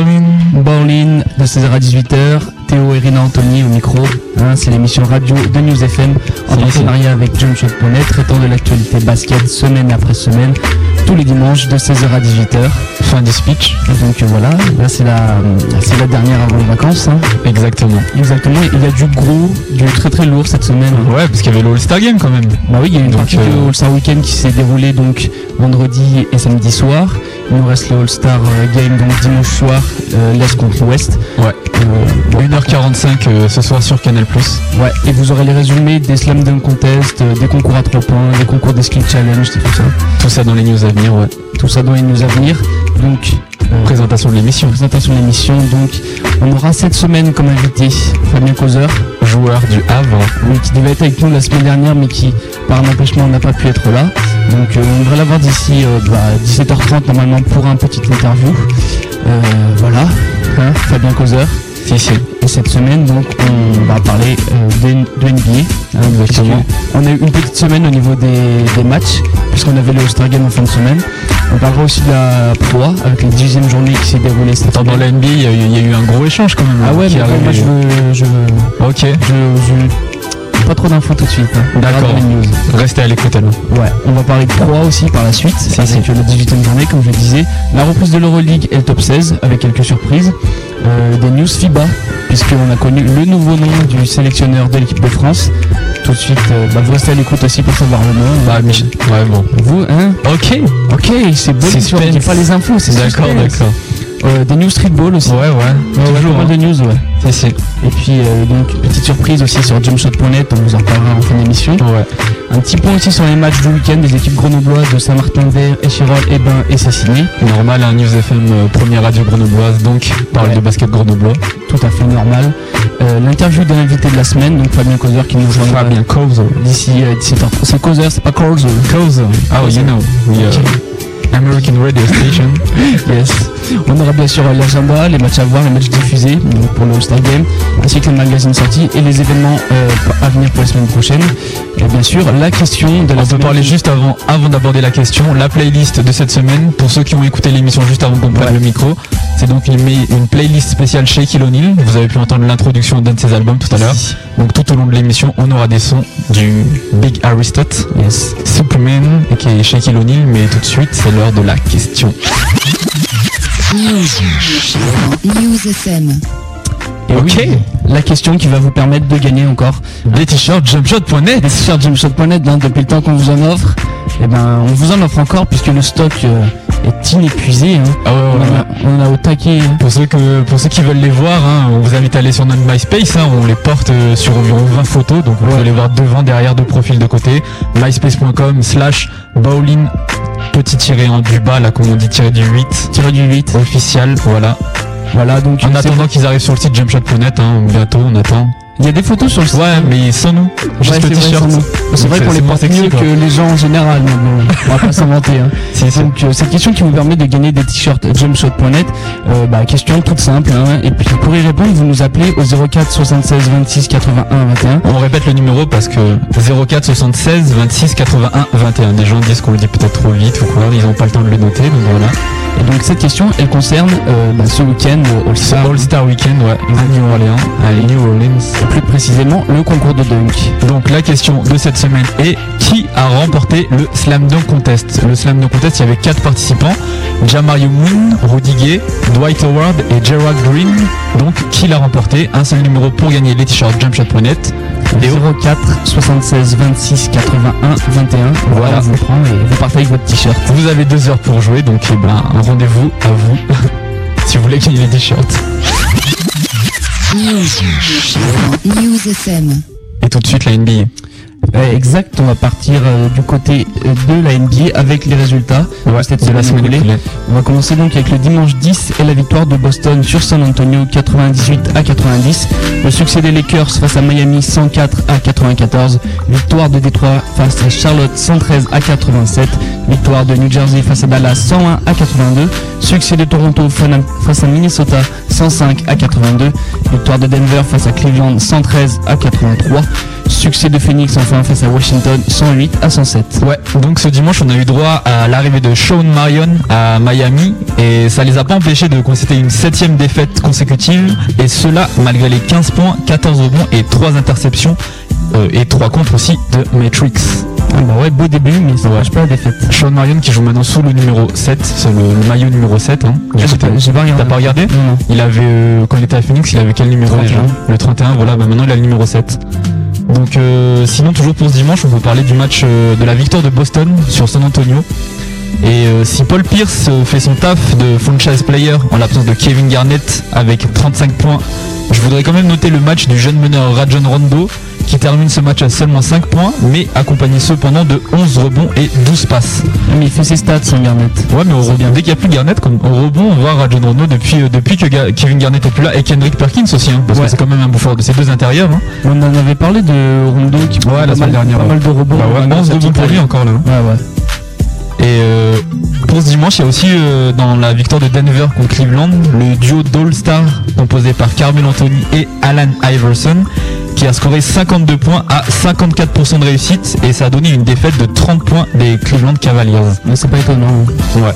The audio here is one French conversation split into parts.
Bowling. Bowling de 16h à 18h. Théo et Rina Anthony au micro. Hein, c'est l'émission radio de News FM en partenariat avec Jumpshot.net traitant de l'actualité basket semaine après semaine tous les dimanches de 16h à 18h. Fin du speech. Donc euh, voilà, là c'est la, c'est la dernière avant les vacances. hein. Exactement. Exactement, il y a du gros, du très très lourd cette semaine. Ouais, parce qu'il y avait le All-Star Game quand même. Bah oui, il y a une Donc, partie euh, du All-Star Weekend qui s'est déroulée donc vendredi et samedi soir. Il nous reste le All-Star euh, Game donc dimanche soir, euh, l'Est contre l'Ouest. Ouais. Euh, bon, 1h45 euh, ce soir sur Canal+. ouais, et vous aurez les résumés des Slam Dunk Contest, des concours à 3 points, des concours des Skill Challenge, et tout ça. Tout ça dans les news à venir, ouais. Tout ça dans les news à venir. Donc, Présentation de l'émission. présentation de l'émission. Donc, on aura cette semaine comme invité Fabien Causeur, Joueur du Havre. oui, qui devait être avec nous la semaine dernière, mais qui, par un empêchement, n'a pas pu être là. Donc, euh, on devrait l'avoir d'ici euh, bah, 17h30 normalement pour un petit interview. Euh, voilà, hein, Fabien Causeur. Si, si. Et cette semaine, donc, on va parler euh, de, de NBA. hein, Exactement. puisque On a eu une petite semaine au niveau des, des matchs, puisqu'on avait le All-Star Game en fin de semaine. On parlera aussi de la Pro A, avec la 10 journée qui s'est déroulée cette dans la NBA, il y, a eu- il y a eu un gros échange quand même. Ah ouais, qui mais est bon, moi arrivé. je veux, je veux, Ok. je, je- pas trop d'infos tout de suite. hein. On verra D'accord. dans les news. Restez à l'écoute alors. Ouais, on va parler de Pro A aussi par la suite, avec la 18e journée, comme je le disais. La reprise de l'Euroleague et le top 16, avec quelques surprises. Euh, des news FIBA, puisqu'on a connu le nouveau nom du sélectionneur de l'équipe de France. Tout de suite, euh, bah, vous restez à l'écoute aussi pour savoir le nom. Bah, Michel. Ouais, bon. Vous, hein Ok. Ok, c'est bon, Suspense. il pas les infos, c'est D'accord, d'accord. Euh, des news streetball aussi. Ouais, ouais. Ouais, ouais, Toujours. pas mal hein. de news, ouais. Si, si. Et puis euh, donc une petite surprise aussi sur jumpshot.net, on vous en parlera en fin d'émission. Ouais. Un petit point aussi sur les matchs du week-end des équipes grenobloises de Saint-Martin-Vert, Échirol, Ebin et Sassiné. Normal, un News FM, euh, première radio grenobloise, donc parle Ouais. de basket grenoblois. Tout à fait normal. L'interview de l'invité de la semaine, donc Fabien Causeur qui nous rejoindra Fabien Cause. d'ici euh, 17h. C'est Causeur, c'est pas Causeur. Cause. Oh, you know. We, uh, American radio station. Yes. On aura bien sûr l'agenda, les matchs à voir, les matchs diffusés pour le All-Star Game, ainsi que les magazines sortis et les événements euh, à venir pour la semaine prochaine. Et bien sûr, la question de la On peut parler juste avant, avant d'aborder la question, la playlist de cette semaine, pour ceux qui ont écouté l'émission juste avant qu'on prenne Ouais. le micro, c'est donc une, une playlist spéciale Shaquille O'Neal. Vous avez pu entendre l'introduction d'un de ses albums tout à l'heure. Donc tout au long de l'émission, on aura des sons du Big Aristote, Yes. Superman, qui est Shaquille O'Neal, mais tout de suite, c'est l'heure de la question. News. News FM. Et Ok. oui, la question qui va vous permettre de gagner encore Des t-shirts jumpshot.net. des t-shirts jumpshot.net hein, depuis le temps qu'on vous en offre. Et ben, on vous en offre encore puisque le stock euh, est inépuisé. hein. Ah ouais, On, a, on a au taquet. hein. Pour ceux, que, pour ceux qui veulent les voir, hein, on vous invite à aller sur notre MySpace. hein, on les porte euh, sur environ 20 photos. Donc vous pouvez les voir devant, derrière, de profil, de côté. myspace.com slash bowling petit tiré en du bas, là comme on dit tiré du 8. Tiré du 8. Officiel, voilà. Voilà, donc En attendant qu'ils arrivent sur le site jumpshot.net, hein, bientôt on attend. Il y a des photos sur le site. Ouais, mais sans nous. Juste Ouais, le t-shirt. C'est vrai qu'on les sexy, mieux quoi. que les gens en général, mais bon, on va pas s'inventer. Hein. Donc euh, cette question qui vous permet de gagner des t-shirts jumpshot.net, euh, bah, question toute simple. Hein, et puis pour y répondre, vous nous appelez au 04 76 26 81 21. On répète le numéro parce que 04 76 26 81 21. Des gens disent qu'on le dit peut-être trop vite ou quoi, ils n'ont pas le temps de le noter, donc voilà. Et donc cette question, elle concerne euh, bah, ce week-end All-Star, All-Star Weekend, ouais, à New Orleans. Allez, New Orleans. Plus précisément le concours de dunk. Donc la question de cette semaine est qui a remporté le Slam Dunk Contest? Le Slam Dunk Contest, il y avait quatre participants Jamario Moon, Rudy Gay, Dwight Howard et Gerald Green. Donc qui l'a remporté? Un seul numéro pour gagner les t-shirts jumpshot.net. Léo 04 76 26 81 21. Voilà, vous prend et vous partez avec votre t-shirt. Vous avez deux heures pour jouer, donc eh ben, un rendez-vous à vous si vous voulez gagner les t-shirts. News. News FM. Et tout de suite la NBA. Exact, on va partir euh, du côté euh, de la NBA avec les résultats. Ouais, Cette semaine. On va commencer donc avec le dimanche 10 et la victoire de Boston sur San Antonio 98 à 90. Le succès des Lakers face à Miami 104 à 94. Victoire de Détroit face à Charlotte 113 à 87. Victoire de New Jersey face à Dallas 101 à 82. Succès de Toronto face à Minnesota 105 à 82. Victoire de Denver face à Cleveland 113 à 83. Succès de Phoenix enfin face à Washington 108 à 107. Ouais, donc ce dimanche, on a eu droit à l'arrivée de Sean Marion à Miami et ça les a pas empêchés de constater une septième défaite consécutive et cela malgré les 15 points, 14 rebonds et 3 interceptions euh, et 3 contre aussi de Matrix. Ah bah ouais, beau début, mais ça ne Ouais. pas la défaite. Sean Marion qui joue maintenant sous le numéro 7, c'est le, le maillot numéro 7. Hein. Du J'ai pas, pas regardé. T'as pas regardé Non, non. Il avait, euh, quand il était à Phoenix, il avait quel numéro 31. déjà Le 31, voilà, bah maintenant il a le numéro 7. Donc euh, sinon, toujours pour ce dimanche, on peut parler du match euh, de la victoire de Boston sur San Antonio. Et euh, si Paul Pierce fait son taf de franchise player en l'absence de Kevin Garnett avec 35 points, je voudrais quand même noter le match du jeune meneur Rajon Rondo qui termine ce match à seulement 5 points, mais accompagné cependant de 11 rebonds et 12 passes. Ah, Mais il fait ses stats sans Garnett. Ouais, mais au rebond, dès qu'il n'y a plus Garnett, comme au rebond, on voit Rajon Rondo depuis, euh, depuis que Ga- Kevin Garnett est plus là et Kendrick Perkins aussi, hein, parce Ouais. que c'est quand même un bouffeur de ces deux intérieurs. Hein. On en avait parlé de Rondo qui Ouais, la semaine mal, dernière, pas mal de rebonds. Bah ouais, dans 11 sa rebonds pour lui encore là. Ouais, ouais. Et euh, pour ce dimanche, il y a aussi euh, dans la victoire de Denver contre Cleveland, le duo d'All-Star composé par Carmel Anthony et Alan Iverson qui a scoré 52 points à 54% de réussite et ça a donné une défaite de 30 points des Cleveland Cavaliers. Mais c'est pas étonnant. Ouais.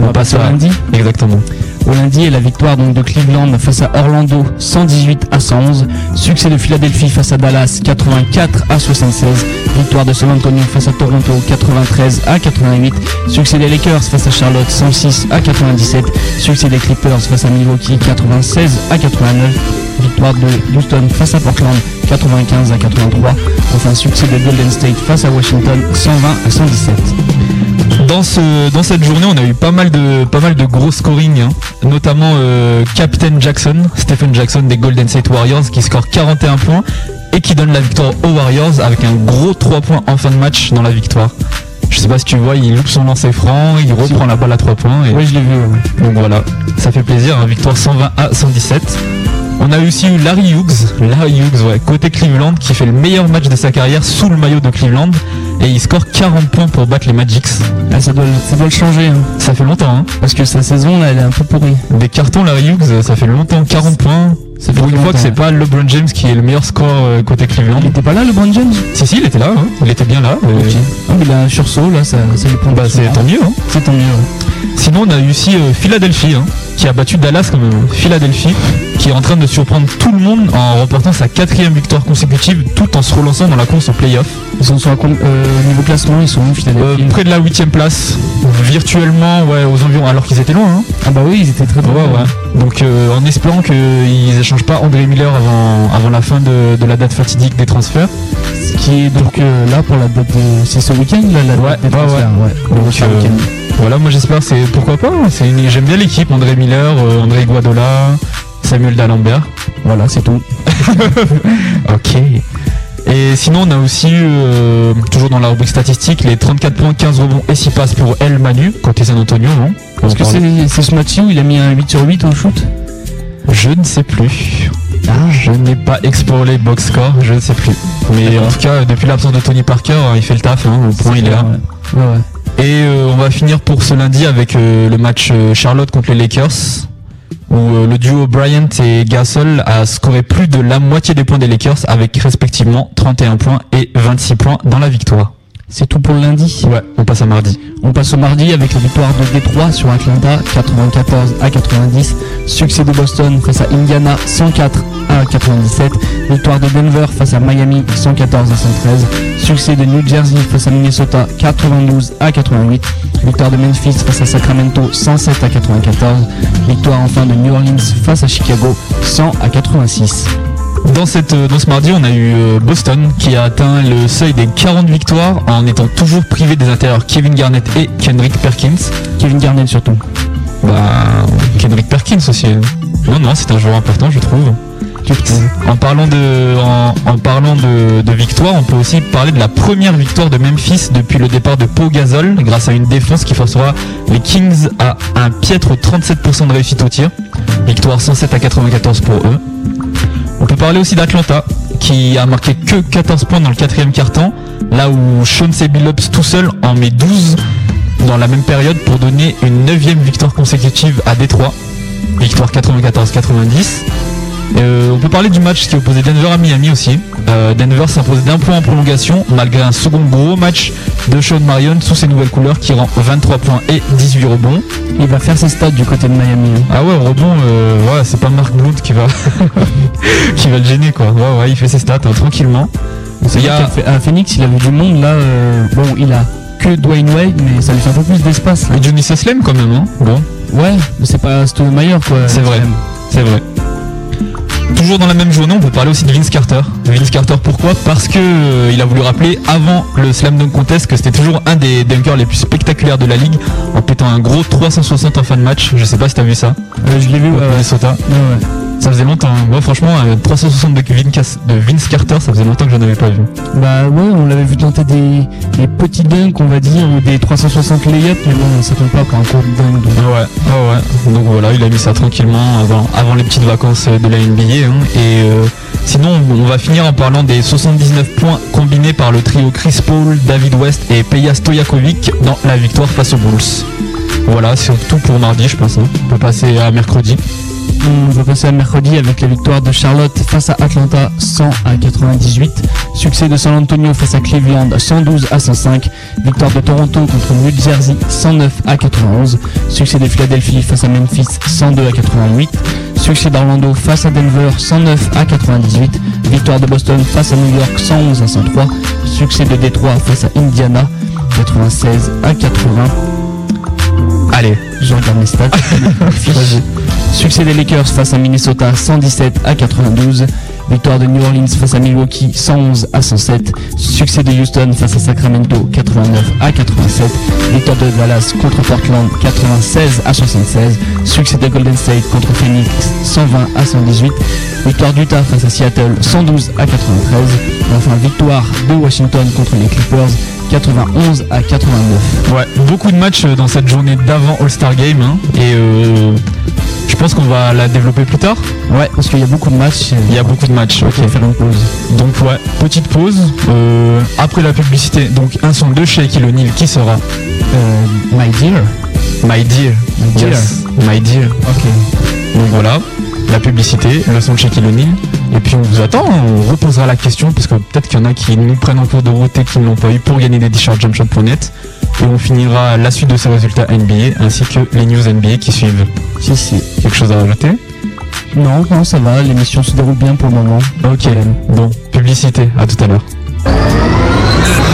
On va passer à- lundi. Exactement. Au lundi, la victoire donc de Cleveland face à Orlando 118 à 111. Succès de Philadelphie face à Dallas 84 à 76. Victoire de San Antonio face à Toronto 93 à 88. Succès des Lakers face à Charlotte 106 à 97. Succès des Clippers face à Milwaukee 96 à 89. Victoire de Houston face à Portland 95 à 83. Enfin, succès de Golden State face à Washington 120 à 117. Dans, ce, dans cette journée, on a eu pas mal de, pas mal de gros scoring, hein. notamment euh, Captain Jackson, Stephen Jackson des Golden State Warriors qui score 41 points et qui donne la victoire aux Warriors avec un gros 3 points en fin de match dans la victoire. Je sais pas si tu vois, il loupe son lancer franc, il reprend la balle à 3 points. Et... Oui, je l'ai vu. ouais. Donc voilà, ça fait plaisir, hein, victoire 120 à 117. On a aussi eu Larry Hughes, Larry Hughes, ouais, côté Cleveland, qui fait le meilleur match de sa carrière sous le maillot de Cleveland. Et il score 40 points pour battre les Magics. Ah, ça, doit, ça doit le changer. hein. Ça fait longtemps, hein. Parce que sa saison là elle est un peu pourrie. Des cartons Larry Hughes, ça fait longtemps, 40 points. Fait Pour une fois que c'est pas LeBron James qui est le meilleur score euh, côté Cleveland. Il était pas là le Brand James? Si, si, il était là, hein. il était bien là. euh. Ah, mais il a un sursaut là, ça, ça lui prend Bah, c'est tant mieux, hein. C'est tant mieux. Sinon, on a eu aussi euh, Philadelphie, hein, qui a battu Dallas comme Philadelphie, qui est en train de surprendre tout le monde en remportant sa quatrième victoire consécutive, tout en se relançant dans la course au playoff. Ils sont sur com- euh, niveau classement, ils sont où Euh, Philadelphie près de la huitième place, virtuellement, ouais, aux environs, alors qu'ils étaient loin. Hein. Ah bah oui, ils étaient très Ouais, loin. ouais. Donc, euh, en espérant qu'ils échangent pas André Miller avant, avant la fin de, de la date fatidique des transferts. Ce qui est donc euh, là pour la date de... C'est ce week-end là, la Ouais, date des ouais, transferts, ouais. Donc, euh, week-end. Voilà, moi j'espère, c'est pourquoi pas. hein. C'est une- j'aime bien l'équipe, André Miller, euh, André Guadola, Samuel D'Alembert. Voilà, c'est tout. Ok. Et sinon, on a aussi, eu, euh, toujours dans la rubrique statistique, les 34 points, 15 rebonds et 6 passes pour El Manu, côté San Antonio, non Est-ce que c'est c'est ce match où il a mis un 8 sur 8 au shoot? Je ne sais plus. Je n'ai pas exploré les box scores, je ne sais plus. Mais D'accord. en tout cas, depuis l'absence de Tony Parker, hein, il fait le taf, hein, au point il est là. Ouais, ouais. Et euh, on va finir pour ce lundi avec euh, le match euh, Charlotte contre les Lakers, où le duo Bryant et Gasol a scoré plus de la moitié des points des Lakers, avec respectivement 31 points et 26 points dans la victoire. C'est tout pour le lundi. Ouais, on passe à mardi. On passe au mardi avec la victoire de Détroit sur Atlanta 94 à 90. Succès de Boston face à Indiana 104 à 97. Victoire de Denver face à Miami 114 à 113. Succès de New Jersey face à Minnesota 92 à 88. Victoire de Memphis face à Sacramento 107 à 94. Victoire enfin de New Orleans face à Chicago 100 à 86. Dans, cette, euh, dans ce mardi, on a eu euh, Boston qui a atteint le seuil des 40 victoires en étant toujours privé des intérieurs Kevin Garnett et Kendrick Perkins. Kevin Garnett surtout. Bah, Kendrick Perkins aussi. Non, non, c'est un joueur important, je trouve. En parlant de, en, en parlant de, de victoire, on peut aussi parler de la première victoire de Memphis depuis le départ de Pau Gasol, grâce à une défense qui forcera les Kings à un piètre 37% de réussite au tir. Victoire 107 à 94 pour eux. On peut parler aussi d'Atlanta, qui a marqué que 14 points dans le quatrième quart-temps, là où Sean Billups tout seul en met 12 dans la même période pour donner une neuvième victoire consécutive à Détroit. Victoire 94-90. Euh, on peut parler du match qui opposait Denver à Miami aussi, Euh, Denver s'impose d'un point en prolongation malgré un second gros match de Sean Marion sous ses nouvelles couleurs qui rend 23 points et 18 rebonds. Il va faire ses stats du côté de Miami. Ah ouais, rebond, euh, ouais, c'est pas Mark Blount qui va qui va le gêner quoi. Ouais, ouais, il fait ses stats hein, tranquillement. Il a- à Phoenix, il avait du monde là. bon, il a que Dwayne Wade, mais ça lui fait un peu plus d'espace. Et Johnny Seslem quand même, hein. Bon, Ouais, mais c'est pas Stoudemire quoi. C'est vrai. c'est vrai. Toujours dans la même journée, on peut parler aussi de Vince Carter. Vince Carter, pourquoi? Parce que euh, il a voulu rappeler avant le Slam Dunk Contest que c'était toujours un des dunkers les plus spectaculaires de la ligue en pétant un gros 360 en fin de match. Je sais pas si t'as vu ça. Euh, je l'ai vu. au. Minnesota. Ouais, ouais. Ça faisait longtemps. hein. Moi, franchement, euh, 360 de Vince, de Vince Carter, ça faisait longtemps que je n'avais pas vu. Bah ouais, on l'avait vu tenter des, des petits dunks, on va dire, ou des 360 layups, mais bon, ça compte pas pour un court dunk. donc. Ouais, ouais, ouais. Donc voilà, il a mis ça tranquillement avant, avant les petites vacances de la NBA. hein. Et euh, sinon, on va finir en parlant des 79 points combinés par le trio Chris Paul, David West et Peja Stojakovic dans la victoire face aux Bulls. Voilà, c'est tout pour mardi, je pense. hein. On peut passer à mercredi. On va passer à mercredi avec la victoire de Charlotte face à Atlanta 100 à 98. Succès de San Antonio face à Cleveland 112 à 105. Victoire de Toronto contre New Jersey 109 à 91. Succès de Philadelphie face à Memphis 102 à 88. Succès d'Orlando face à Denver 109 à 98. Victoire de Boston face à New York 111 à 103. Succès de Détroit face à Indiana 96 à 80. Allez, Je regarde mes stats. Succès des Lakers face à Minnesota 117 à 92. Victoire de New Orleans face à Milwaukee 111 à 107. Succès de Houston face à Sacramento 89 à 87. Victoire de Dallas contre Portland 96 à 76. Succès de Golden State contre Phoenix 120 à 118. Victoire d'Utah face à Seattle 112 à 93. Et enfin victoire de Washington contre les Clippers 91 à 89. Ouais, beaucoup de matchs euh, dans cette journée d'avant All-Star Game. hein. Et euh, je pense qu'on va la développer plus tard. Ouais, parce qu'il y a beaucoup de matchs. Il y a beaucoup de matchs. Ok. faire une pause. Donc ouais, petite pause. Euh, après la publicité, donc un son de Shaquille O'Neal qui sera Euh, my dear. My Dear. My dear. Yes, My Dear. Ok. Donc voilà, la publicité, le son de Shaquille O'Neal. Et puis on vous attend, on reposera la question parce que peut-être qu'il y en a qui nous prennent en cours de route et qui ne l'ont pas eu pour gagner des t-shirts jumpshot.net. Et on finira la suite de ces résultats NBA ainsi que les news NBA qui suivent. Si, si. Quelque chose à rajouter? Non, non, ça va, l'émission se déroule bien pour le moment. Ok, bon, publicité, à tout à l'heure.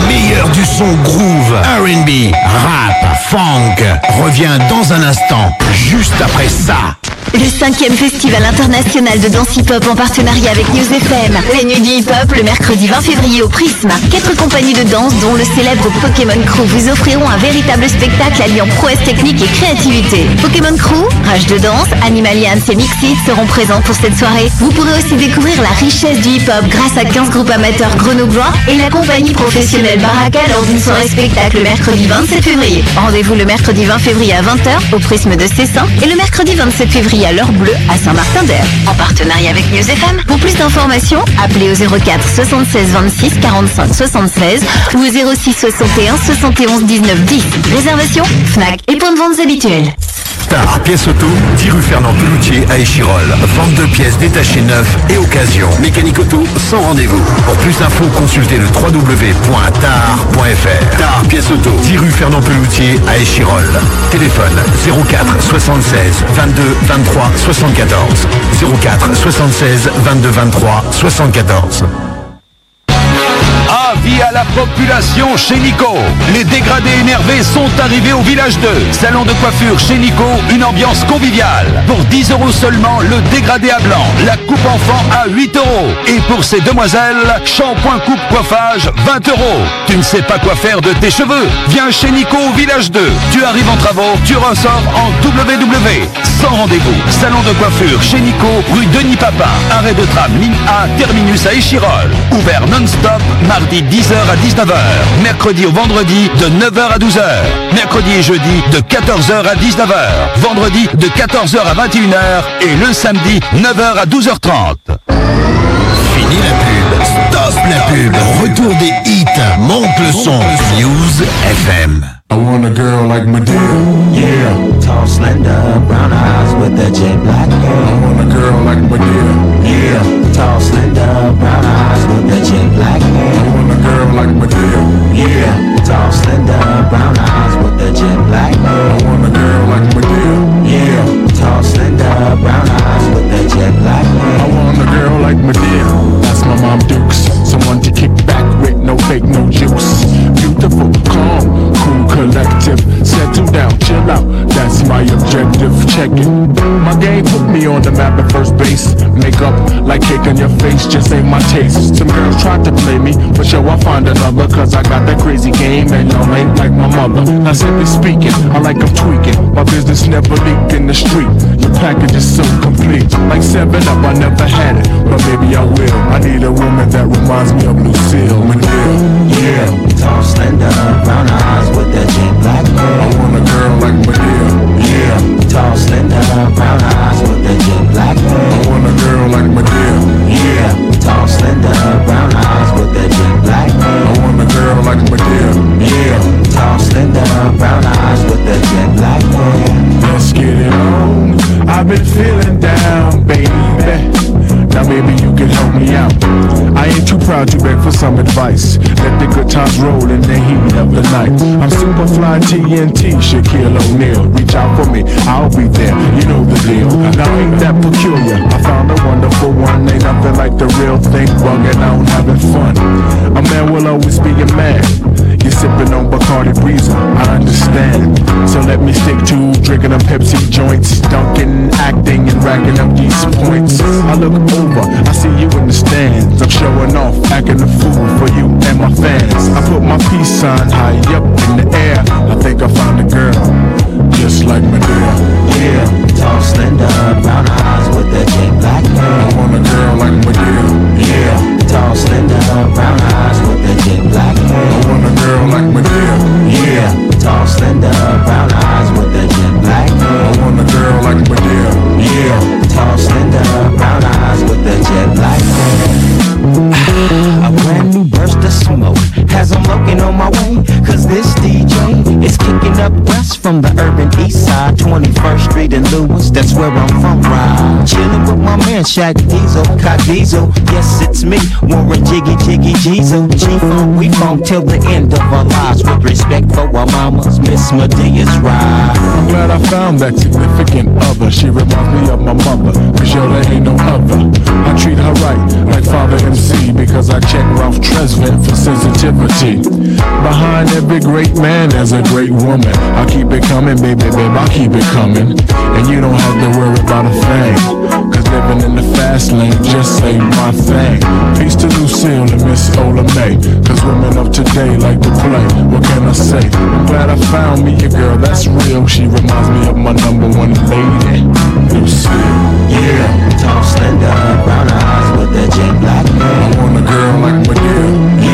meilleur du son groove, R&B, rap, funk revient dans un instant, juste après ça. Le cinquième festival international de danse hip-hop en partenariat avec News FM. Les nuits du hip-hop le mercredi 20 février au Prisme. Quatre compagnies de danse dont le célèbre Pokémon Crew vous offriront un véritable spectacle alliant prouesse technique et créativité. Pokémon Crew, Rage de danse, Animalians et Mixit seront présents pour cette soirée. Vous pourrez aussi découvrir la richesse du hip-hop grâce à 15 groupes amateurs grenoblois et la compagnie professionnelle Baraka lors d'une soirée spectacle le mercredi 27 février. Rendez-vous le mercredi 20 février à 20h au Prisme de Cessin et le mercredi 27 février à l'heure bleue à Saint-Martin-d'Air. En partenariat avec News FM. Pour plus d'informations, appelez au 04 76 26 45 76 ou au 06 61 71 19 10. Réservation, Fnac et points de vente habituels. Star Pièce Auto, 10 rue Fernand Peloutier à Échirol. Vente de pièces détachées neuves et occasion. Mécanique auto sans rendez-vous. Pour plus d'infos, consultez le www.tar.fr. Tar Pièce Auto, 10 rue Fernand Peloutier à Échirol. Téléphone 04 76 22 23 74. 04 76 22 23 74. À la population chez Nico. Les dégradés énervés sont arrivés au village 2. Salon de coiffure chez Nico, une ambiance conviviale. Pour 10 euros seulement, le dégradé à blanc. La coupe enfant à 8 euros. Et pour ces demoiselles, shampoing coupe coiffage 20 euros. Tu ne sais pas quoi faire de tes cheveux Viens chez Nico au village 2. Tu arrives en travaux, tu ressors en WW. Sans rendez-vous. Salon de coiffure chez Nico, rue Denis Papin. Arrêt de tram ligne A, terminus à Échirol. Ouvert non-stop, mardi 10h à 19h. Mercredi au vendredi de 9h à 12h. Mercredi et jeudi de 14h à 19h. Vendredi de 14h à 21h. Et le samedi 9h à 12h30. Fini la pub. Stop la pub. Retour des hits. monte le son. News FM. I want a girl like Medea. Yeah. Tall, slender, brown eyes with the jet black hair. I want a girl like Medea. Yeah. Tall, slender, brown eyes with the jet black hair. I want a girl like Medea. Yeah. Tall, slender, brown eyes with the jet black hair. I want a girl like Medea. Yeah. Tall, slender, brown eyes with the jet black hair. I want a girl like Medea. That's my mom Dukes. Someone to kick back with, no fake, no juice collective. Settle down. That's my objective. Check it. My game put me on the map at first base. Makeup like cake on your face just ain't my taste. Some girls tried to play me, but yo, I find another. Cause I got that crazy game and y'all ain't like my mother. Now simply speaking, I like them tweaking. My business never leaked in the street. Your package is so complete. Like 7 Up, I never had it, but maybe I will. I need a woman that reminds me of Lucille. Yeah. Tall, slender, brown eyes with the jet black hair. I want a girl like Medea. Yeah. Tall, slender, brown eyes with the jet black I want a girl like Medea. Yeah. Tall, slender, brown eyes with jet black I hair. want a girl like Medea. Yeah. Tall, slender, brown eyes with jet black hair. Let's get it on. I've been feeling down, baby. Now maybe you can help me out. I ain't too proud to beg for some advice. Let the good times roll in the heat of the night. I'm Superfly TNT, Shaquille O'Neal. Reach out for me, I'll be there. You know the deal. Now ain't that peculiar? I found a wonderful one. Ain't nothing like the real thing. Bugging out, having fun. A man will always be a man. You're sipping on Bacardi Breezer, I understand. So let me stick to drinking them Pepsi joints, dunking, acting, and racking up these points. I look over, I see you in the stands. I'm showing off, acting a fool for you and my fans. I put my peace sign high up in the air. I think I found a girl, just like Medea. Yeah. Tall, slender, brown eyes with the jet black hair. I want a girl like Medea. Yeah. Tall, slender, brown eyes with the jet black hair. I want a girl like Medea. Yeah. Tall, slender, brown eyes with the jet black hair. I want a girl like Medea. Yeah. Tall, slender, brown eyes with the jet black hair. A brand new burst of smoke has I'm looking on my way. Cause this DJ is kicking up dust from the urban east side, 21st Street in Lewis. That's where I'm from, right? Chilling with my man Shaq Diesel, Cod Diesel. Yes, it's me, Warren Jiggy Jiggy Diesel. G-Funk, we funk till the end of our lives. With respect for our mamas, Miss Medea's ride. I'm glad I found that significant other. She reminds me of my mother, cause yo, there ain't no other. I treat her right, like Father MC, because I check Ralph Tresvant for sensitivity. Behind every great man, there's a great woman. I keep it coming, baby, babe, I keep it coming. And you don't have to worry about a thing. Cause living in the fast lane just ain't my thing. Peace to Lucille and Miss Ola May. Cause women of today like to play. What can I say? I'm glad I found me a girl that's real. She reminds me of my number one lady, Lucille. Yeah, tall, slender, brown eyes with the jet black hair. I want a girl like Medea.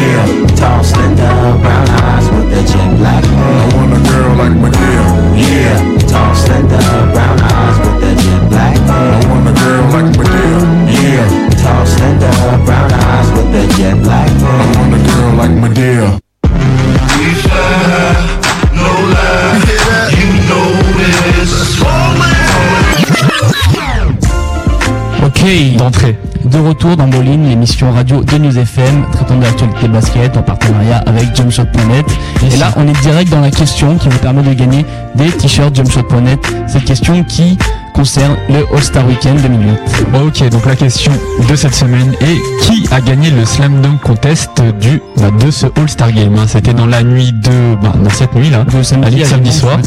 Tall, slender, brown eyes with the jet black I want a girl like Medea. Yeah, tall, slender, brown eyes with the jet black I want a girl like Medea. Yeah, tall, slender, brown eyes with the jet black I want a girl like Medea. D'entrée. de retour dans Bolin, l'émission radio de News FM, traitant de l'actualité basket en partenariat avec Jumpshot.net. Et là, on est direct dans la question qui vous permet de gagner des t-shirts Jumpshot.net. Cette question qui concerne le All-Star Weekend 2008. Ok, donc la question de cette semaine est qui a gagné le Slam Dunk Contest du bah, de ce All-Star Game hein? C'était dans la nuit de bah, dans cette nuit là, De samedi à samedi soir.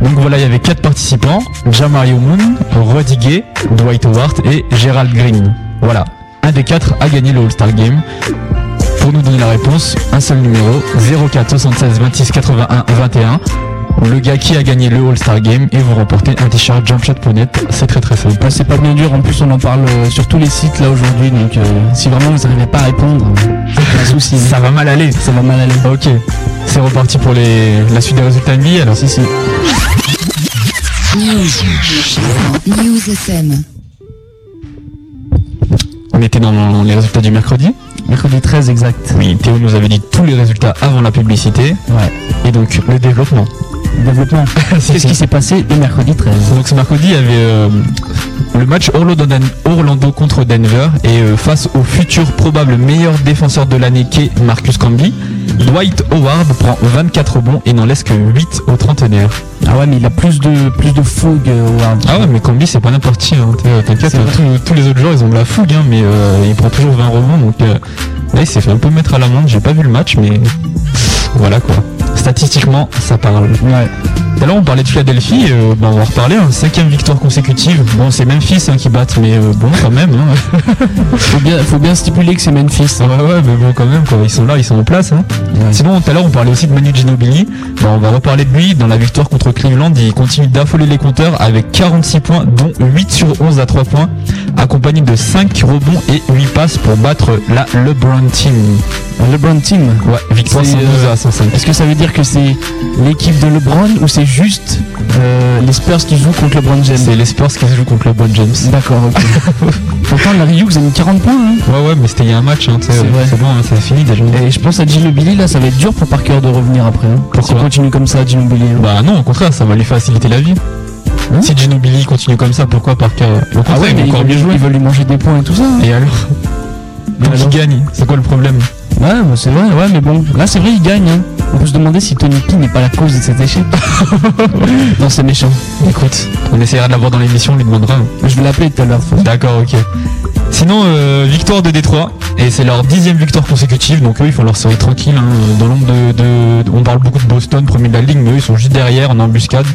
Donc voilà, il y avait quatre participants Jamario Moon, Rudy Gay, Dwight Howard et Gerald Green. Voilà, un des quatre a gagné le All-Star Game. Pour nous donner la réponse, un seul numéro 04 76 26 81 21. Le gars qui a gagné le All-Star Game et vous remportez un t-shirt jumpshot.net. C'est très très simple. Ouais, c'est pas bien dur, en plus on en parle euh, sur tous les sites là aujourd'hui, donc euh, si vraiment vous n'arrivez pas à répondre, euh, pas un souci. Ça va mal aller. Ça va mal aller. Ok, c'est reparti pour les... la suite des résultats NBA alors. Si, si. News. News FM. On était dans les résultats du mercredi. Mercredi 13 exact. Oui, Théo nous avait dit tous les résultats avant la publicité. Ouais. Et donc le développement. Développement. Qu'est-ce qui s'est passé le mercredi 13 Donc ce mercredi, il y avait euh, le match Orlando, contre Denver et euh, face au futur probable meilleur défenseur de l'année qu'est Marcus Camby, Dwight Howard prend 24 rebonds et n'en laisse que 8 au trentenaire. Ah ouais, mais il a plus de plus de fougue euh, Howard. Ah ouais, mais Camby c'est pas n'importe qui. hein. T'inquiète, tous, les autres joueurs ils ont de la fougue, hein, mais euh, il prend toujours 20 rebonds. Donc là, il s'est fait un peu mettre à l'amende. J'ai pas vu le match, mais voilà quoi. Statistiquement, ça parle. Ouais. On parlait de Philadelphie, euh, bah, on va en reparler. hein. Cinquième victoire consécutive. Bon, c'est Memphis hein, qui battent, mais euh, bon, quand même. hein. Faut bien, faut bien stipuler que c'est Memphis. hein. Ouais, ouais, mais bon, quand même, quoi. Ils sont là, ils sont en place. Ouais. Sinon, tout à l'heure, on parlait aussi de Manu Ginobili. Bah, on va reparler de lui. Dans la victoire contre Cleveland, il continue d'affoler les compteurs avec 46 points, dont 8 sur 11 à 3 points, accompagné de 5 rebonds et 8 passes pour battre la LeBron Team. LeBron Team? Ouais, victoire C'est, 112 euh, à 105. Est-ce que ça veut dire que c'est l'équipe de LeBron ou c'est juste euh, les Spurs qui jouent contre LeBron James C'est les Spurs qui jouent contre LeBron James. D'accord, ok. Pourtant, Larry Hughes a mis 40 points. hein. Ouais, ouais, mais c'était il y a un match. Hein, C'est bon, hein, c'est fini déjà. Et je pense à Ginobili, là, ça va être dur pour Parker de revenir après. Hein. Il Pourquoi continue comme ça, Ginobili. hein. Bah non, au contraire, ça va lui faciliter la vie. Hein si Ginobili continue comme ça, pourquoi Parker Au contraire, ah ouais, il va mais ils encore mieux jouer. ils veulent lui manger des points et tout ça. Et alors Donc il gagne, c'est quoi le problème? Ouais, bah, c'est vrai, ouais, mais bon, là, c'est vrai, il gagne. Hein. On peut se demander si Tony P n'est pas la cause de cet échec. non, c'est méchant. Écoute, on essaiera de l'avoir dans l'émission, on lui demandera. Je vais l'appeler tout à l'heure. D'accord, ok. Sinon, euh, victoire de Détroit, et c'est leur dixième victoire consécutive, donc eux ils font leur série tranquille, hein, dans l'ombre de, de- de- On parle beaucoup de Boston, premier de la ligue, mais eux ils sont juste derrière en embuscade.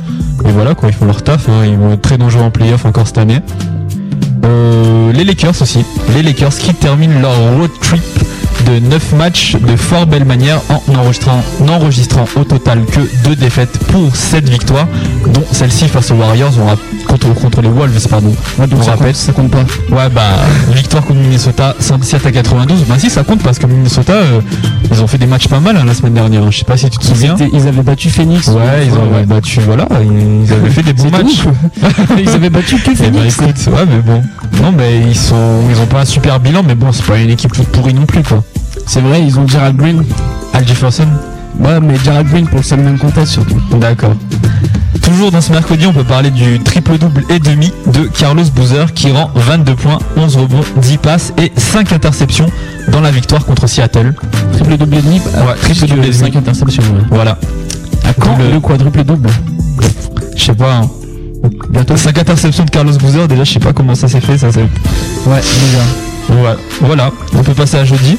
Et voilà quoi, ils font leur taf, hein, ils vont être très dangereux en playoff encore cette année. Euh, les Lakers aussi, les Lakers qui terminent leur road trip de 9 matchs de fort belle manière en enregistrant, n'enregistrant au total que 2 défaites pour 7 victoires, dont celle-ci face aux Warriors, on rap- contre, contre les Wolves, pardon. Ouais, donc On ça rappelle. compte, ça compte pas. Ouais bah victoire contre Minnesota 117 à 92 Bah si ça compte parce que Minnesota euh, ils ont fait des matchs pas mal hein, la semaine dernière Je sais pas si tu te souviens C'était- Ils avaient battu Phoenix. Ouais ils ont ouais. battu voilà Ils avaient fait des bons matchs. Ils avaient battu que Eh ben, Phoenix. écoute, ouais mais bon Non mais ils sont Ils ont pas un super bilan mais bon c'est pas une équipe toute pourrie non plus quoi C'est vrai, ils ont Gerald Green. Al Jefferson Ouais, mais Gerald Green pour le Salmon Contest surtout. D'accord Toujours dans ce mercredi, on peut parler du triple-double et demi de Carlos Boozer qui rend 22 points, 11 rebonds, 10 passes et 5 interceptions dans la victoire contre Seattle. Triple double et demi. Ouais, triple double et demi. 5 interceptions. Ouais. Voilà. À quand Le- le quadruple double Je sais pas. hein. Bientôt. 5 interceptions de Carlos Boozer, déjà je sais pas comment ça s'est fait, ça c'est. Ouais, déjà. Ouais, voilà. On peut passer à jeudi.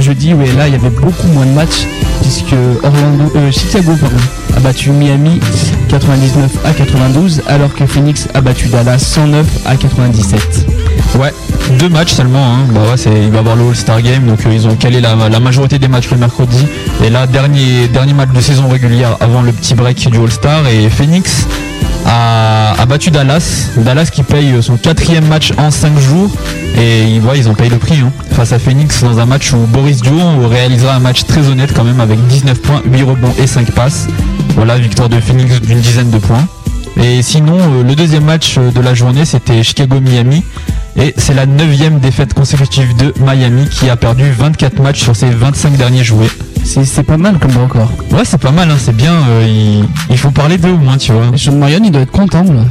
Jeudi, ouais, là, il y avait beaucoup moins de matchs puisque Orlando, euh, Chicago, a battu Miami 99 à 92, alors que Phoenix a battu Dallas 109 à 97. Ouais, deux matchs seulement. Hein. Bah il va y avoir le All-Star Game, donc euh, ils ont calé la, la majorité des matchs le mercredi. Et là, dernier, dernier match de saison régulière avant le petit break du All-Star. Et Phoenix a, battu Dallas. Dallas qui paye son quatrième match en 5 jours. Et ils, ouais, ils ont payé le prix hein. face à Phoenix dans un match où Boris Diaw réalisera un match très honnête quand même avec 19 points, 8 rebonds et 5 passes. Voilà, victoire de Phoenix d'une dizaine de points. Et sinon, euh, le deuxième match euh, de la journée, c'était Chicago-Miami. Et c'est la neuvième défaite consécutive de Miami qui a perdu 24 matchs sur ses 25 derniers joués. C'est pas mal comme record. Ouais, c'est pas mal, hein, c'est bien. euh, il, il faut parler d'eux au moins, tu vois. Et Sean Marion, il doit être content, là.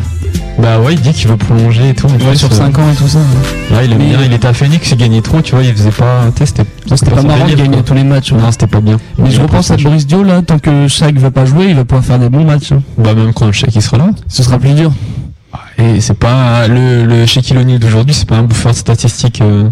Bah ouais, il dit qu'il veut prolonger et tout. Ouais, plus, sur euh, 5 ans et tout ça. ouais. Ouais, il bien. Il était à Phoenix, il gagnait trop, tu vois. Il faisait pas. C'était pas marrant de gagner tous les matchs. ouais. Non, c'était pas bien. Mais je repense à Boris Dio, là, tant que Shaq va pas jouer, il va pouvoir faire des bons matchs. hein. Bah même quand le chèque il sera là. Ce sera plus dur. Et c'est pas le, le Shaquille O'Neal d'aujourd'hui, c'est pas un bouffeur de statistiques. euh,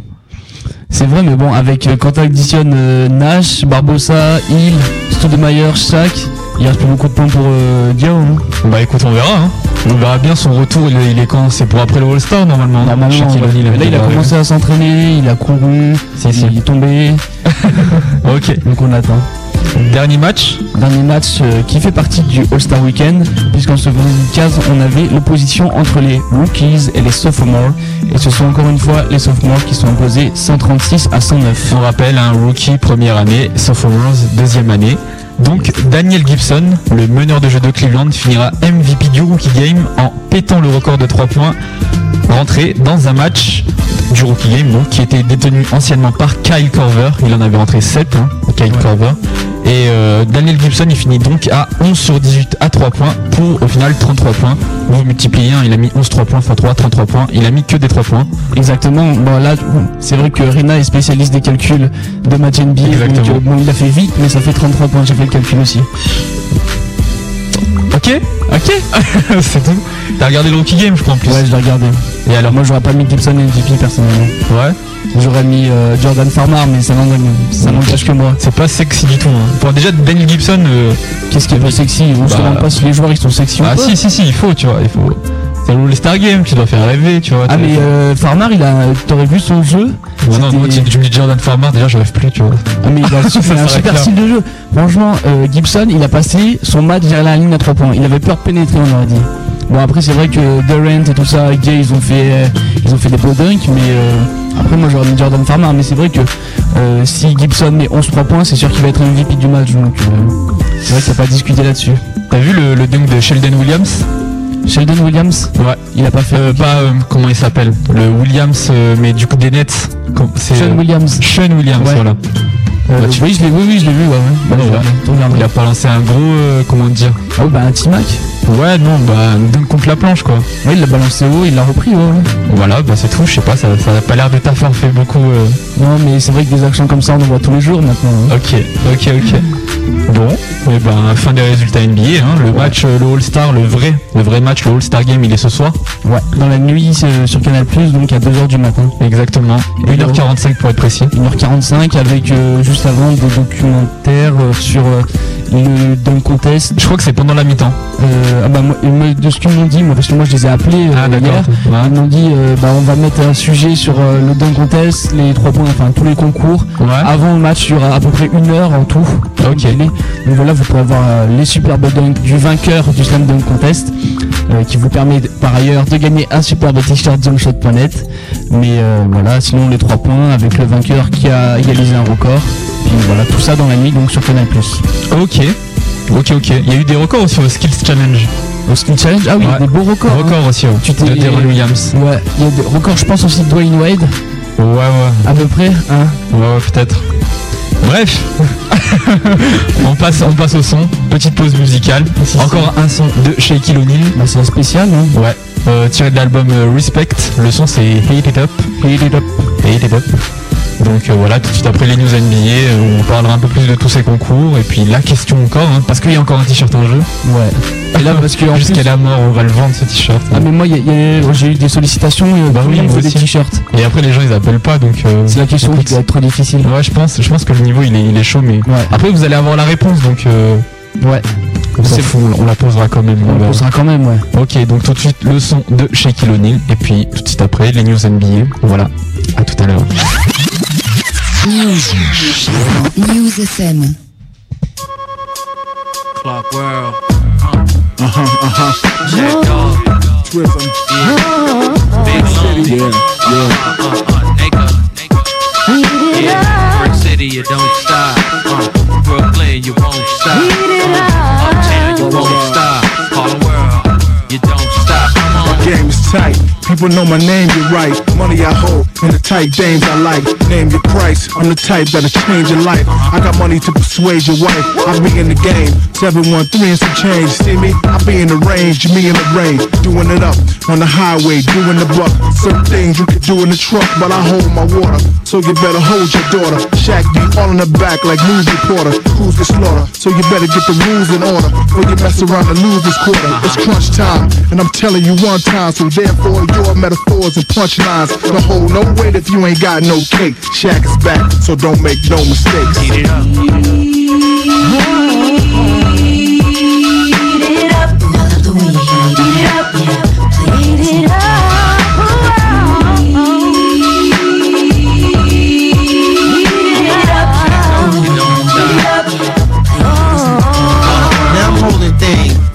C'est vrai, mais bon, avec euh, quand tu additionnes euh, Nash, Barbosa, Hill, Stoudemire, Shaq, il reste plus beaucoup de points pour euh, Diao. hein. Bah écoute, on verra. Hein. On verra bien son retour. Il est, il est quand? C'est pour après le All-Star normalement. Normalement, Shaquille ouais. O'Neal, là, il a commencé à s'entraîner, il a couru, il est tombé. Ok. donc on attend. Dernier match. Dernier match euh, qui fait partie du All-Star Weekend, puisqu'en ce vendredi 15, on avait l'opposition entre les rookies et les sophomores. Et ce sont encore une fois les sophomores qui sont imposés 136 à 109. On rappelle un rookie première année, sophomores deuxième année. Donc Daniel Gibson, le meneur de jeu de Cleveland, finira MVP du rookie game en pétant le record de 3 points rentré dans un match du Rookie Game donc, qui était détenu anciennement par Kyle Corver. Il en avait rentré 7, hein, Kyle Corver. Et euh, Daniel Gibson, il finit donc à 11 sur 18 à 3 points pour au final 33 points. Vous multipliez 1, il a mis 11 3 points x 3, 33 points. Il a mis que des 3 points. Exactement. Bon, là, c'est vrai que Rina est spécialiste des calculs de match NBA. Exactement. Donc, euh, bon, il a fait vite, mais ça fait 33 points. J'ai fait le calcul aussi. Ok, ok, c'est tout. T'as regardé le Rookie Game, je crois en plus. Ouais, je l'ai regardé. Et alors Moi, j'aurais pas mis Gibson MVP personnellement. Ouais. J'aurais mis euh, Jordan Farmar, mais ça n'engage ça que moi. C'est pas sexy du tout. Hein. Bon, déjà, Daniel Gibson. euh, Qu'est-ce qui est pas sexy? On se Bah. demande pas si les joueurs ils sont sexy Ah ou pas. si, si, si, il faut, tu vois. Il faut. C'est le All-Star Game, tu dois faire rêver, tu vois. Ah mais euh, Farmar, il a, t'aurais vu son jeu? Non, c'était- moi, tu, tu me dis Jordan Farmer, déjà, je rêve plus, tu vois. Ah mais il a, il a un super style de jeu. Franchement, euh, Gibson, il a passé son match derrière la ligne à 3 points. Il avait peur de pénétrer, on aurait dit. Bon après c'est vrai que Durant et tout ça, Jay, ils ont fait, euh, ils ont fait des beaux dunks, mais euh, après moi j'aurais mis Jordan Farmer. Mais c'est vrai que euh, si Gibson met 11-3 points, c'est sûr qu'il va être MVP du match. Donc euh, c'est vrai qu'il n'y a pas à discuter là-dessus. T'as vu le dunk de Sheldon Williams? Sheldon Williams, Ouais. il a pas fait. Euh, pas, euh, comment il s'appelle Le Williams, euh, mais du coup des Nets. C'est Sean euh, Williams. Sean Williams, Ouais. voilà. Euh, bah, tu- oui, je l'ai, oui, oui, je l'ai vu, ouais, ouais. Bah. Il a pas lancé un gros, euh, comment dire Oh bah un T-Mac. Ouais, non, bah, dunk contre la planche, quoi. Ouais, il l'a balancé haut, il l'a repris, ouais. ouais. Voilà, bah c'est tout, je sais pas, ça, ça a pas l'air de t'avoir fait beaucoup. euh, Non, mais c'est vrai que des actions comme ça, on en voit tous les jours maintenant. hein. Ok, ok, ok. Bon, et ben fin des résultats NBA, hein, le match, euh, le All-Star, le vrai, le vrai match, le All-Star Game, il est ce soir. Ouais. Dans la nuit c'est, euh, sur Canal donc à 2h du matin. Exactement. 1h45 pour être précis. 1h45 avec euh, juste avant des documentaires euh, sur euh, le dunk contest. Je crois que c'est pendant la mi-temps. Euh, ah bah, moi, de ce qu'ils m'ont dit, moi, parce que moi je les ai appelés Ah d'accord. hier, Ouais. ils m'ont dit euh, bah, on va mettre un sujet sur le dunk contest, les trois points, enfin tous les concours. Ouais. Avant le match, aura à peu près une heure en tout. Ok. Donc voilà, vous pourrez voir euh, les superbes dunks du vainqueur du Slam Dunk Contest, qui vous permet par ailleurs de gagner un superbe t-shirt zoneshot.net. Mais voilà, sinon les trois points avec le vainqueur qui a égalisé un record. Voilà, tout ça dans la nuit, donc sur Canal+. Ok. Ok, ok. Il y a eu des records aussi au Skills Challenge. Au Skill Challenge, ah oui, Ouais. des beaux records. hein. Records aussi, ouais. Tu t'es- de Deron Williams. Ouais, il y a des records, je pense aussi de Dwayne Wade, Ouais, ouais. à peu près. Hein. Ouais, ouais, peut-être. Bref, on, passe, on passe au son. Petite pause musicale. Si, si. Encore un son de Shaquille O'Neal. Bah, c'est un spécial, hein. Ouais. Euh, tiré de l'album euh, Respect. Le son c'est Hate It Up. Hate It Up. Hate It Up. Donc euh, voilà, tout de suite après les news NBA, euh, on parlera un peu plus de tous ces concours. Et puis la question encore, hein, parce qu'il y a encore un t-shirt en jeu. Ouais. Et là, parce que Jusqu'à plus- la mort, on va le vendre ce t-shirt. Ah mais moi, j'ai eu des sollicitations, et Bah tout le oui, des t-shirts. Et après les gens ils appellent pas donc. euh, C'est la question écoute, qui doit être trop difficile. Ouais, je pense, je pense que le niveau il est, il est chaud, mais Ouais. après vous allez avoir la réponse donc. Euh, Ouais. C'est- fout, on la posera quand même. On verra. posera quand même, ouais. Ok, donc tout de suite le son de Shaquille O'Neal et puis tout de suite après les news NBA. Voilà, à tout à l'heure. News. News FM. Clock World. Uh-huh, uh-huh. Jack Dog. Twism. Big Long. Yeah, yeah. Uh, uh, uh, Nigga. Yeah. Brick City, you don't stop. Uh, Brooklyn, you won't stop. Uh, Uptown, you won't stop. Harlem World, you don't stop. Come on. My game is tight. People know my name, you're right. Money I hold, and the tight dames I like. Name your price, I'm the type that'll change your life. I got money to persuade your wife. I be in the game, 713 and some change. See me? I be in the range, me in the range. Doing it up on the highway, doing the buck. Certain things you can do in the truck, but I hold my water. So you better hold your daughter. Shaq be all in the back like news reporter. Who's the slaughter? So you better get the rules in order. Or you mess around and lose this quarter. It's crunch time, and I'm telling you one time. So therefore, your metaphors and punchlines don't hold no weight if you ain't got no cake. Shaq is back, so don't make no mistakes. Heat it up.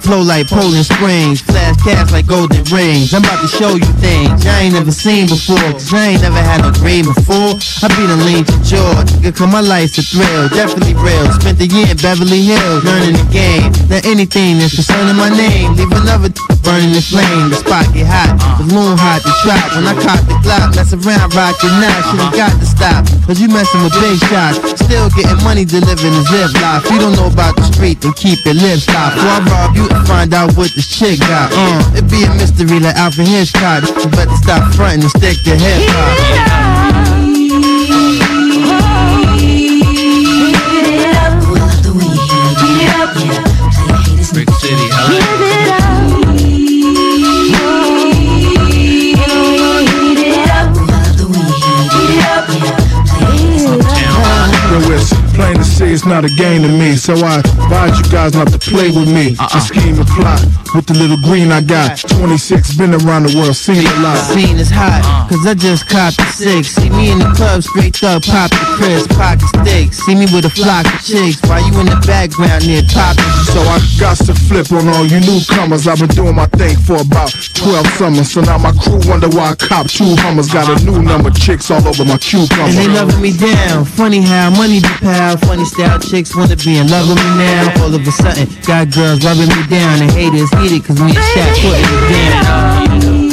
Flow like Poland Springs, flash cash like golden rings. I'm about to show you things I ain't never seen before, cause I ain't never had no dream before. I be the lean to George, nigga, cause my life's a thrill, definitely real. Spent a year in Beverly Hills, learning the game. Now anything that's concerning my name, leave another burning the flame. The spot get hot, the moon hot, the trap. When I caught the clock, mess around, rock now. Should've got to stop, cause you messing with big shots. Still getting money delivered in zip life. You don't know about the street, then keep your lips stopped. Before I rob you find out what this chick got. Uh, it be a mystery like Alfred Hitchcock. You better stop fronting and stick to hip hop. Brick City, LA. Yo, it's plain see it's not a game to me. So I advise you guys not to play with me. And scheme and plot with the little green I got. 26, been around the world, seen a lot. Scene is hot, cause I just copped the six. See me in the club, straight up, pop the crisp, pocket sticks. See me with a flock of chicks, while you in the background near popping. So I got to flip on all you newcomers. I've been doing my thing for about 12 summers. So now my crew wonder why I cop two Hummers. Got a new number, chicks all over my cucumber. And they loving me down. Funny how money be pal. Funny style chicks wanna be in love with me now. All of a sudden, got girls rubbing me down. And haters heated cause me and Shaq putting it down.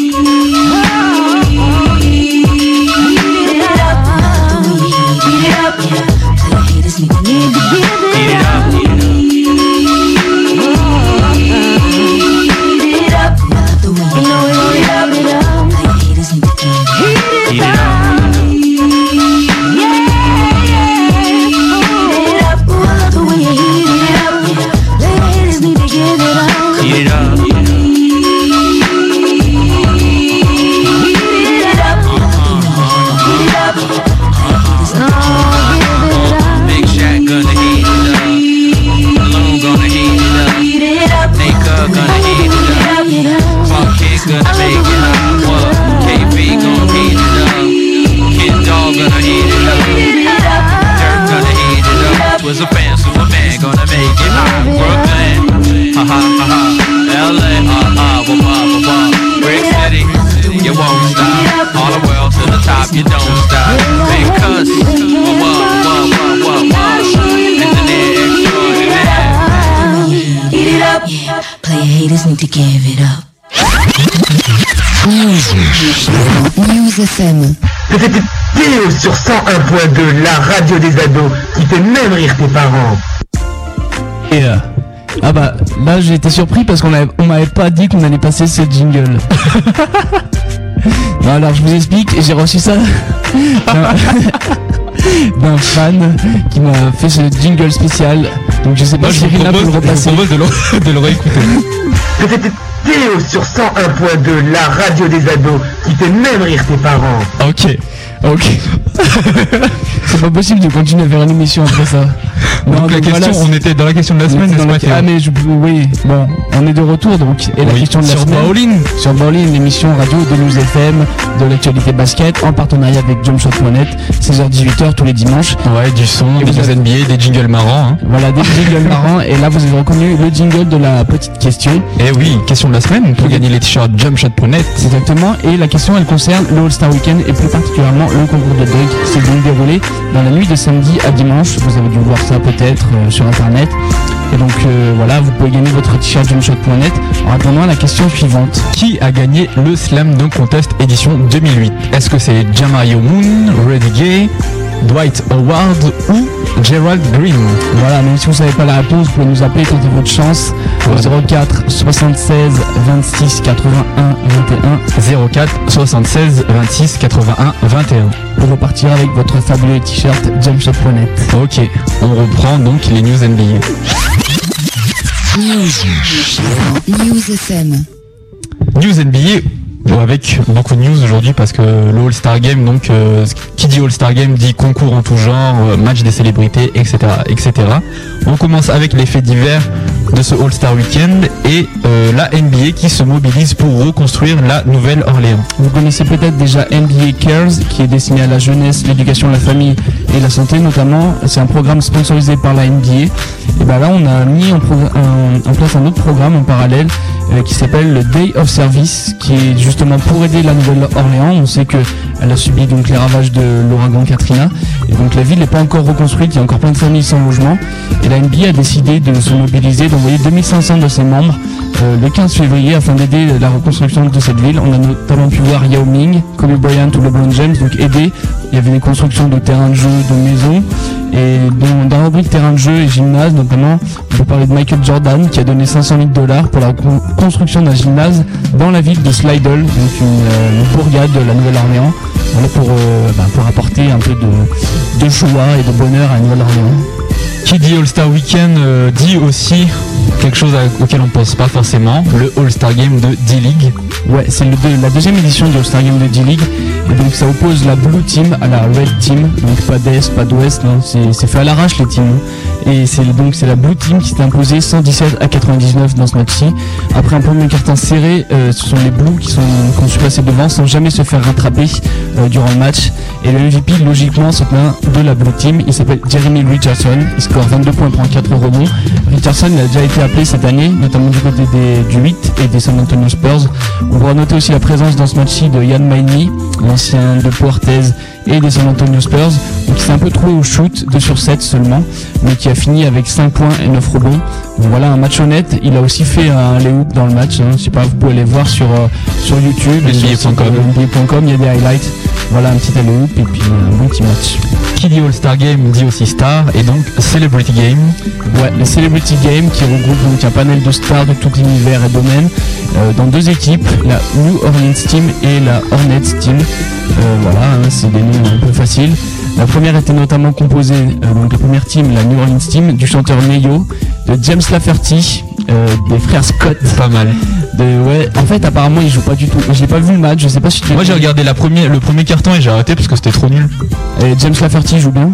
Haters need to give it up. News FM. C'était Théo sur 101.2, la radio des ados, qui fait même rire tes parents. Et euh, ah bah là j'ai été surpris parce qu'on on m'avait pas dit qu'on allait passer ce jingle. Non, alors je vous explique, j'ai reçu ça d'un- fan qui m'a fait ce jingle spécial. Donc je sais pas Moi, je si vous Rina peut propose, le je vous repasser. propose de le, de le réécouter. C'était Théo sur 101.2, la radio des ados, qui fait même rire tes parents. Ok. Ok. C'est pas possible de continuer à faire une émission après ça. Non, Donc la donc question, voilà, on était dans la question de la semaine, n'est-ce la- pas Ah mais je, oui, bon, on est de retour donc. Et la Oui, question de la sur semaine. Sur Bowling, l'émission radio de News FM, de l'actualité basket, en partenariat avec Jumpshot.net, 16h-18h tous les dimanches. Ouais, du son, Et des avez- NBA, des jingles marrants. Hein. Voilà, des jingles marrants. Et là, vous avez reconnu le jingle de la petite question. Et oui, question de la semaine pour gagner les t-shirts jumpshot.net. Exactement. Et la question, elle concerne le All-Star Weekend et plus particulièrement le concours de qui s'est donc déroulé dans la nuit de samedi à dimanche. Vous avez dû voir ça peut-être euh, sur internet. Et donc euh, voilà, vous pouvez gagner votre t-shirt jumpshot.net en répondant à la question suivante. Qui a gagné le Slam Dunk Contest édition 2008 Est-ce que c'est Jamario Moon, Rudy Gay, Dwight Howard ou Gerald Green Voilà, même si vous savez pas la réponse, vous pouvez nous appeler, tenter votre chance au 04 76 26 81 21 04 76 26 81 21. pour repartir avec votre fabuleux t-shirt jumpshot.net. Ok, on reprend donc les news NBA. News FM. News NBA avec beaucoup de news aujourd'hui parce que le All-Star Game, donc euh, qui dit All-Star Game dit concours en tout genre, euh, match des célébrités, etc., etc. On commence avec les faits divers de ce All-Star Weekend et euh, la NBA qui se mobilise pour reconstruire la Nouvelle-Orléans. Vous connaissez peut-être déjà NBA Cares, qui est destiné à la jeunesse, l'éducation, la famille et la santé notamment. C'est un programme sponsorisé par la NBA. Et ben là, on a mis en, place un autre programme en parallèle qui s'appelle le Day of Service, qui est justement pour aider la Nouvelle-Orléans. On sait que elle a subi donc les ravages de l'ouragan Katrina, et donc la ville n'est pas encore reconstruite. Il y a encore plein de familles sans logement. Et la NBA a décidé de se mobiliser, d'envoyer 2500 de ses membres euh, le 15 février afin d'aider la reconstruction de cette ville. On a notamment pu voir Yao Ming, Kobe Bryant ou LeBron James donc aider. Il y avait des constructions de terrains de jeu, de maisons. Et dans, la rubrique terrain de jeu et gymnase, notamment, on peut parler de Michael Jordan qui a donné 500 000 dollars pour la con- construction d'un gymnase dans la ville de Slidell, donc une, euh, bourgade de la Nouvelle-Orléans, euh, bah, pour apporter un peu de, de joie et de bonheur à la Nouvelle-Orléans. Qui dit All-Star Weekend euh, dit aussi quelque chose auquel on pense pas forcément, le All-Star Game de D-League. Ouais, c'est la deuxième édition du All-Star Game de D-League. Et donc ça oppose la Blue Team à la Red Team. Donc pas d'Est, pas d'Ouest, non. C'est fait à l'arrache les teams. Et c'est donc c'est la Blue Team qui s'est imposée 117 à 99 dans ce match-ci. Après un premier carton serré, euh, ce sont les Blues qui, sont, qui ont su passer devant sans jamais se faire rattraper euh, durant le match. Et le MVP, logiquement, c'est un de la Blue Team. Il s'appelle Jeremy Richardson. Il score 22 points, prend 4 rebonds. Richardson a déjà été appelé cette année, notamment du côté du 8 et des San Antonio Spurs. On pourra noter aussi la présence dans ce match-ci de Yann Maini, l'ancien de Puertez et des San Antonio Spurs, qui s'est un peu trouvé au shoot, 2 sur 7 seulement, mais qui a fini avec 5 points et 9 rebonds. Donc voilà, un match honnête. Il a aussi fait un lay-hoop dans le match. Hein. Je sais pas, vous pouvez aller voir sur, euh, sur YouTube, NBA.com. euh, NBA.com, il y a des highlights. Voilà, un petit lay-hoop et puis un bon petit match. Qui dit All-Star Game dit aussi Star et donc Celebrity Game. Ouais, le Celebrity Game qui regroupe donc un panel de stars de tout l'univers et domaine euh, dans deux équipes, la New Orleans Team et la Hornets Team. Euh, voilà, hein, c'est des noms un peu faciles. La première était notamment composée, euh, donc la première team, la New Orleans Team, du chanteur Neyo, de James Lafferty, euh, des frères Scott. Pas mal. De, ouais, en fait, apparemment, ils jouent pas du tout. J'ai pas vu le match, je sais pas si tu Moi j'ai regardé la première, le premier carton et j'ai arrêté parce que c'était trop nul. Et James Lafferty joue bien.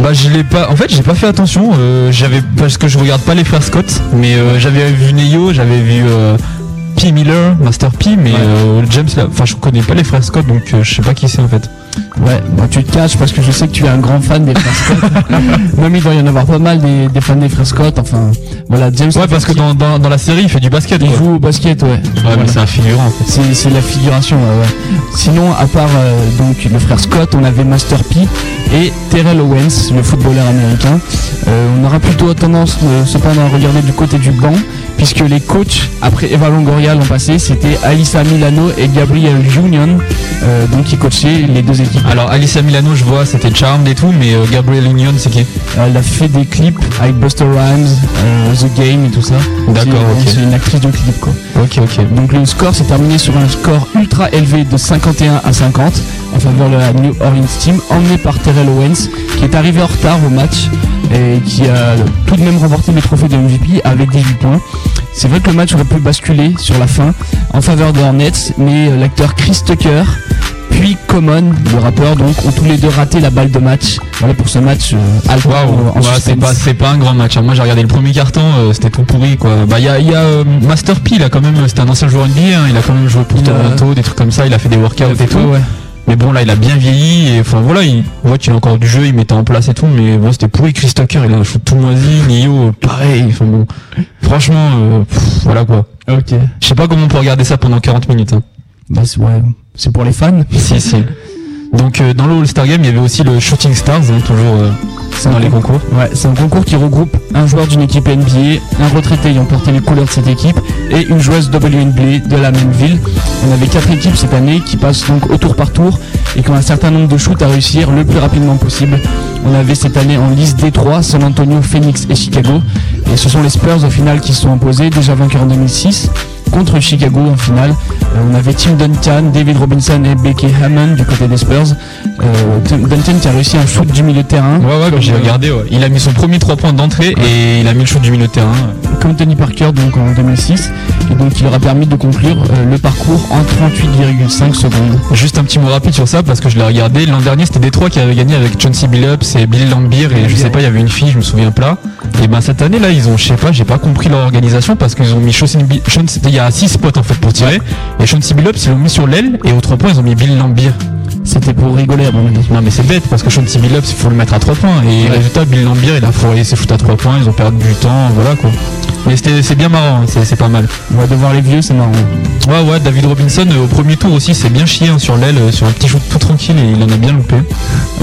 Bah je l'ai pas. En fait j'ai pas fait attention. euh, j'avais parce que je regarde pas les frères Scott, mais euh, j'avais vu Neyo, j'avais vu euh, P Miller, Master P, mais euh, James. Enfin je connais pas les frères Scott donc je sais pas qui c'est en fait. Ouais, bah, tu te caches parce que je sais que tu es un grand fan des frères Scott. Même il doit y en avoir pas mal des, des fans des frères Scott. Enfin, voilà, James. Ouais parce que dans, dans, dans la série il fait du basket. il quoi. joue au basket, ouais. Ouais Voilà. mais c'est un figurant en fait. C'est c'est la figuration, ouais, ouais. Sinon, à part euh, donc le frère Scott, on avait Master P et Terrell Owens, le footballeur américain. Euh, on aura plutôt tendance euh, cependant à regarder du côté du banc, puisque les coachs, après Eva Longoria l'an passé, c'était Alyssa Milano et Gabriel Union, euh, donc qui coachaient les deux équipes. Alors Alicia Milano je vois c'était Charmed et tout, mais euh, Gabriel Union c'est qui? Elle a fait des clips avec Buster Rhymes, euh, The Game et tout ça. D'accord, ok. C'est une actrice de clip quoi. Ok ok. Donc le score s'est terminé sur un score ultra élevé de 51 à 50 en faveur de la New Orleans Team, emmené par Terrell Owens, qui est arrivé en retard au match et qui a tout de même remporté le trophée de MVP avec 18 points. C'est vrai que le match aurait pu basculer sur la fin en faveur des Hornets, mais euh, l'acteur Chris Tucker puis Common, le rappeur, donc, ont tous les deux raté la balle de match. Voilà pour ce match euh, euh, ouais, c'est pas, c'est pas un grand match. hein. Moi j'ai regardé le premier carton, euh, c'était tout pourri quoi. Bah il y a, il y a euh, Master P, il a quand même, c'était un ancien joueur NBA, hein, il a quand même joué pour Il Toronto, des trucs comme ça, il a fait des workouts et tout. Ouais. Mais bon là il a bien vieilli et enfin voilà, il, voit qu'il a encore du jeu, il mettait en place et tout, mais bon c'était pourri. Chris Tucker, il a un shoot tout moisi, Nio, pareil. Enfin bon, franchement, euh, pff, voilà quoi. Ok. Je sais pas comment on peut regarder ça pendant 40 minutes. Hein. Bah, c'est ouais, c'est pour les fans. si si. Donc euh, dans le All-Star Game, il y avait aussi le Shooting Stars, toujours euh, C'est dans un les concours. Ouais, c'est un concours qui regroupe un joueur d'une équipe NBA, un retraité ayant porté les couleurs de cette équipe et une joueuse WNBA de la même ville. On avait quatre équipes cette année qui passent donc au tour par tour et qui ont un certain nombre de shoots à réussir le plus rapidement possible. On avait cette année en liste D3 San Antonio, Phoenix et Chicago. Et ce sont les Spurs au final qui se sont imposés, déjà vainqueurs en 2006 contre Chicago en finale. Euh, on avait Tim Duncan, David Robinson et Becky Hammond du côté des Spurs. Euh, Duncan qui a réussi un shoot du milieu de terrain. Ouais ouais, j'ai regardé. Ouais. Il a mis son premier 3 points d'entrée et il a mis le shoot du milieu de terrain. comme Tony Parker donc en 2006 et donc il leur a permis de conclure euh, le parcours en 38,5 secondes. Juste un petit mot rapide sur ça parce que je l'ai regardé. L'an dernier, c'était Détroit qui avait gagné avec Chauncey Billups et Billy Lambier et je sais pas, il y avait une fille, je me souviens pas. Et ben cette année là, ils ont, je sais pas, j'ai pas compris leur organisation parce qu'ils ont mis Chauncey- il y a 6 spots en fait pour tirer et Chauncey Billups ils l'ont mis sur l'aile et aux 3 points ils ont mis Billy Lambier. C'était pour rigoler à mon avis. Non mais c'est bête parce que Shanty Billups il faut le mettre à 3 points et résultat Bill Lambier il a foiré ses foot à 3 points, ils ont perdu du temps, voilà quoi. Mais c'est bien marrant, hein, c'est c'est pas mal. On va devoir les vieux, c'est marrant. Ouais ouais David Robinson euh, au premier tour aussi c'est bien chié hein, sur l'aile, euh, sur un petit shoot tout tranquille et il en a bien loupé.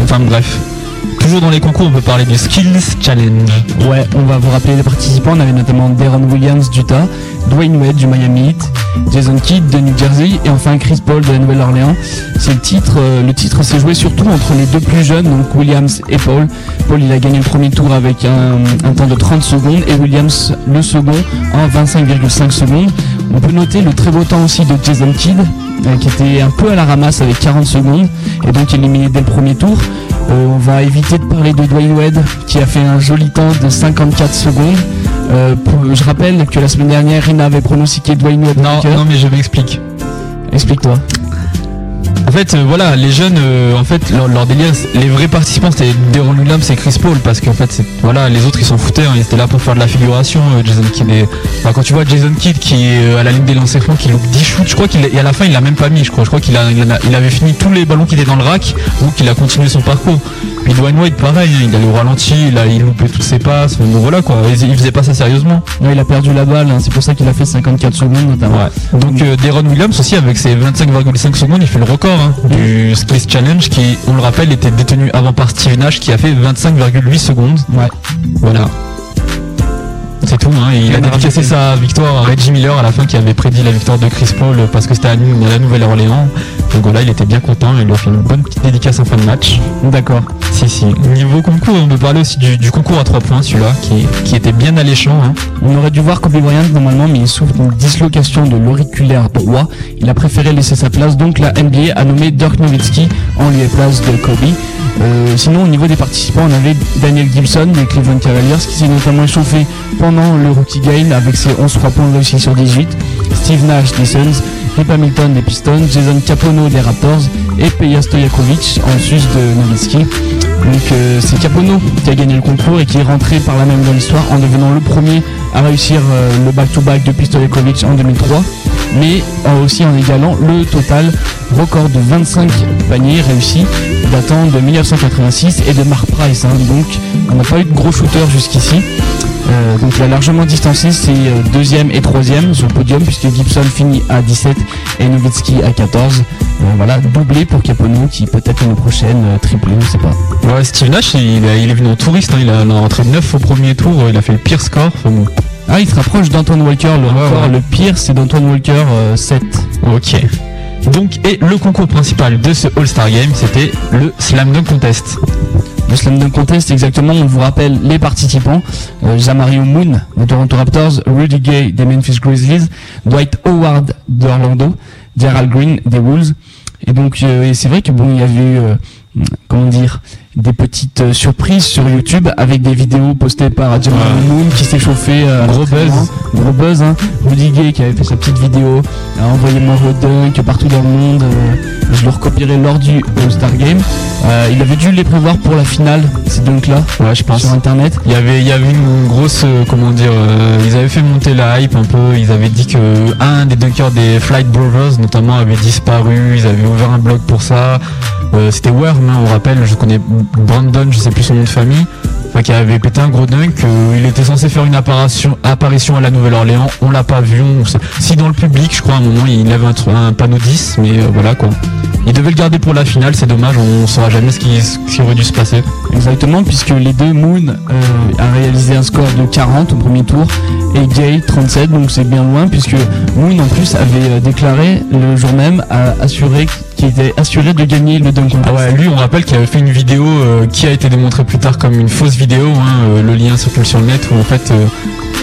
Enfin bref. Toujours dans les concours on peut parler du Skills Challenge. Ouais, on va vous rappeler les participants. On avait notamment Deron Williams d'Utah, Dwayne Wade du Miami Heat, Jason Kidd de New Jersey et enfin Chris Paul de la Nouvelle-Orléans. C'est le titre. euh, le titre s'est joué surtout entre les deux plus jeunes, donc Williams et Paul. Paul il a gagné le premier tour avec un, temps de 30 secondes et Williams le second en 25,5 secondes. On peut noter le très beau temps aussi de Jason Kidd euh, qui était un peu à la ramasse avec 40 secondes et donc éliminé dès le premier tour. Euh, on va éviter de parler de Dwayne Wade qui a fait un joli temps de 54 secondes. Euh, pour- je rappelle que la semaine dernière, Rina avait pronostiqué Dwayne Wade Non, non mais je m'explique. Explique-toi. En fait, euh, voilà, les jeunes, euh, en fait, leur, leur délire, c'est- les vrais participants, c'était Deron Williams et Chris Paul, parce qu'en fait, c'est- voilà, les autres, ils s'en foutaient, hein, ils étaient là pour faire de la figuration. euh, Jason Kidd, quand tu vois Jason Kidd qui est à la ligne des lancers francs, qui loupe 10 shoots, je crois qu'il, à la fin, il l'a même pas mis, je crois, je crois qu'il il, avait fini tous les ballons qui étaient dans le rack, donc il a continué son parcours. Puis Dwayne Wade, pareil, hein, il allait au ralenti, il, a, il loupait toutes ses passes, donc voilà quoi, il, il faisait pas ça sérieusement. Ouais, il a perdu la balle, hein, c'est pour ça qu'il a fait 54 secondes notamment. Ouais. Donc euh, Deron Williams aussi avec ses 25,5 secondes, il fait le record hein, du Skills Challenge qui, on le rappelle, était détenu avant par Steve Nash qui a fait 25,8 secondes. Ouais. Voilà. C'est tout, hein. Et il a dédicacé sa victoire à Reggie Miller à la fin qui avait prédit la victoire de Chris Paul parce que c'était à la Nouvelle-Orléans. Donc voilà, il était bien content, il lui a fait une bonne petite dédicace en fin de match. D'accord. Si, si. Niveau concours, on peut parler aussi du, du concours à 3 points, celui-là, qui, qui était bien alléchant. Hein. On aurait dû voir Kobe Bryant normalement, mais il souffre d'une dislocation de l'auriculaire droit. Il a préféré laisser sa place, donc la NBA a nommé Dirk Nowitzki en lieu et place de Kobe. Euh, sinon, au niveau des participants, on avait Daniel Gibson des Cleveland Cavaliers qui s'est notamment échauffé pendant le Rookie Game avec ses 11 3 points réussis sur 18. Steve Nash des Suns, Rip Hamilton des Pistons, Jason Capono des Raptors et Peja Stojakovic en sus de Nowitzki. Donc euh, c'est Capono qui a gagné le concours et qui est rentré par la même dans l'histoire en devenant le premier à réussir euh, le back-to-back de Pistolekovic en 2003, mais aussi en égalant le total record de 25 paniers réussis datant de 1986 et de Mark Price. hein. donc on n'a pas eu de gros shooter jusqu'ici. Euh, donc il a largement distancé ses euh, deuxième et troisième sur le podium puisque Gibson finit à 17 et Nowitzki à 14. Euh, voilà, doublé pour Capono qui peut-être l'année prochaine euh, triplé, on sait pas. Ouais, Steve Nash, il, il est venu en touriste, hein, il a, a rentré 9 au premier tour, il a fait le pire score. Bon. Ah, il se rapproche d'Antoine Walker. Le Ouais, record, ouais. le pire, c'est d'Antoine Walker euh, 7. Ok. Donc, et le concours principal de ce All-Star Game, c'était le Slam Dunk Contest. Le Slam Contest, exactement, on vous rappelle les participants. Euh, Jamario Moon des Toronto Raptors, Rudy Gay des Memphis Grizzlies, Dwight Howard d'Orlando, Gerald Green des Wolves. Et donc, euh, c'est vrai que bon, il y avait eu, euh, comment dire, des petites euh, surprises sur YouTube avec des vidéos postées par Ouais. Moon qui s'est chauffé. euh, à Gros buzz. Gros buzz, hein. Rudy Gay qui avait fait sa petite vidéo, a envoyé moi au dunk partout dans le monde. euh, je le recopierai lors du All-Star Game. Euh, il avait dû les prévoir pour la finale, ces dunks-là, Ouais, je pense. sur internet. Il y avait, il y avait une grosse, euh, comment dire, euh, ils avaient fait monter la hype un peu. Ils avaient dit que un des dunkers des Flight Brothers, notamment, avait disparu. Ils avaient ouvert un blog pour ça. Euh, C'était Worm, hein, on rappelle. Je connais Brandon, je sais plus son nom de famille. Qui avait pété un gros dunk. euh, il était censé faire une apparition, à la Nouvelle-Orléans. On l'a pas vu. Si dans le public, je crois, à un moment, il avait un, panneau 10, mais euh, voilà quoi. Il devait le garder pour la finale. C'est dommage. On saura jamais ce qui, aurait dû se passer. Exactement, puisque les deux, Moon a réalisé un score de 40 au premier tour et Gay 37, donc c'est bien loin, puisque Moon en plus avait déclaré le jour même à assurer qu'il était assuré de gagner le dunk lui, on rappelle qu'il avait fait une vidéo euh, qui a été démontrée plus tard comme une fausse vidéo. hein, euh, le lien circule sur le net où en fait euh,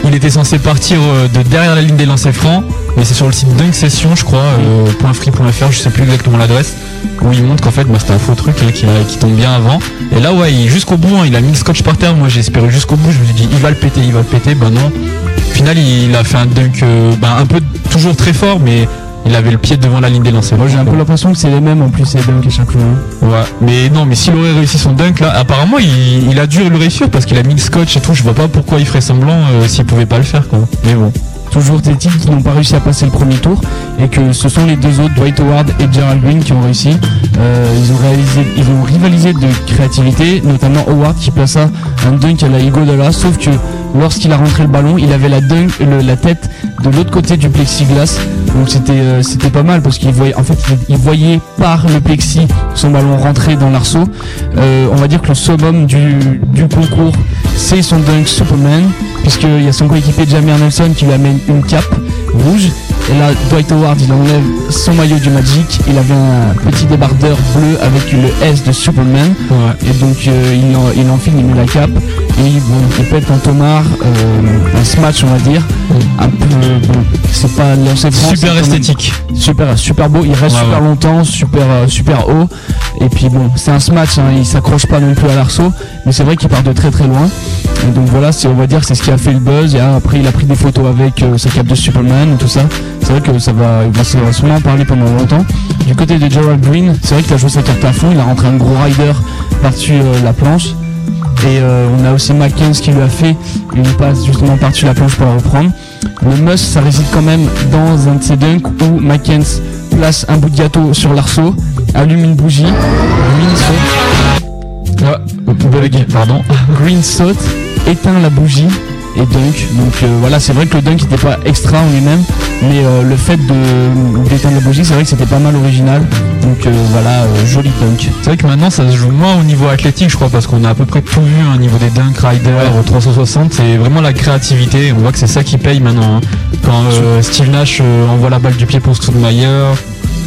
il était censé partir de derrière la ligne des lancers francs, mais c'est sur le site Dunk Session, je crois, euh, .free.fr, je sais plus exactement l'adresse, où il montre qu'en fait bah, c'était un faux truc hein, qui, qui tombe bien avant. Et là, ouais, jusqu'au bout, hein, il a mis le scotch par terre. Moi, j'ai espéré jusqu'au bout. Je me suis dit, il va le péter, il va le péter. Ben non. Au final, il a fait un dunk ben, un peu toujours très fort, mais il avait le pied devant la ligne des lancers Moi j'ai un peu l'impression que c'est les mêmes en plus, ces dunks à chaque fois. Ouais, mais non, mais s'il aurait réussi son dunk là, apparemment il, il a dû le réussir parce qu'il a mis le scotch et tout. Je vois pas pourquoi il ferait semblant euh, s'il pouvait pas le faire quoi. Mais bon, toujours des teams qui n'ont pas réussi à passer le premier tour et que ce sont les deux autres, Dwight Howard et Gerald Green, qui ont réussi. Euh, ils, ont réalisé, ils ont rivalisé de créativité, notamment Howard qui plaça un dunk à la Iguodala, sauf que lorsqu'il a rentré le ballon, il avait la, tête de l'autre côté du plexiglas, donc c'était euh, c'était pas mal parce qu'il voyait, en fait, il, il voyait par le plexi son ballon rentrer dans l'arceau. Euh, on va dire que le summum du, du concours, c'est son dunk Superman, puisqu'il y a son coéquipier Jamir Nelson qui lui amène une cape rouge. Et là, Dwight Howard, il enlève son maillot du Magic. Il avait un petit débardeur bleu avec le S de Superman. Et donc, euh, il, en, il enfile, il met la cape. Et bon, il pète un tomard, euh, un smash, on va dire. Un peu, bon, c'est pas lancé franc, Super esthétique. Super, super beau. Il reste Ouais, super ouais. longtemps, super, euh, super haut. Et puis bon, c'est un smash, hein, il s'accroche pas non plus à l'arceau. Mais c'est vrai qu'il part de très très loin. Et donc voilà, c'est, on va dire, c'est ce qui a fait le buzz. Et après, il a pris des photos avec euh, sa cape de Superman et tout ça. C'est vrai que ça va, il va sûrement en parler pendant longtemps. Du côté de Gerald Green, c'est vrai qu'il a joué sa carte à fond. Il a rentré un gros rider par-dessus euh, la planche. Et euh, on a aussi Mackenzie qui lui a fait une passe justement par-dessus la planche pour la reprendre. Le must, ça réside quand même dans un de ces dunks où Mackenzie place un bout de gâteau sur l'arceau, allume une bougie, green saute, Ah, pardon. green saute, éteint la bougie et dunk. Donc euh, voilà, c'est vrai que le dunk n'était pas extra en lui-même, mais euh, le fait de d'éteindre la bougie, c'est vrai que c'était pas mal original. Donc euh, voilà, joli dunk. C'est vrai que maintenant ça se joue moins au niveau athlétique, je crois, parce qu'on a à peu près tout vu, un niveau des dunk riders au 360, c'est vraiment la créativité. On voit que c'est ça qui paye maintenant. hein. Quand Steve Nash envoie la balle du pied pour Stoudemire,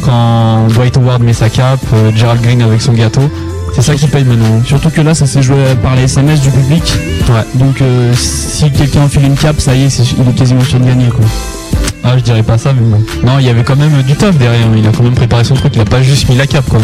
quand Dwight Howard met sa cape, Gerald Green avec son gâteau, c'est ça qui paye maintenant. Surtout que là, ça s'est joué par les SMS du public. Ouais. Donc euh, si quelqu'un enfile une cape, ça y est, c'est- il est quasiment sûr de gagner quoi. Ah, je dirais pas ça, mais bon. Non, il y avait quand même du taf derrière. Il a quand même préparé son truc. Il a pas juste mis la cape, quoi.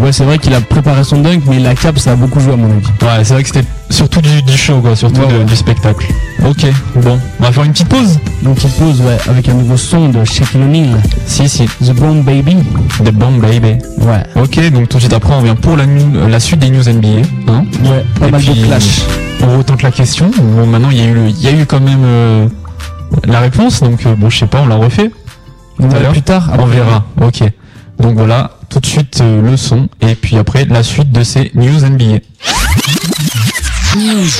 Ouais, c'est vrai qu'il a préparé son dunk, mais la cape, ça a beaucoup joué à mon avis. Ouais, c'est vrai que c'était surtout du, du show, quoi. Surtout Ouais, de- ouais. du spectacle. Ok, bon. On va faire une petite pause. Donc il pose ouais, avec un nouveau son de Shaquille O'Neal, Si, si. The Bomb Baby. The Bomb Baby. Ouais. Ok, donc tout de suite après, on vient pour la, euh, la suite des news NBA. Hein Ouais, pas Et mal puis, de clash. On retente la question. Bon, maintenant, il y a eu, le- il y a eu quand même euh, la réponse. Donc, euh, bon, je sais pas, on la refait. On tout à l'heure. plus tard. On verra. Ok. Donc voilà, tout de suite euh, le son. Et puis après, la suite de ces news NBA. News.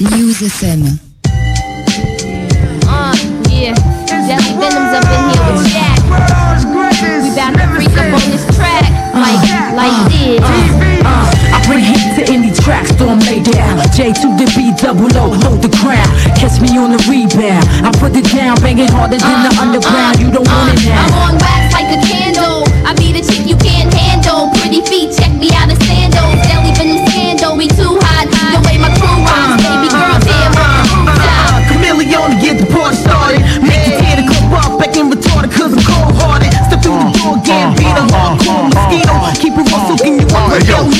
News FM. Uh, yeah. Deadly Venom's up in here with Jack. We bout to freak up on this track. Like, like this. I bring heat to any track, storm lay down. J to the B, double O, hold the crown. Catch me on the rebound. I put it down, banging harder than the underground. You don't want it I'm now. on wax like a candle. I be handle. Feet, check me out of sandals. Deadly Venom scandal, we too hot. The way my crew rocks, baby girl, damn, on the rooftop. Chameleon to get the party started. Make you tear the club up, back in retarded, cause I'm cold hearted. Step through the door, get beat a hardcore mosquito. Uh. Keep it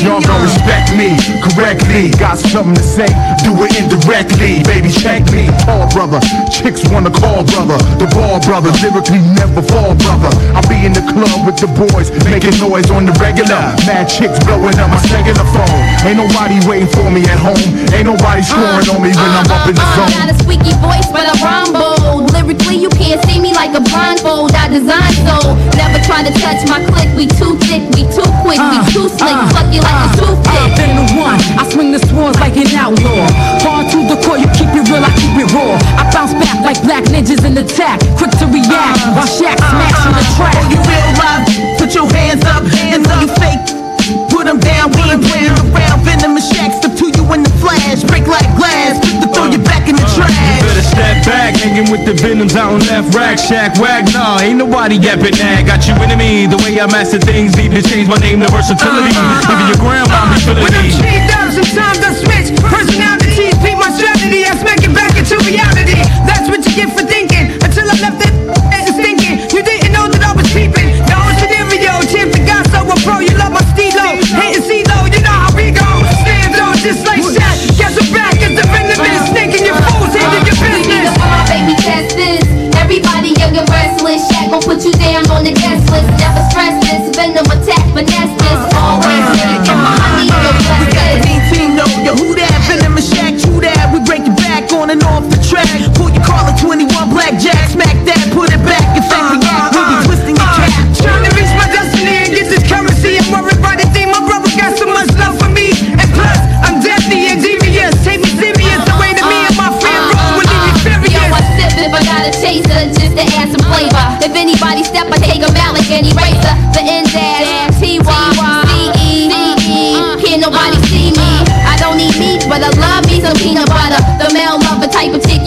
y'all don't respect me correctly. Got something to say, do it indirectly. Baby, check me. Call brother, chicks wanna call brother. The ball brother, lyrically never fall brother. I be in the club with the boys, making noise on the regular. Mad chicks blowing up my cellular phone. Ain't nobody waiting for me at home. Ain't nobody scoring on me when I'm up in the Uh, uh, uh zone. got a squeaky voice, but I rhyme bold. Lyrically, you can't see me like a blindfold. I design so. Never try to touch my click. We too thick, we too quick, we uh, too slick. Fuck you like a uh, toothpick. been the one. I swing the swords like an outlaw. Hard to the core, you keep it real, I keep it raw. I bounce back like black ninjas in attack. Quick to react while Shaq smashing the track. Oh, you real live? Put your hands up. And though you fake, put them down. We ain't playing around. Venomous Shaq step to you in the flash. Break like glass. Quick to throw you back in the uh, trash. You Better step back, hanging with the venoms out on left rack, shack wag. Nah, ain't nobody yapping that. Got you into me. The way I master things, need to change my name to versatility. Uh, uh, Even your grandma be feeling When I'm me. cheesed up, sometimes I switch personalities. Beat my strategy, I smack it back into reality. That's what you get for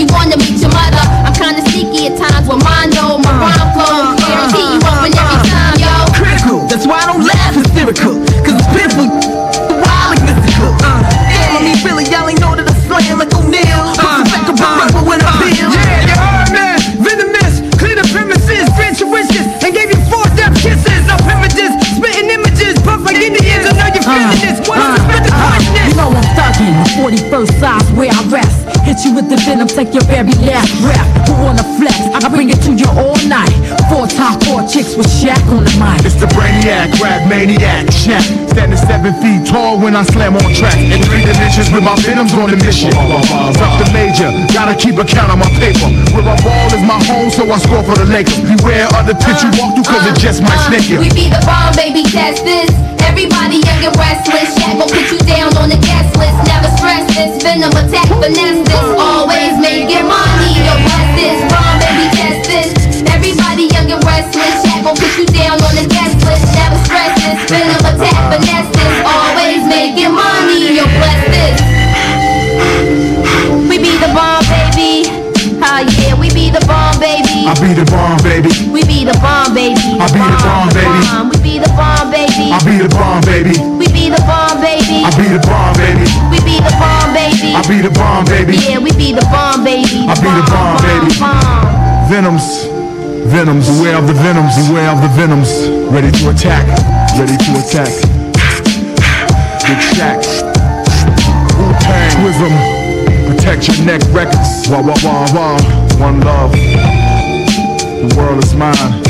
you wanna meet take your very last breath. Who wanna flex? I bring it to you all night. Four top four chicks with Shaq on the mic. It's the brainiac, rap maniac, Shaq. Standing seven feet tall when I slam on track. In three dimensions with my venoms on the mission. Fuck the major, gotta keep a count on my paper. Where I ball is my home, so I score for the Lakers. Beware of the pitch you walk through, cause it just might snake you. Uh, we be the bomb, baby, test this. Everybody young and restless. Shaq gon' put you down on the guest list. Never stress this. Venom attack, finesse this. Always making money. Yo, bless this. Bomb, baby, test this. Everybody young and restless. Shaq gon' put you down on the guest list. Never stress this. Venom attack, finesse this. Always making money. Yo, bless this. We be the bomb, baby. Ah, yeah, we be the bomb, baby. I be the bomb, baby. We be the bomb, baby. I be the bomb, baby. We be the bomb, baby. I be the bomb, baby. We be the bomb, baby. I be the bomb, baby. We be the bomb, baby. I be the bomb, baby. Yeah, we be the bomb, baby. I be the bomb, baby. Venoms, venoms, beware of the venoms, beware of the venoms. Ready to attack, ready to attack. Big Shaq, Wu-Tang, Wisdom, protect your neck records. Wah wah wah wah, one love. The world is mine.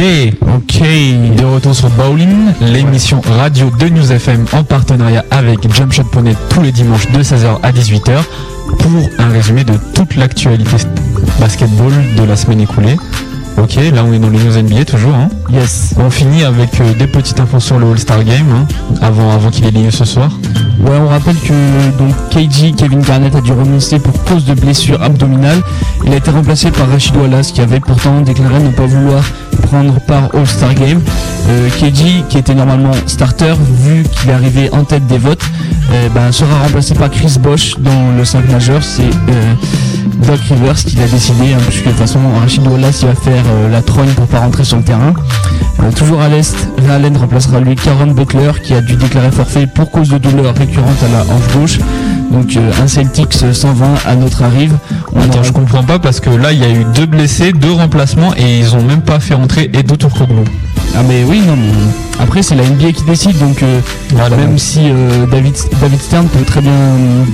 Ok, ok, de retour sur Bowling, l'émission radio de News FM en partenariat avec Jump Shot Poney tous les dimanches de 16h à 18h pour un résumé de toute l'actualité basketball de la semaine écoulée. Ok, là on est dans les news NBA toujours. Hein. Yes. On finit avec euh, des petites infos sur le All-Star Game hein, avant, avant qu'il ait lieu ce soir. Ouais, on rappelle que donc KG, Kevin Garnett, a dû renoncer pour cause de blessure abdominale. Il a été remplacé par Rachid Wallace, qui avait pourtant déclaré ne pas vouloir prendre part au All-Star Game. Euh, qui était normalement starter, vu qu'il est arrivé en tête des votes, euh, ben, sera remplacé par Chris Bosch dans le 5 majeur. C'est euh, Doc Rivers qui l'a décidé, hein, puisque de toute façon Rachid Wallace va faire euh, la trogne pour pas rentrer sur le terrain. Euh, toujours à l'est, Allen remplacera lui Caron Butler qui a dû déclarer forfait pour cause de douleur récurrente à la hanche gauche. Donc un Celtics 120 à notre arrive. Attends, je comprends pas parce que là il y a eu deux blessés, deux remplacements et ils ont même pas fait rentrer Edo Turkoglu. Ah mais oui non mais après c'est la NBA qui décide donc euh, Voilà. même si euh, David David Stern peut très bien euh,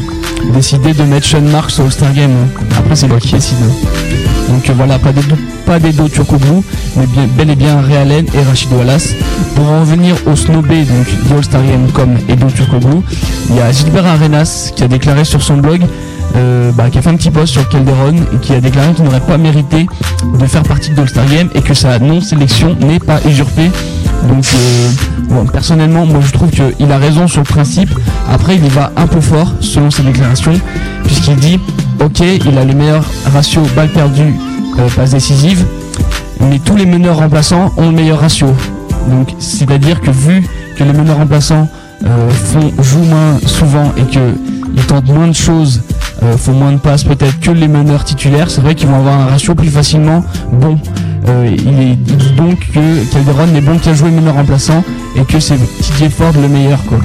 décider de mettre Sean Marks au All-Star Game. hein. Après c'est lui qui décide. Donc voilà pas d'Edo pas Turkoglu mais bien, bel et bien Ray Allen et Rachid Wallace. Pour en venir au snobé donc du All-Star Game comme Edo Turkoglu, il y a Gilbert Arenas qui a déclaré sur son blog euh, bah, qui a fait un petit post sur Calderon et qui a déclaré qu'il n'aurait pas mérité de faire partie de l'All-Star et que sa non-sélection n'est pas usurpée. Donc euh, personnellement, moi je trouve qu'il a raison sur le principe. Après, il y va un peu fort selon ses déclarations, puisqu'il dit Ok, il a le meilleur ratio balle perdue, euh, passe décisive, mais tous les meneurs remplaçants ont le meilleur ratio. Donc c'est-à-dire que vu que les meneurs remplaçants font, jouent moins souvent et qu'ils tentent moins de choses, euh, font moins de passes peut-être que les meneurs titulaires, c'est vrai qu'ils vont avoir un ratio plus facilement bon. Euh, il, est, dit donc que Calderon n'est bon qu'à jouer meneur remplaçant et que c'est TJ Ford le meilleur quoi.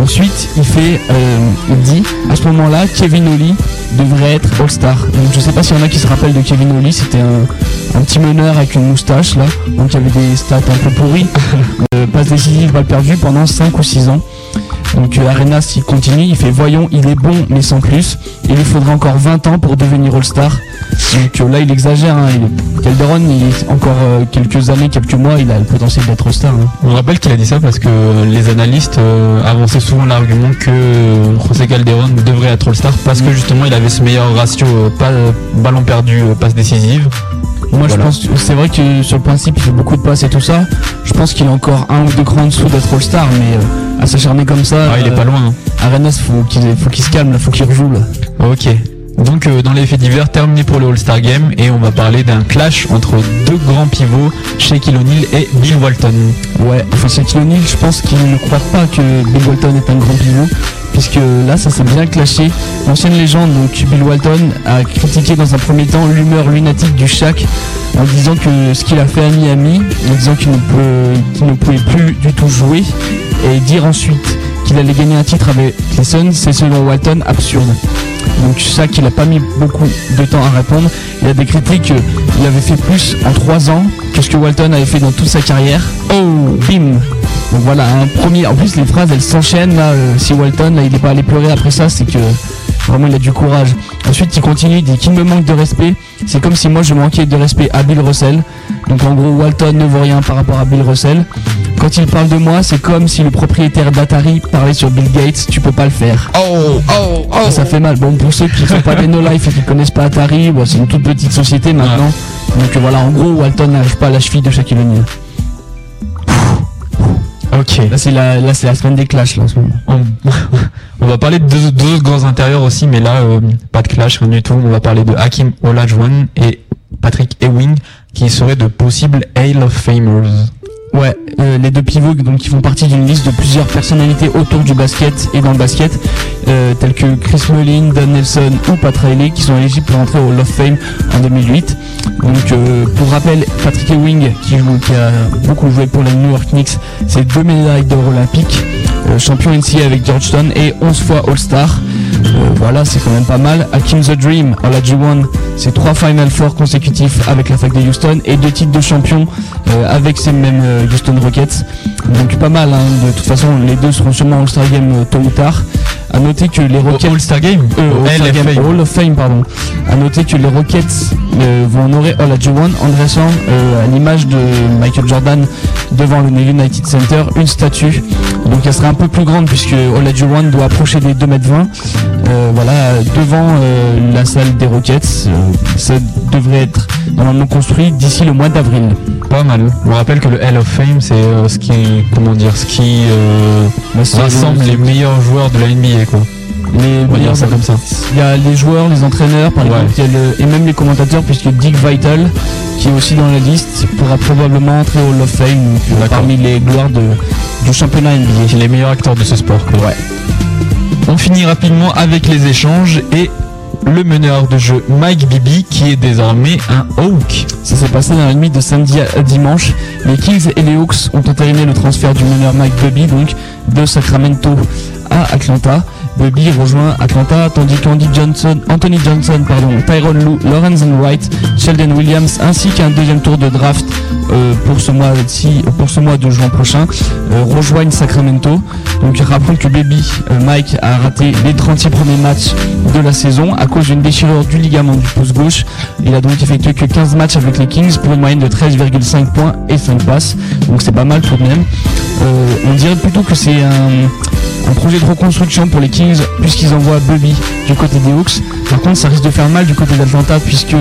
Ensuite il fait euh, il dit à ce moment là Kevin Oli devrait être All-Star. Donc je sais pas s'il y en a qui se rappellent de Kevin Oli, c'était un, un petit meneur avec une moustache là, donc il y avait des stats un peu pourries. Euh, passe décisive, balle perdue pendant 5 ou 6 ans. Donc euh, Arenas il continue, il fait voyons il est bon mais sans plus. Il lui faudra encore 20 ans pour devenir All-Star. Donc euh, là, il exagère. Hein. Il- Calderon, il est encore euh, quelques années, quelques mois, il a le potentiel d'être All-Star. hein. On rappelle qu'il a dit ça parce que les analystes avançaient souvent l'argument que José Calderon devrait être All-Star parce que justement il avait ce meilleur ratio pas, ballon perdu, passe décisive. Moi, Voilà. je pense, que c'est vrai que sur le principe, il fait beaucoup de passes et tout ça. Je pense qu'il est encore un ou deux crans en dessous d'être All-Star, mais à s'acharner comme ça. Ah, il est pas loin. hein. Arenas, faut qu'il faut qu'il se calme, là, faut qu'il rejoue. Là. Ok. Donc euh, dans les faits divers, terminé pour le All-Star Game et on va parler d'un clash entre deux grands pivots, Shaquille O'Neal et Bill Walton. Ouais, enfin Shaquille O'Neal, je pense qu'il ne croit pas que Bill Walton est un grand pivot, puisque là, ça s'est bien clashé. L'ancienne légende, donc Bill Walton, a critiqué dans un premier temps l'humeur lunatique du Shaq en disant que ce qu'il a fait à Miami, en disant qu'il ne, pouvait plus du tout jouer, et dire ensuite qu'il allait gagner un titre avec les Suns, c'est selon Walton absurde. Donc Shaq, il a pas mis beaucoup de temps à répondre. Il a décrété qu'il avait fait plus en 3 ans que ce que Walton avait fait dans toute sa carrière. Oh, bim Donc voilà, un premier. En plus, les phrases, elles s'enchaînent. Là, euh, si Walton, là, il n'est pas allé pleurer après ça, c'est que vraiment, il a du courage. Ensuite, il continue, il dit qu'il me manque de respect. C'est comme si moi, je manquais de respect à Bill Russell. Donc en gros, Walton ne vaut rien par rapport à Bill Russell. Quand il parle de moi, c'est comme si le propriétaire d'Atari parlait sur Bill Gates. Tu peux pas le faire. Oh, oh, oh Ça, ça fait mal. Bon, pour ceux qui sont pas des no life et qui connaissent pas Atari, bon, c'est une toute petite société maintenant. Donc voilà, en gros, Walton n'arrive pas à la cheville de Shaquille O'Neal. Ok. Là, c'est la, là, la semaine des clashs, là, en ce moment. On, on va parler de deux, deux autres grands intérieurs aussi, mais là, euh, pas de clash, rien du tout. On va parler de Hakim Olajuwon et Patrick Ewing, qui seraient de possibles Hall of Famers. Ouais, euh, les deux pivots donc, qui font partie d'une liste de plusieurs personnalités autour du basket et dans le basket, euh, tels que Chris Mullin, Don Nelson ou Pat Riley, qui sont éligibles pour entrer au Hall of Fame en 2008. Donc, euh, pour rappel, Patrick Ewing, qui, joue, qui a beaucoup joué pour les New York Knicks, c'est deux médailles d'or olympiques, champion NCAA avec Georgetown et 11 fois All-Star. Euh, voilà, c'est quand même pas mal. Hakim The Dream, Olajuwon, c'est trois Final Four consécutifs avec la fac de Houston et deux titres de champion euh, avec ces mêmes euh, Houston Rockets. Donc pas mal, hein. de toute façon les deux seront sûrement All-Star Game euh, tôt ou tard. À noter que les Rockets... All-Star Game Euh, Hall of Fame, pardon. À noter que les Rockets euh, vont honorer Olajuwon en dressant euh, à l'image de Michael Jordan devant le United Center une statue. Donc elle sera un peu plus grande puisque Olajuwon doit approcher des 2m20. Euh, voilà, devant euh, la salle des Rockets. Euh, ça devrait être normalement construit d'ici le mois d'avril. Pas mal. Je me rappelle que le Hall of Fame, c'est ce qui, comment dire, ce qui Bah, rassemble le- les meilleurs joueurs de la NBA, quoi. Les, On va dire ça comme ça. Il y a les joueurs, les entraîneurs, par exemple, le- et même les commentateurs, puisque Dick Vital, qui est aussi dans la liste, pourra probablement entrer au Hall of Fame, donc, euh, parmi les gloires de, du championnat NBA. Les meilleurs acteurs de ce sport, quoi. Ouais. On finit rapidement avec les échanges et le meneur de jeu Mike Bibi qui est désormais un Hawk. Ça s'est passé dans la nuit de samedi à dimanche. Les Kings et les Hawks ont entériné le transfert du meneur Mike Bubby, donc de Sacramento à Atlanta. Bubby rejoint Atlanta, tandis qu'Andy Johnson, Anthony Johnson, pardon, Tyron Lue, Lorenzen Wright, Sheldon Williams, ainsi qu'un deuxième tour de draft euh, pour ce mois ci pour ce mois de juin prochain, euh, rejoignent Sacramento. Donc rappelons que Baby euh, Mike a raté les 36 premiers matchs de la saison à cause d'une déchirure du ligament du pouce gauche. Il a donc effectué que 15 matchs avec les Kings pour une moyenne de 13,5 points et 5 passes. Donc c'est pas mal tout de même. On dirait plutôt que c'est un, projet de reconstruction pour les Kings puisqu'ils envoient Bubby du côté des Hawks. Par contre ça risque de faire mal du côté d'Atlanta puisque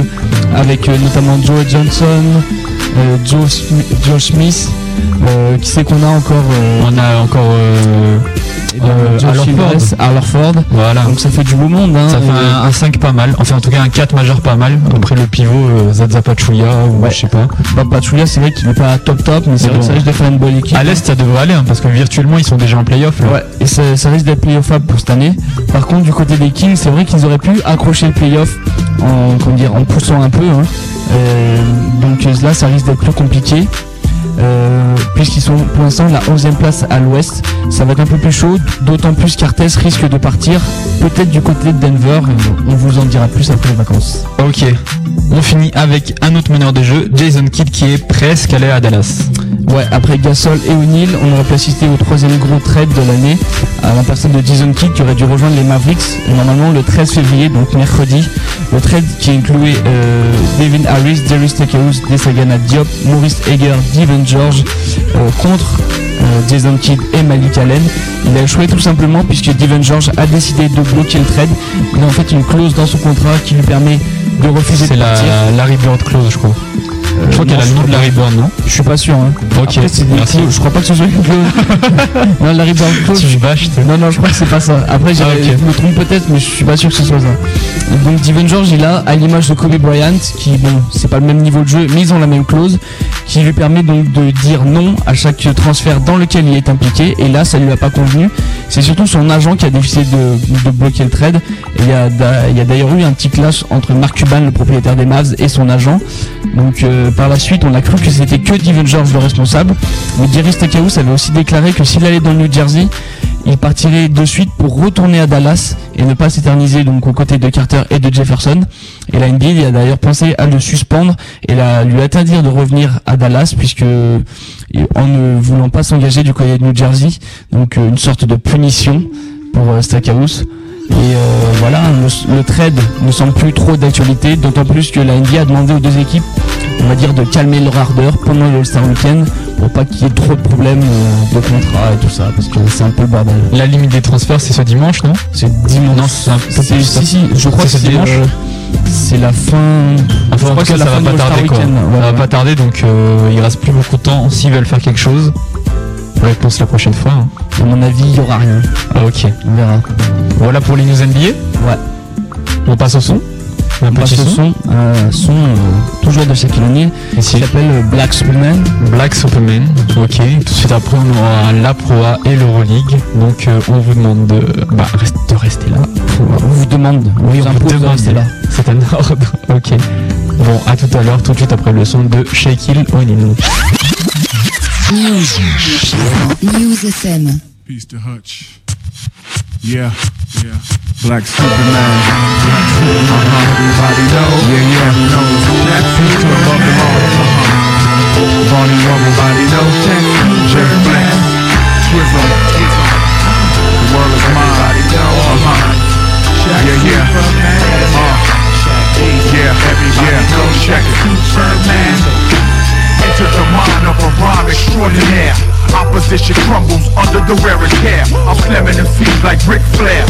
avec notamment Joe Johnson, Joe, Joe Smith, euh, qui c'est qu'on a encore euh, On a encore euh, ben, euh, Horford. Voilà. Donc ça fait du beau monde. Hein, Ça fait Euh, un, un 5 pas mal, enfin en tout cas un 4 majeur pas mal. Après le pivot euh, Zaza Pachulia ou Ouais. je sais pas. Bah, Pachulia, c'est vrai qu'il n'est pas top top, mais c'est vrai que bon. ça risque de faire une bonne équipe. À l'Est ça devrait aller hein, parce que virtuellement ils sont déjà en playoff. Ouais, et ça, ça risque d'être playoffable pour cette année. Par contre, du côté des Kings, c'est vrai qu'ils auraient pu accrocher le playoff en, comment dire, en poussant un peu. hein. Euh, donc euh, là, ça risque d'être plus compliqué. Euh, puisqu'ils sont pour l'instant la 11e place à l'ouest, ça va être un peu plus chaud, d'autant plus qu'Artes risque de partir, peut-être du côté de Denver, on vous en dira plus après les vacances. Ok. On finit avec un autre meneur de jeu, Jason Kidd qui est presque allé à Dallas. Ouais, après Gasol et O'Neal, on aurait pu assister au troisième gros trade de l'année, à la personne de Jason Kidd qui aurait dû rejoindre les Mavericks, normalement le 13 février, donc mercredi. Le trade qui incluait euh, Devin Harris, Darius Takaus, Desagana Diop, Maurice Hager, Devin George euh, contre euh, Jason Kidd et Malik Allen. Il a échoué tout simplement puisque Devin George a décidé de bloquer le trade. Il a en fait une clause dans son contrat qui lui permet de refuser C'est de la partir. Larry Bird clause, je crois. je crois non, qu'elle a le nom de pas. Bird, non Je suis pas sûr. Hein. Ok, Après, c'est merci. Je crois pas que ce soit une clause. non, Larry Bird clause. Tu bâches. Non, non, je crois que c'est pas ça. Après, j'ai- Ah, ok. je me trompe peut-être, mais je suis pas sûr que ce soit ça. Donc, Steven George, il a, à l'image de Kobe Bryant, qui, bon, c'est pas le même niveau de jeu, mais ils ont la même clause, qui lui permet donc de dire non à chaque transfert dans lequel il est impliqué. Et là, ça lui a pas convenu. C'est surtout son agent qui a décidé de, bloquer le trade. Il y a, d'ailleurs eu un petit clash entre Mark Cuban, le propriétaire des Mavs, et son agent. Donc, euh, par la suite, on a cru que c'était que Steven George le responsable. Mais Jerry Stackhouse avait aussi déclaré que s'il allait dans le New Jersey, il partirait de suite pour retourner à Dallas et ne pas s'éterniser donc aux côtés de Carter et de Jefferson. Et la NBA a d'ailleurs pensé à le suspendre et la, lui interdire de revenir à Dallas puisque en ne voulant pas s'engager du côté de New Jersey, donc euh, une sorte de punition pour euh, Stackhouse. Et euh, voilà, le, trade ne semble plus trop d'actualité, d'autant plus que la NBA a demandé aux deux équipes, on va dire, de calmer leur ardeur pendant le All-Star Weekend pour pas qu'il y ait trop de problèmes euh, de contrat et tout ça, parce que c'est un peu le bordel. La limite des transferts, c'est ce dimanche, non? C'est dimanche. Non, c'est un peu plus. si, si, je crois que c'est ce c'est dimanche. euh, c'est la fin. Enfin, je crois que la ça fin va pas tarder quoi. Weekend, Ça va pas tarder donc euh, il reste plus beaucoup de temps s'ils veulent faire quelque chose. Réponse la prochaine fois. hein. À mon avis, il y aura rien. Ah ok. On verra. Voilà pour les news NBA. Ouais. On passe au son. Un petit son. son, un son euh, toujours de Shaquille O'Neal, qui s'appelle euh, Black Superman. Black Superman. Ok. Tout de suite après on aura la Pro A et l'Euroleague. Donc euh, on vous demande de, bah, reste- de rester là. On vous demande, Oui, on vous impose de demande. rester là. C'est un ordre. Ok. Bon, à tout à l'heure, tout de suite après le son de Shaquille O'Neal. News. News FM. Peace to Hutch. Yeah, yeah. Black Superman. Black Superman. Everybody know. Yeah, yeah. Knows. That to above them all. Uh-huh. Bonnie Rubble. Everybody knows. Jerry Black. Twizzle. The world is mine. Everybody know. Uh-huh. Yeah, yeah. Uh. Yeah, everybody knows. Shaq Superman. Enter the mind of a rhyme extraordinaire. Opposition crumbles under the wearer's care. I'm slamming them feet like Ric Flair.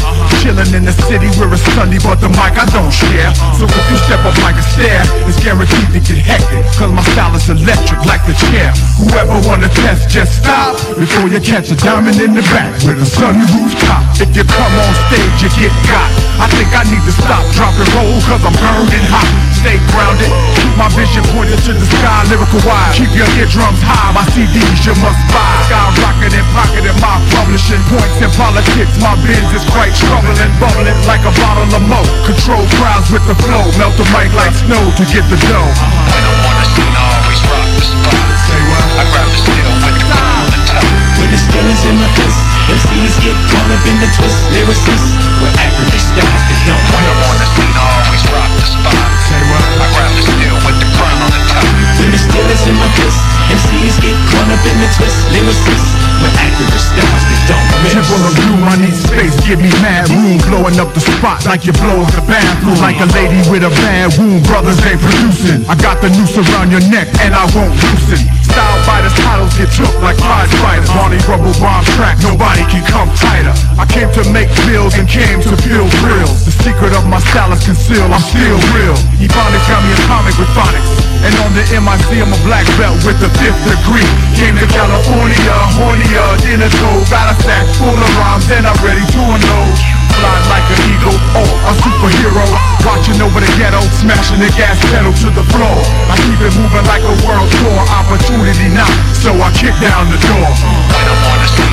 Chilling in the city where it's sunny, but the mic I don't share. So if you step up like a stair, it's guaranteed to get hectic. Cause my style is electric like the chair. Whoever wanna test, just stop before you catch a diamond in the back with a sunny rooftop. If you come on stage, you get got. I think I need to stop, drop and roll, cause I'm burning hot. Stay grounded, keep my vision pointed to the sky, lyrical wise. Keep your eardrums high, my CDs you must buy. Skyrocketing, pocketing my publishing points in politics. My biz is quite troubling, bubbling like a bottle of mo. Control crowds with the flow, melt the mic like snow to get the dough. When I wanna see always rock the spot. Say what? I grab the steel with the crown on the top. With the skillers in my fist MCs get caught up in the twist Lyricists with accurate styles that don't When I wanna see always rock the spot. Say what? I grab the steel with the crown on the top. The skillers in my fist. MCs get caught up in the twist. Lyricists with accurate styles that don't miss. Triple of you, I need space, give me mad room Blowing up the spot like you blow up the bathroom. Like a lady with a bad wound, brothers ain't producing. I got the noose around your neck and I won't loosen. Style fighters, titles get took like prize fighters Barney rubble bomb track, nobody can come tighter. I came to make bills and came to build thrills The secret of my style is concealed, I'm still real. Ebonics got me a comic with phonics And on the MIC I'm a black belt with a fifth degree. Came to California, hornier than a toe Got a sack full of rhymes and I'm ready to unload. Fly like an eagle, oh, a superhero. Watching over the ghetto, smashing the gas pedal to the floor. I keep it moving like a world tour. Opportunity knock, so I kick down the door. When I wanna see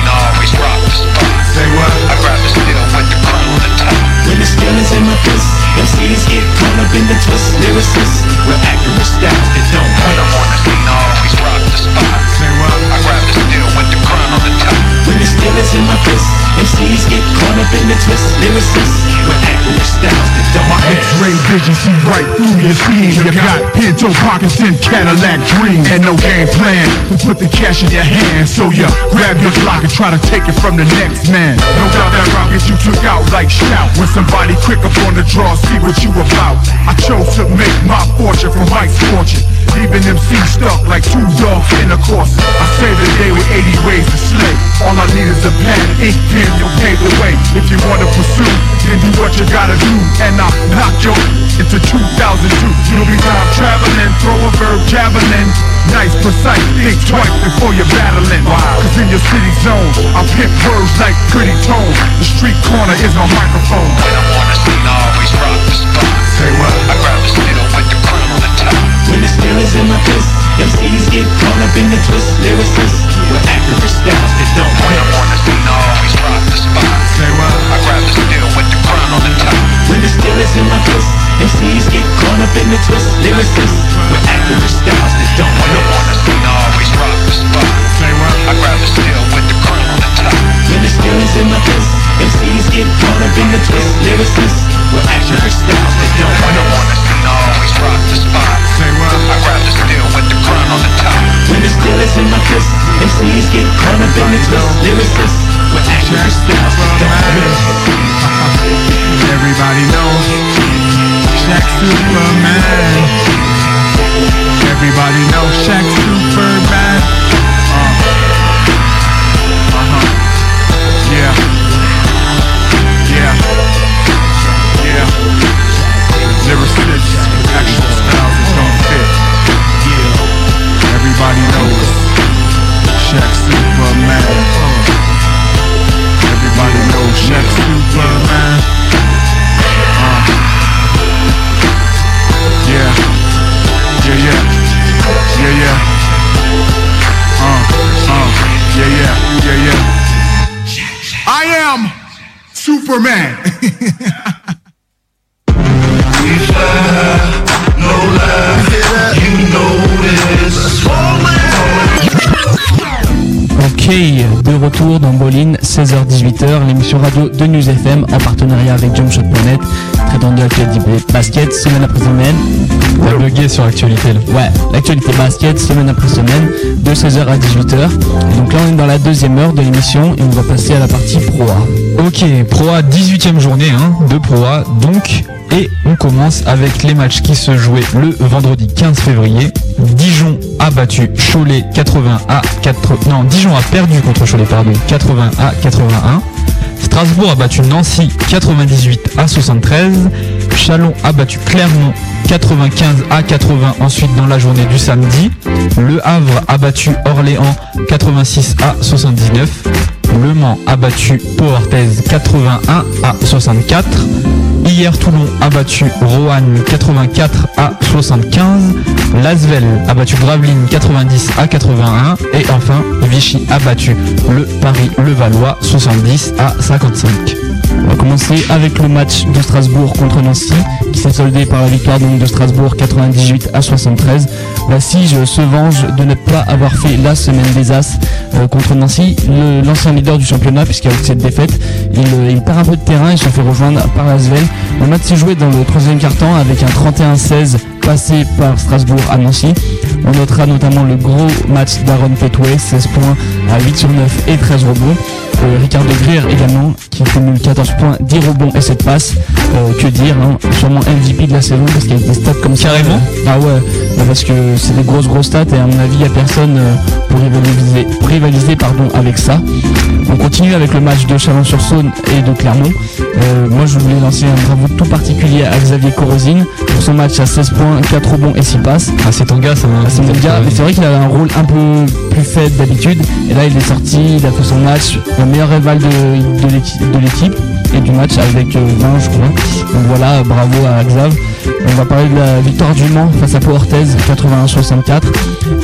always rock the spot. Say what? I grab the steel with the crown on the. With the skillers in my fist MCs get caught up in the twist Lyricists with accurate styles that don't When I miss wanna see always rock the spot. Say what? Skillers in my fist MCs get caught up in the twist, lyricists with accurate styles that don't My X-ray vision see right through your scheme. You got Pinto pockets and Cadillac dreams, and no game plan to put the cash in your hand. So you grab your block and try to take it from the next man. No doubt that rockets you took out like shout. When somebody quick up on the draw, see what you about. I chose to make my fortune from Mike's fortune. Leaving them MC stuck like two dogs in a course. I save the day with 80 ways to slay. All I need is a pen, ink pen, you'll pave the way. If you wanna pursue, then do what you gotta do. And I knock you into 2002. You'll be time traveling, throw a verb javelin. Nice, precise, think twice before you're battling. Cause in your city zone, I pick words like pretty tone. The street corner is my microphone. When I'm on the scene, I always rock the spot. Say what? I grab the Steel is in my fist, MCs get caught up in the twist, lyricists with accurate styles that don't When I'm on the scene, I always rock the spot. Say what? I grab the spittle with the crown on the top. When the steel is in my fist, MCs get caught up in the twist, lyricists with accurate styles that don't When I'm on the scene, I always rock the spot. Say what? I grab the steel with the crown on the top. When the steel is in my fist, MCs get caught up in the twist, lyricists with accurate styles that don't When I'm on the scene, I always rock the spot. Say what? I grab the steel with the crown on the top. When the steel is in my fist, MCs get caught up in the twist, lyricists with accurate styles that don't miss. Everybody knows Shaq Superman. Everybody knows Shaq Superman. Everybody knows Shaq Superman. Everybody knows Shaq Superman. Uh. Yeah. Yeah, yeah. Yeah, yeah. Uh, uh. Yeah, yeah. Yeah, yeah. I am Superman. Ok, de retour dans Bolin, 16h-18h, l'émission radio de News FM en partenariat avec Jumpshot.net, traitant de l'actualité basket semaine après semaine. On bugger sur l'actualité là. Ouais, l'actualité basket semaine après semaine, de 16h à 18h. Et donc là, on est dans la deuxième heure de l'émission et on va passer à la partie Pro A. Ok, Pro A, 18ème journée hein, de Pro A, donc. Et on commence avec les matchs qui se jouaient le vendredi 15 février. Dijon a battu Cholet 80 à 4... Non, Dijon a perdu contre Cholet, pardon, 80 à 81. Strasbourg a battu Nancy 98 à 73. Chalon a battu Clermont 95 à 80 ensuite dans la journée du samedi. Le Havre a battu Orléans 86 à 79. Le Mans a battu Pau Orthez 81 à 64. Hier, Toulon a battu Roanne 84 à 75. Lasvel a battu Gravelines 90 à 81. Et enfin, Vichy a battu le Paris-Levallois 70 à 55. On va commencer avec le match de Strasbourg contre Nancy, qui s'est soldé par la victoire de Strasbourg 98 à 73. La Sige se venge de ne pas avoir fait la semaine des As euh, contre Nancy, l'ancien leader du championnat, puisqu'avec cette défaite, il, euh, il perd un peu de terrain et se fait rejoindre par Asvel. Le match s'est joué dans le troisième quart-temps avec un 31-16 passé par Strasbourg à Nancy. On notera notamment le gros match d'Aaron Petway, 16 points à 8 sur 9 et 13 rebonds. Euh, Ricardo Greer également, qui cumule 14 points, 10 rebonds et 7 passes. Euh, que dire, hein, sûrement MVP de la saison parce qu'il y a des stats comme ça. Carrément euh, Ah ouais, bah parce que c'est des grosses grosses stats et à mon avis il n'y a personne euh, pour rivaliser, pour rivaliser pardon, avec ça. On continue avec le match de Chalon-sur-Saône et de Clermont. Euh, moi je voulais lancer un bravo tout particulier à Xavier Corosine pour son match à 16 points, 4 rebonds et 6 passes. Ah, c'est ton gars, ça Ah, c'est mon gars, mais c'est vrai qu'il avait un rôle un peu plus faible d'habitude. Et là, il est sorti, il a fait son match, meilleur rival de, l'équipe- et du match avec euh, 20, je crois. Donc voilà, bravo à Xav. On va parler de la victoire du Mans face à Pau Orthez, 81-64.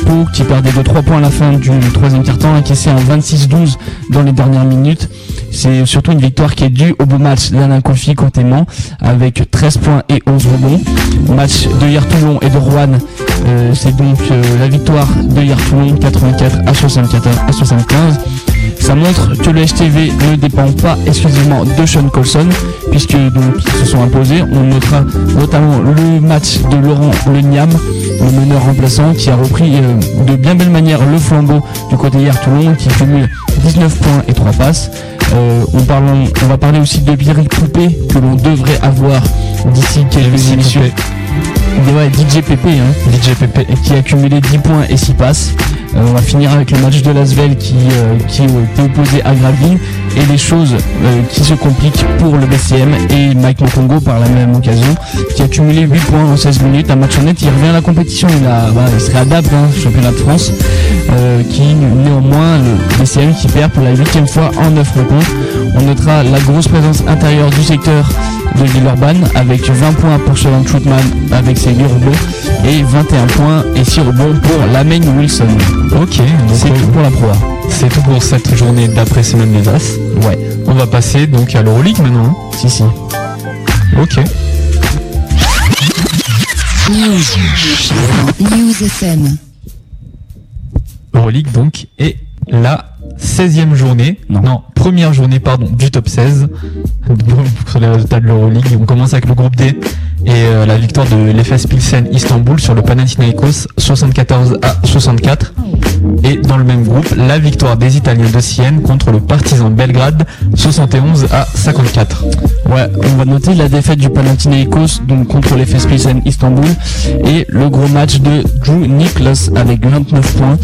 Pau qui perdait de 3 points à la fin du troisième quart-temps, encaissé en 26-12 dans les dernières minutes. C'est surtout une victoire qui est due au beau match d'Alain Kofi côté Mans, avec 13 points et 11 rebonds. Match de hier Toulon et de Rouen, euh, c'est donc euh, la victoire de hier Toulon 84 à 74 à 75. Ça montre que le HTV ne dépend pas exclusivement de Sean Colson, puisque donc ils se sont imposés. On notera notamment le match de Laurent Leniam, le meneur remplaçant, qui a repris euh, de bien belle manière le flambeau du côté hier Toulon, qui cumule 19 points et 3 passes. Euh, on, parle- on va parler aussi de Biric Poupé, que l'on devrait avoir d'ici quelques émissions. Ouais, DJ PP, hein. DJ PP. Qui a cumulé 10 points et 6 passes. Euh, on va finir avec le match de Lasvel qui, euh, qui était opposé à Gravelines et les choses euh, qui se compliquent pour le BCM et Mike Mokongo par la même occasion qui a cumulé 8 points en 16 minutes. Un match honnête, il revient à la compétition, il, a, bah, il se réadapte, hein, championnat de France, euh, qui néanmoins le BCM qui perd pour la huitième fois en 9 rencontres. On notera la grosse présence intérieure du secteur de Villeurbanne avec 20 points pour Sheldon Troutman avec ses 8 rebonds et 21 points et 6 rebonds pour Lamaine Wilson. Ok, donc C'est tout pour la Pro c'est tout pour cette journée d'après semaine des As. Ouais, On va passer donc à l'Euroleague maintenant. hein. si si. Ok. News. News FM. Euroleague donc et la 16e journée, Non. première journée pardon du top 16 sur les résultats de l'Euroleague. On commence avec le groupe D et euh, la victoire de l'FS Pilsen Istanbul sur le Panathinaikos 74 à 64 et dans le même groupe la victoire des Italiens de Sienne contre le Partizan Belgrade 71 à 54. Ouais, on va noter la défaite du Panathinaikos donc contre les Pilsen Istanbul et le gros match de Drew Nicholas avec 29 points.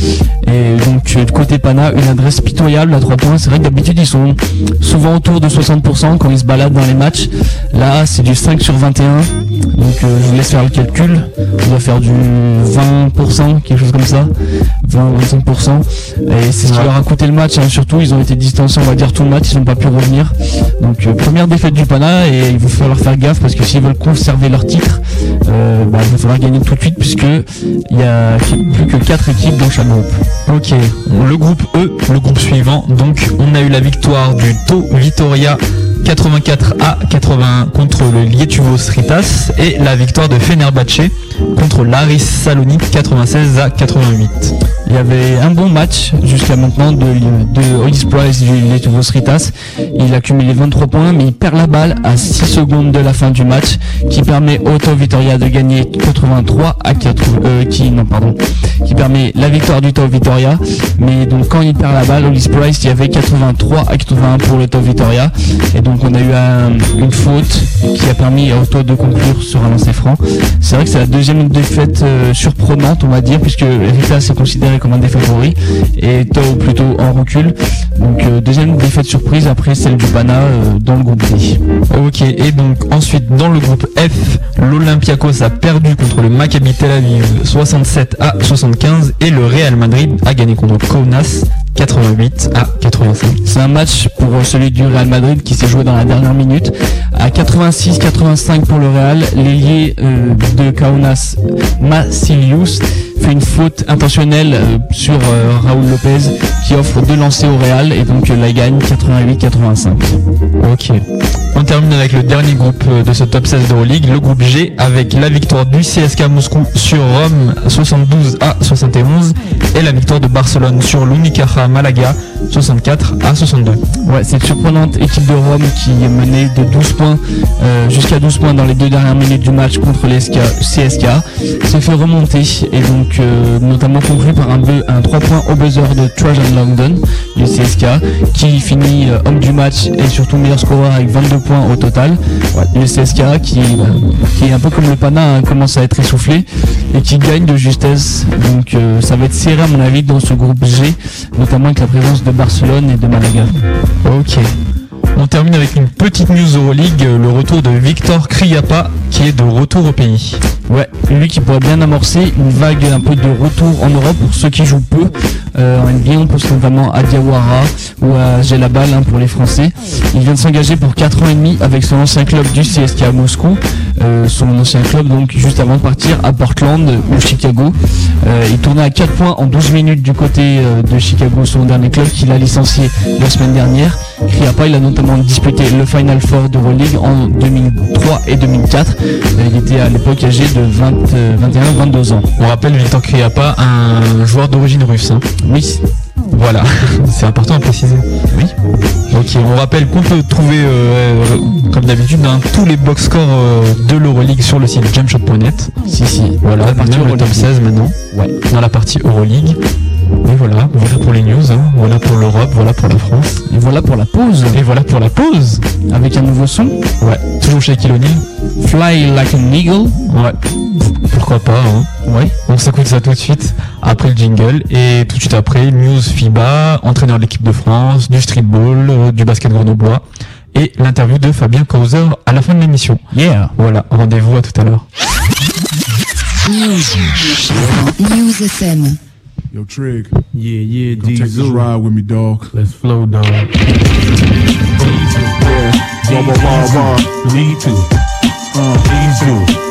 Et donc euh, côté Pana, une adresse pitoyable à 3 points. C'est vrai que d'habitude ils sont souvent autour de 60% quand ils se baladent dans les matchs. Là c'est du 5 sur 21. Donc euh, je vous laisse faire le calcul. On va faire du 20%, quelque chose comme ça. 20-25%. Et c'est ce qui leur a coûté le match. hein. Surtout ils ont été distancés on va dire tout le match. Ils n'ont pas pu revenir. Donc euh, première défaite du Pana et il va falloir faire gaffe parce que s'ils veulent conserver leur titre, euh, bah, il va falloir gagner tout de suite puisque il y a plus que 4 équipes dans chaque groupe. Ok, le groupe E, le groupe suivant. Donc, on a eu la victoire du To Vitoria 84 à 81 contre le Lietuvos Ritas et la victoire de Fenerbahce contre l'Aris Salonique 96 à 88. Il y avait un bon match jusqu'à maintenant de, de Price du Letovos Ritas. Il a cumulé 23 points, mais il perd la balle à 6 secondes de la fin du match, qui permet Tau Vitoria de gagner 83 à 4, euh, qui, non, pardon, qui permet la victoire du Tau Vitoria. Mais donc, quand il perd la balle, Hollis Price, il y avait 83 à 81 pour le Tau Vitoria. Et donc, on a eu un- une faute qui a permis au Tau de conclure sur un lancer franc. C'est vrai que c'est la deuxième défaite euh, surprenante, on va dire, puisque Ritas est considéré comme un des favoris et Tau plutôt en recul. Donc euh, deuxième défaite surprise après celle du Pana euh, dans le groupe D. Ok, et donc ensuite dans le groupe F, l'Olympiakos a perdu contre le Maccabi Tel Aviv 67 à 75 et le Real Madrid a gagné contre Kaunas 88 à 85. C'est un match pour celui du Real Madrid qui s'est joué dans la dernière minute. À 86-85 pour le Real, l'ailier euh, de Kaunas, Massilius, fait une faute intentionnelle euh, sur euh, Raúl Lopez qui offre deux lancers au Real et donc euh, la gagne 88-85. Ok. On termine avec le dernier groupe de ce top 16 d'Euroleague, le groupe G, avec la victoire du CSK Moscou sur Rome 72 à 71 et la victoire de Barcelone sur l'Unicaja Malaga 64 à 62. Ouais, cette surprenante équipe de Rome qui est menée de 12 points euh, jusqu'à 12 points dans les deux dernières minutes du match contre les SK CSK s'est fait remonter et donc euh, notamment conclu par un, bu- un 3 points au buzzer de Trajan London du CSK qui finit euh, homme du match et surtout meilleur scoreur avec 22 points au total. Ouais, le CSK qui, qui est un peu comme le Pana hein, commence à être essoufflé et qui gagne de justesse. Donc euh, ça va être serré à mon avis dans ce groupe G, notamment avec la présence de Barcelone et de Malaga. Ok. On termine avec une petite news Euroleague, euh, le retour de Victor Kriapa qui est de retour au pays. Ouais, lui qui pourrait bien amorcer une vague un peu de retour en Europe pour ceux qui jouent peu. Euh, en NBA, on pense notamment à Diawara ou à Gelabal hein, pour les Français. Il vient de s'engager pour 4 ans et demi avec son ancien club du CSK à Moscou. Euh, son ancien club donc juste avant de partir à Portland ou Chicago. Euh, il tournait à 4 points en 12 minutes du côté euh, de Chicago, son dernier club qu'il a licencié la semaine dernière. Kriapa, il a notamment disputé le Final Four de Euroleague en 2003 et 2004. Euh, il était à l'époque âgé de 20, 21-22 ans. On rappelle Victor Kriapa, un joueur d'origine russe. hein. Oui, Voilà, c'est important à préciser. Oui. Ok, on rappelle qu'on peut trouver, euh, euh, comme d'habitude, hein, tous les box scores euh, de l'Euroleague sur le site jamshot.net. Si, si. Voilà, partie même le top Euroleague. 16 maintenant. Ouais. Dans la partie Euroleague. Et voilà, voilà pour les news, hein. voilà pour l'Europe, voilà pour la France. Et voilà pour la pause. Et voilà pour la pause. Avec un nouveau son. Ouais, toujours chez Kiloni. Fly like an eagle. Ouais, pourquoi pas. Hein. Ouais. On s'écoute ça tout de suite après le jingle et tout de suite après news FIBA, entraîneur de l'équipe de France, du streetball, euh, du basket grenoblois et l'interview de Fabien Causer à la fin de l'émission. Yeah. Voilà, rendez-vous à tout à l'heure. News. News FM. Yo, Trig. Yeah, yeah, Come take this Diesel. ride with me, dog. Let's flow, dog. Yeah. Blah, blah, blah, blah. Need to.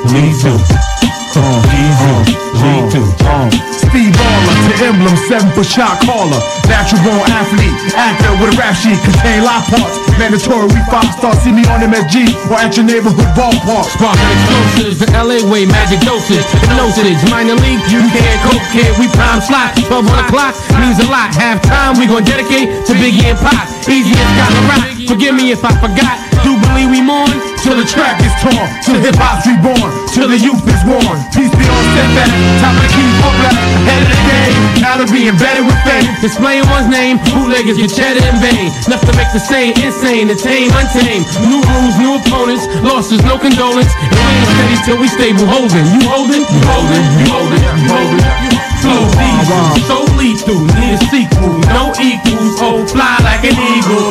Diesel. Uh, uh. Steve to emblem, seven foot shot caller. Natural born athlete, actor with a rap sheet, contain lot parts. Mandatory, we five star, see me on MSG or at your neighborhood ballpark. Sparking explosives, the LA way, magic dosage, hypnosis, minor league, you can't coke kid, we prime slot, 12 on the clock, means a lot, half time, we gon' dedicate to Biggie and Pop, easy as got to rock, forgive me if I forgot, do believe we mourn, Till the track is torn, till hip hop's reborn, till the youth is worn. Peace be on setback, top of the key, popular, ahead of the game. Now to be embedded with fame. displaying one's name, bootleggers get cheddar in vain, enough to make the same insane, the tame, untamed, new rules, new opponents, losses, no condolence, and we ain't steady till we stable holding, you holding, you holding, you holding, you holding, flow diesel, so lethal, need a sequel, no equals, oh fly like an eagle,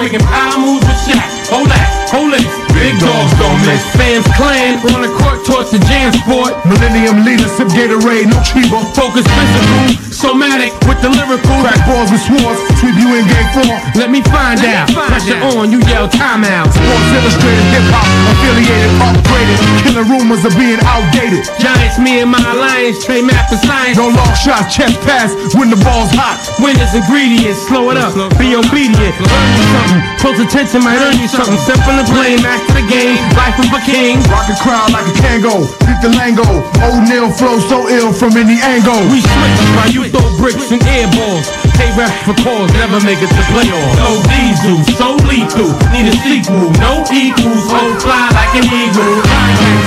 making power moves with Shaq, hold that, hold it, big dogs don't miss, fans clan, on the court towards the jam sport, Millennium leaders, sip Gatorade, no Chiba. focus physical, somatic with the lyrical, Crack balls with swords, sweep you in game four. let me find out, find pressure on, you yell timeout, Sports Illustrated, hip hop, affiliated, upgraded. Killing rumors of being outdated. Giants, me and my alliance, train math and science. No long shots, chest pass, when the ball's hot. Winners, ingredients, slow it up, be obedient, learn you something. Close attention might earn you something. Simple and plain, master the game, life of a king. Rock a crowd like a Kango, beat the Lango. Old Neil flow so ill from any angle. We switch while you throw bricks and air balls. Pay ref for calls, never make it to playoffs. No diesel, so lethal, need a sequel. No equals, hold fly like an eagle.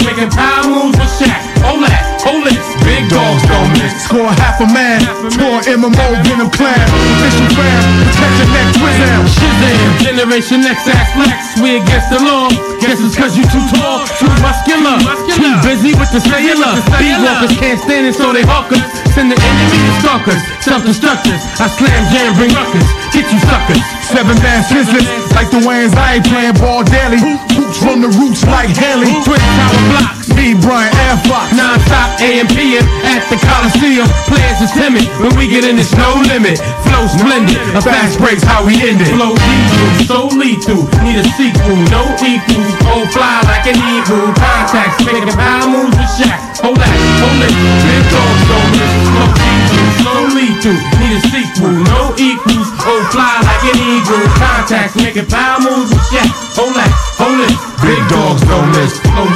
Making power moves with Shaq. Hold that, hold it. Big dogs don't miss. Score half a man, tour MMO, Venom Clan. Official fan, protect your neck, Twizam. Shazam, Generation X ass flex, we against the law. Guess it's cause you too tall, too muscular, too busy with the cellular. These walkers can't stand it, so they hawkers. Send the enemy to stalkers, self-destructors. I slam jam, bring ruckus, get you suckers. Seven man scissors, like the Wayans, I ain't playing ball daily. Hoops from the roots like Haley. Twin Tower blocks, Me, Brian, Air Fox. non-stop AM PM at the Coliseum. Players is timid, when we get in it's no limit. Flow splendid, a fast breaks how we end it. Flow diesel, so lethal, need a sequel, no equals. Oh, fly like an eagle, contacts, making power moves with Shaq. Hold that, hold it, big dogs don't miss. Flow diesel, so lethal, need a sequel, no equals. Oh, fly like an eagle, contacts, making power moves Shaq. Hold that, hold it, big dogs don't miss. Diesel.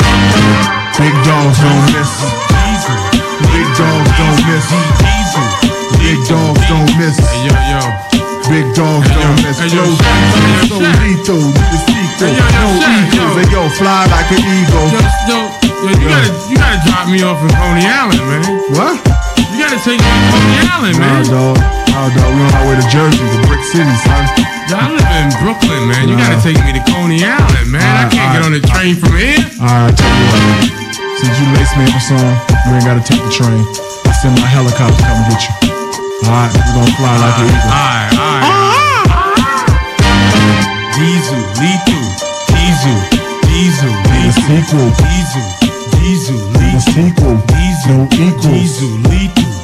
Big dogs don't miss. Big dogs don't miss. Big dogs don't miss. Yo, yo. Big dogs don't miss. Hey, yo, Flow Shaq, hey, yo, so lethal, the sequel. Hey, yo, yo, No equals. yo. Hey, yo, fly like an eagle. Yo, yo, yo, you gotta, you gotta drop me off in Coney Island, man. What? You gotta take me to Coney Island, Nah, man. dog. Nah, dog. We on our way to Jersey, the brick city, son. Yo, I live in Brooklyn, man. You Nah. gotta take me to Coney Island, man. I can't get on the train from here. Alright, tell you what. Since you lace me up a song, you ain't gotta take the train. I send my helicopter come get you. Alright, we gonna fly like an eagle. Alright, alright. Diesel, lethal, diesel, diesel, The lethal, sequel, diesel, diesel, the lethal, sequel, diesel, no equals. diesel, lethal,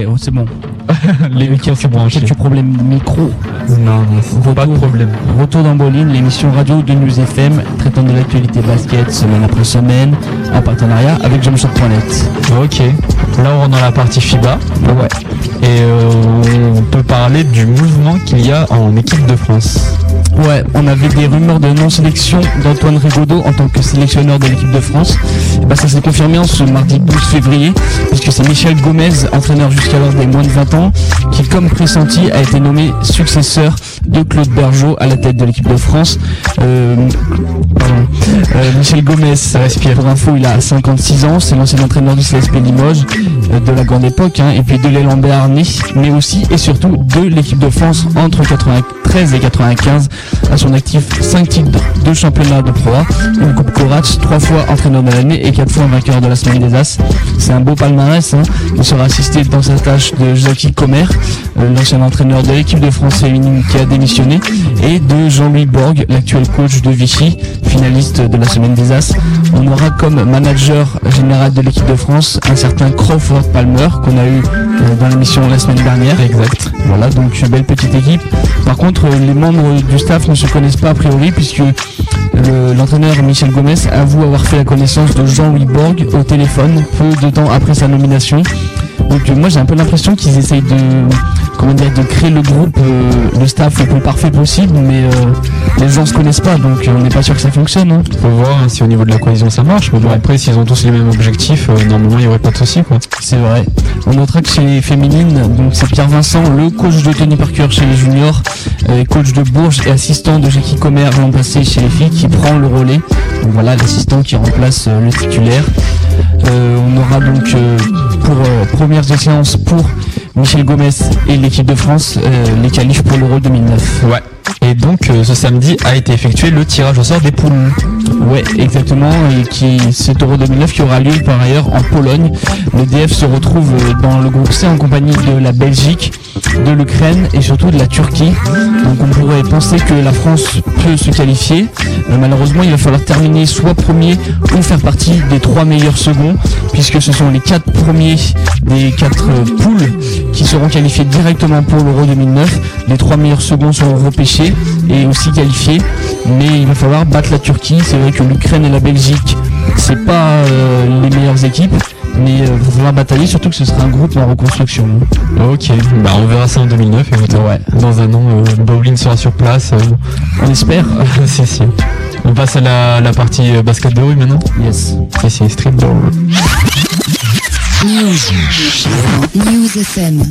ouais, oh, c'est bon. Les micros sont branchés. Quelques problèmes micro. Non, non, pas de problème. Retour dans l'émission radio de News FM, traitant de l'actualité basket semaine après semaine, en partenariat avec Jumpshot.net. Ok. Là, on rentre dans la partie FIBA. Ouais. Et euh, on peut parler du mouvement qu'il y a en équipe de France. Ouais, on avait des rumeurs de non-sélection d'Antoine Rigaudot en tant que sélectionneur de l'équipe de France. Et bah, ça s'est confirmé en ce mardi 12 février, puisque c'est Michel Gomez, entraîneur jusqu'alors des moins de 20 ans, qui, comme pressenti, a été nommé successeur de Claude Bergeau à la tête de l'équipe de France. Euh. Euh, Michel Gomez, pour info, il a 56 ans, c'est l'ancien entraîneur du CSP Limoges euh, de la grande époque, hein, et puis de l'élan béarnais, mais aussi et surtout de l'équipe de France entre 93 et 95 à son actif 5 titres de championnat de Pro A, une coupe Kovacs, 3 fois entraîneur de l'année et 4 fois vainqueur de la semaine des As. C'est un beau palmarès. Hein. Il sera assisté dans sa tâche de Jackie Comer, l'ancien entraîneur de l'équipe de France féminine qui a et de Jean-Louis Borg, l'actuel coach de Vichy, finaliste de la semaine des As. On aura comme manager général de l'équipe de France un certain Crawford Palmer qu'on a eu euh, dans l'émission la semaine dernière. Exact. Voilà, donc une belle petite équipe. Par contre, euh, les membres du staff ne se connaissent pas a priori puisque le- l'entraîneur Michel Gomez avoue avoir fait la connaissance de Jean-Louis Borg au téléphone peu de temps après sa nomination. Donc euh, moi j'ai un peu l'impression qu'ils essayent de comment dire de créer le groupe, euh, le staff le plus parfait possible, mais euh, les gens se connaissent pas, donc euh, on n'est pas sûr que ça fonctionne. Hein. Faut voir hein, si au niveau de la cohésion ça marche. Mais bon, après, s'ils ont tous les mêmes objectifs, euh, normalement, il n'y aurait pas de souci, quoi. C'est vrai. On notera que chez les féminines, donc c'est Pierre Vincent, le coach de Tony Parker chez les juniors, euh, coach de Bourges et assistant de Jackie Comer l'an passé chez les filles, qui prend le relais. Donc voilà, l'assistant qui remplace euh, le titulaire. Euh, on aura donc euh, pour euh, premières séances pour Michel Gomez et l'équipe de France euh, les qualifs pour l'Euro 2009. Ouais. Et donc, euh, ce samedi a été effectué le tirage au sort des poules. Ouais, exactement. Et qui, cet Euro 2009 qui aura lieu par ailleurs en Pologne. Le DF se retrouve euh, dans le groupe C en compagnie de la Belgique, de l'Ukraine et surtout de la Turquie. Donc on pourrait penser que la France peut se qualifier. Euh, malheureusement, il va falloir terminer soit premier ou faire partie des trois meilleurs seconds, puisque ce sont les quatre premiers des quatre euh, poules qui seront qualifiés directement pour l'Euro 2009. Les trois meilleurs seconds seront repêchés et aussi qualifiés, mais il va falloir battre la Turquie. C'est vrai que l'Ukraine et la Belgique, c'est pas euh, les meilleures équipes, mais il va batailler, surtout que ce sera un groupe en reconstruction. Ok, bah on verra ça en 2009 et Ouais. dans un an, euh, Bowling sera sur place. euh, On espère. si, si. On passe à la, la partie euh, basket de rue maintenant Yes. Si, si, street ball. News. News FM.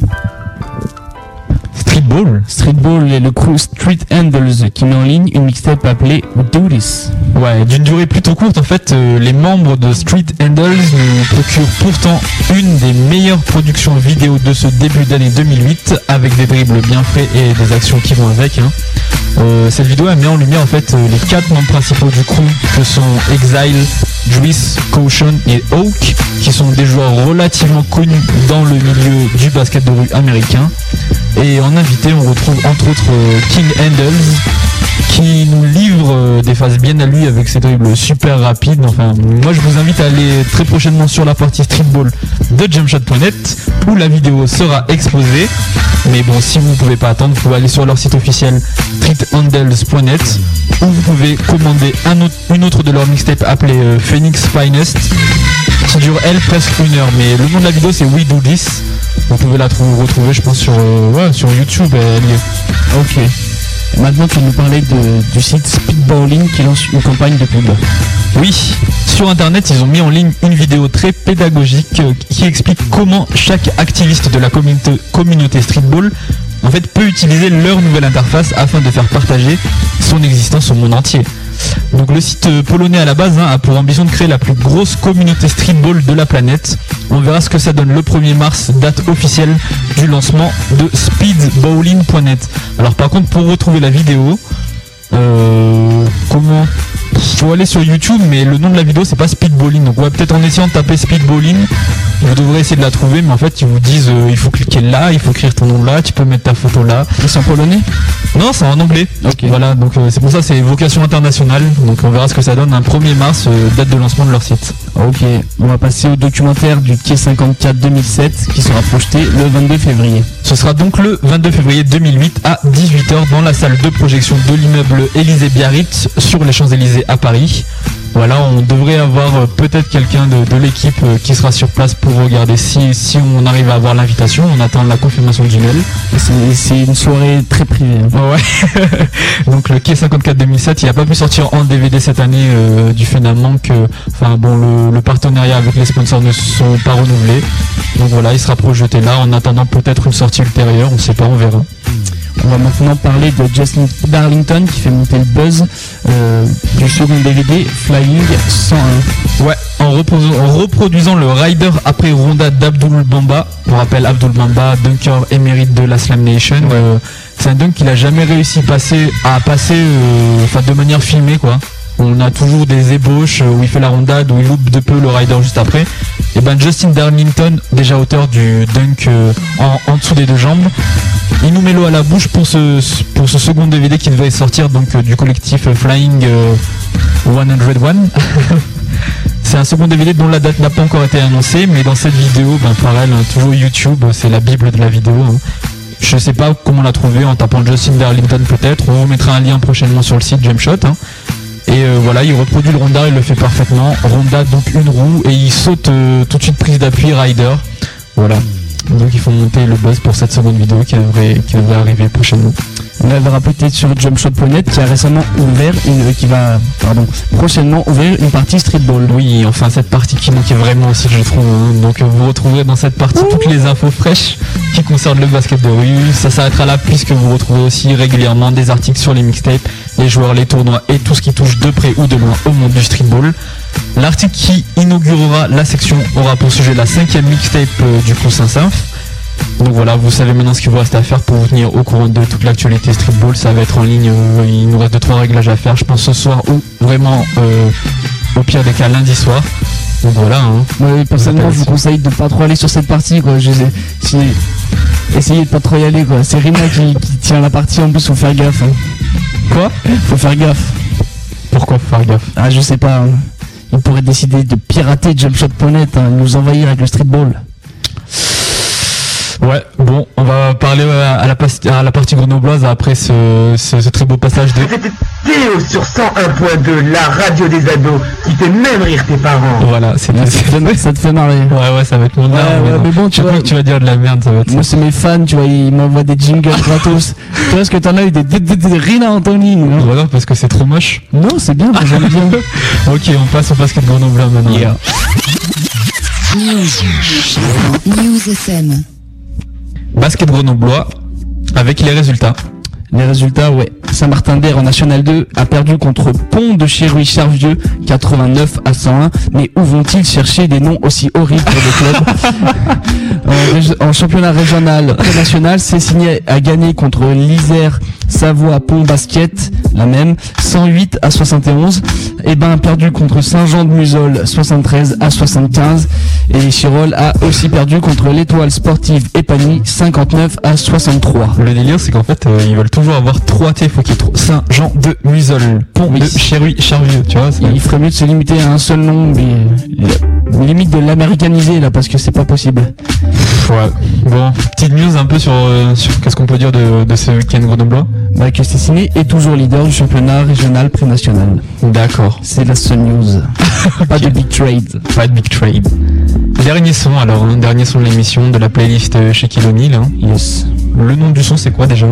Street ball Streetball et le crew Street Handles qui met en ligne une mixtape appelée Do This. Ouais, d'une durée plutôt courte, en fait, euh, les membres de Street Handles nous procurent pourtant une des meilleures productions vidéo de ce début d'année 2008, avec des dribbles bien faits et des actions qui vont avec. hein. Euh, cette vidéo elle met en lumière en fait euh, les quatre membres principaux du crew, que sont Exile, Juice, Caution et Hawk, qui sont des joueurs relativement connus dans le milieu du basket de rue américain. Et en invité, on retrouve entre autres euh, King Handles, qui nous livre euh, des phases bien à lui avec ses dribbles super rapides. Enfin, moi je vous invite à aller très prochainement sur la partie streetball de jumpshot.net où la vidéo sera exposée. Mais bon, si vous ne pouvez pas attendre, vous pouvez aller sur leur site officiel streethandles.net où vous pouvez commander une autre de leurs mixtapes appelée euh, Phoenix Finest qui dure elle presque une heure. Mais le nom de la vidéo c'est We Do This. Vous pouvez la trou- retrouver, je pense, sur, euh, ouais, sur YouTube. Elle est. Ok. Maintenant, tu nous parler de- du site Speedballing qui lance une campagne de pub. Oui, sur internet, ils ont mis en ligne une vidéo très pédagogique euh, qui explique comment chaque activiste de la communauté, communauté streetball en fait peut utiliser leur nouvelle interface afin de faire partager son existence au monde entier. Donc le site euh, polonais à la base hein, a pour ambition de créer la plus grosse communauté streetball de la planète. On verra ce que ça donne le 1er mars, date officielle du lancement de speedbowling.net. Alors par contre pour retrouver la vidéo, euh, comment faut aller sur YouTube, mais le nom de la vidéo c'est pas speedballing. Donc ouais, peut-être en essayant de taper speedballing, vous devrez essayer de la trouver, mais en fait ils vous disent euh, il faut cliquer là, il faut écrire ton nom là, tu peux mettre ta photo là. C'est en polonais? Non, c'est en anglais. Ok. Voilà, donc euh, c'est pour ça c'est vocation internationale. Donc on verra ce que ça donne un 1er mars, euh, date de lancement de leur site. Ok, on va passer au documentaire du Quai 54 2007 qui sera projeté le 22 février. Ce sera donc le 22 février 2008 à 18h dans la salle de projection de l'immeuble Élysée Biarritz sur les Champs-Élysées à Paris. Voilà, on devrait avoir euh, peut-être quelqu'un de, de l'équipe euh, qui sera sur place pour regarder si, si on arrive à avoir l'invitation. On attend la confirmation du mail. C'est une soirée très privée. hein. Ouais. Donc le Quai 54 2007, il n'a pas pu sortir en DVD cette année euh, du fait d'un manque. Enfin bon, le, le partenariat avec les sponsors ne se sont pas renouvelés. Donc voilà, il sera projeté là en attendant peut-être une sortie ultérieure. On ne sait pas, on verra. On va maintenant parler de Justin Darlington qui fait monter le buzz euh, du second DVD Flying 101. Ouais, en, reprodu- en reproduisant le rider après Ronda d'Abdul Bamba. Pour rappel, Abdul Bamba, dunker émérite de la Slam Nation. Euh, c'est un dunk qu'il a jamais réussi passer, à passer euh, de manière filmée quoi. On a toujours des ébauches euh, où il fait la rondade, où il loupe de peu le rider juste après. Et ben Justin Darlington, déjà auteur du dunk euh, en, en dessous des deux jambes, il nous met l'eau à la bouche pour ce, pour ce second DVD qui devait sortir donc du collectif Flying 101. C'est un second DVD dont la date n'a pas encore été annoncée, mais dans cette vidéo, ben pareil, hein, toujours YouTube, c'est la bible de la vidéo. hein. Je sais pas comment la trouver en tapant Justin Darlington peut-être. On mettra un lien prochainement sur le site Jamshot. hein. Et euh, voilà, il reproduit le Ronda, il le fait parfaitement. Ronda donc une roue et il saute euh, tout de suite prise d'appui rider. Voilà. Donc il faut monter le buzz pour cette seconde vidéo qui devrait, qui devrait arriver prochainement. On la verra sur jumpshot.net qui a récemment ouvert une, qui va, prochainement ouvrir une partie streetball. Oui, enfin cette partie qui manquait vraiment aussi, je trouve. hein. Donc euh, vous retrouverez dans cette partie toutes les infos fraîches qui concernent le basket de rue. Ça s'arrêtera là puisque vous retrouvez aussi régulièrement des articles sur les mixtapes, les joueurs, les tournois et tout ce qui touche de près ou de loin au monde du streetball. L'article qui inaugurera la section aura pour sujet la cinquième mixtape euh, du coup Saint-Symph. Donc voilà, vous savez maintenant ce qu'il vous reste à faire pour vous tenir au courant de toute l'actualité streetball. Ça va être en ligne, euh, il nous reste 2-3 réglages à faire, je pense ce soir ou vraiment euh, au pire des cas lundi soir. Donc voilà. Hein. Ouais, personnellement, je vous conseille de pas trop aller sur cette partie, quoi. Je si, essayez de pas trop y aller, quoi. C'est qui, qui tient la partie, en plus, faut faire gaffe. hein. Quoi? Faut faire gaffe. Pourquoi faut faire gaffe? Ah, je sais pas. hein. Il pourrait décider de pirater jumpshot.net, hein, nous envahir avec le streetball. Ouais, bon, on va parler euh, à la, pas- à la partie grenobloise après ce, ce, ce très beau passage de... Théo sur 101.2, la radio des ados, qui fait même rire tes parents. Voilà, c'est ça, te fait, ça te fait marrer. Ouais, ouais, ça va être mon Ouais, ouais, non. mais bon, tu vois- que tu vas dire de la merde, ça va être Moi, c'est mes fans, tu vois, ils m'envoient des jingles gratos. tu vois ce que t'en as eu des, des, des, des Rina Anthony. hein. Voilà, parce que c'est trop moche. Non, c'est bien, moi, j'aime bien. ok, on passe au basket grenoblois maintenant. News. News FM. Basket grenoblois avec les résultats. Les résultats, ouais. Saint-Martin-d'Air en National 2 a perdu contre Pont de chéruy charvieux 89 à 101. Mais où vont-ils chercher des noms aussi horribles pour des clubs en, championnat régional national, Cessigné a gagné contre l'Isère Savoie Pont Basket, la même, 108 à 71. Et ben perdu contre Saint-Jean de Musol 73 à 75. Et Chirol a aussi perdu contre l'Étoile Sportive Épagny 59 à 63. Le délire, c'est qu'en fait, euh, ils veulent toujours avoir 3 T, faut qu'ils trouvent Saint-Jean de Musol, Pont Oui. de Chéruy, Charvieux, tu vois. Il ferait mieux de se limiter à un seul nom, mais limite de l'américaniser là, parce que c'est pas possible. Ouais. Bon, petite news un peu sur, euh, sur qu'est-ce qu'on peut dire de, de ce week-end grenoblois. Bah, que est toujours leader du championnat régional pré-national. D'accord. C'est la seule news. Pas de big trade. Pas de big trade. Dernier son alors, hein, dernier son de l'émission de la playlist euh, chez Kilonil. Hein. Yes. Le nom du son c'est quoi déjà?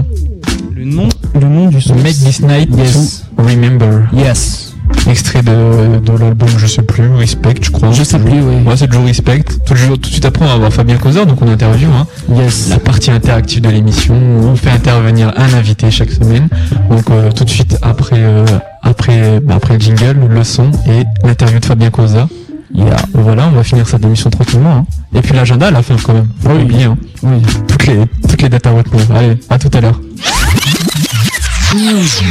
Le nom, le nom du son. Make this night Yes. remember. Yes. Extrait de, de l'album, je sais plus, Respect, je crois. Je sais plus, oui. Ouais, c'est toujours Respect. Tout, le jour- tout de suite après, on va voir Fabien Causer, donc on interview. Hein. Yes. La partie interactive de l'émission, on fait intervenir un invité chaque semaine. Donc euh, tout de suite après, euh, après, bah, après le jingle, le son et l'interview de Fabien Causa. Yeah. Voilà, on va finir cette émission tranquillement. hein. Et puis l'agenda à la fin quand même. Faut Oui. oublier, hein. Oui. Toutes les, toutes les dates à retenir. Allez, à tout à l'heure. News.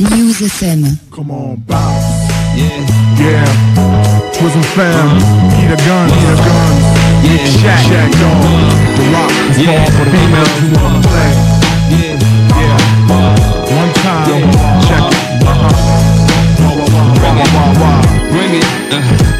News FM. Come on, bounce. Yeah. Yeah. Twism fam. Need a gun, need a gun. Yeah. Shack, Shack, dog. The rock is yeah. for the females who wanna play. Yeah. Yeah. One time. Check it. Uh-huh. Wah, wah, wah, wah, wah, wah. Bring it. Uh, come on.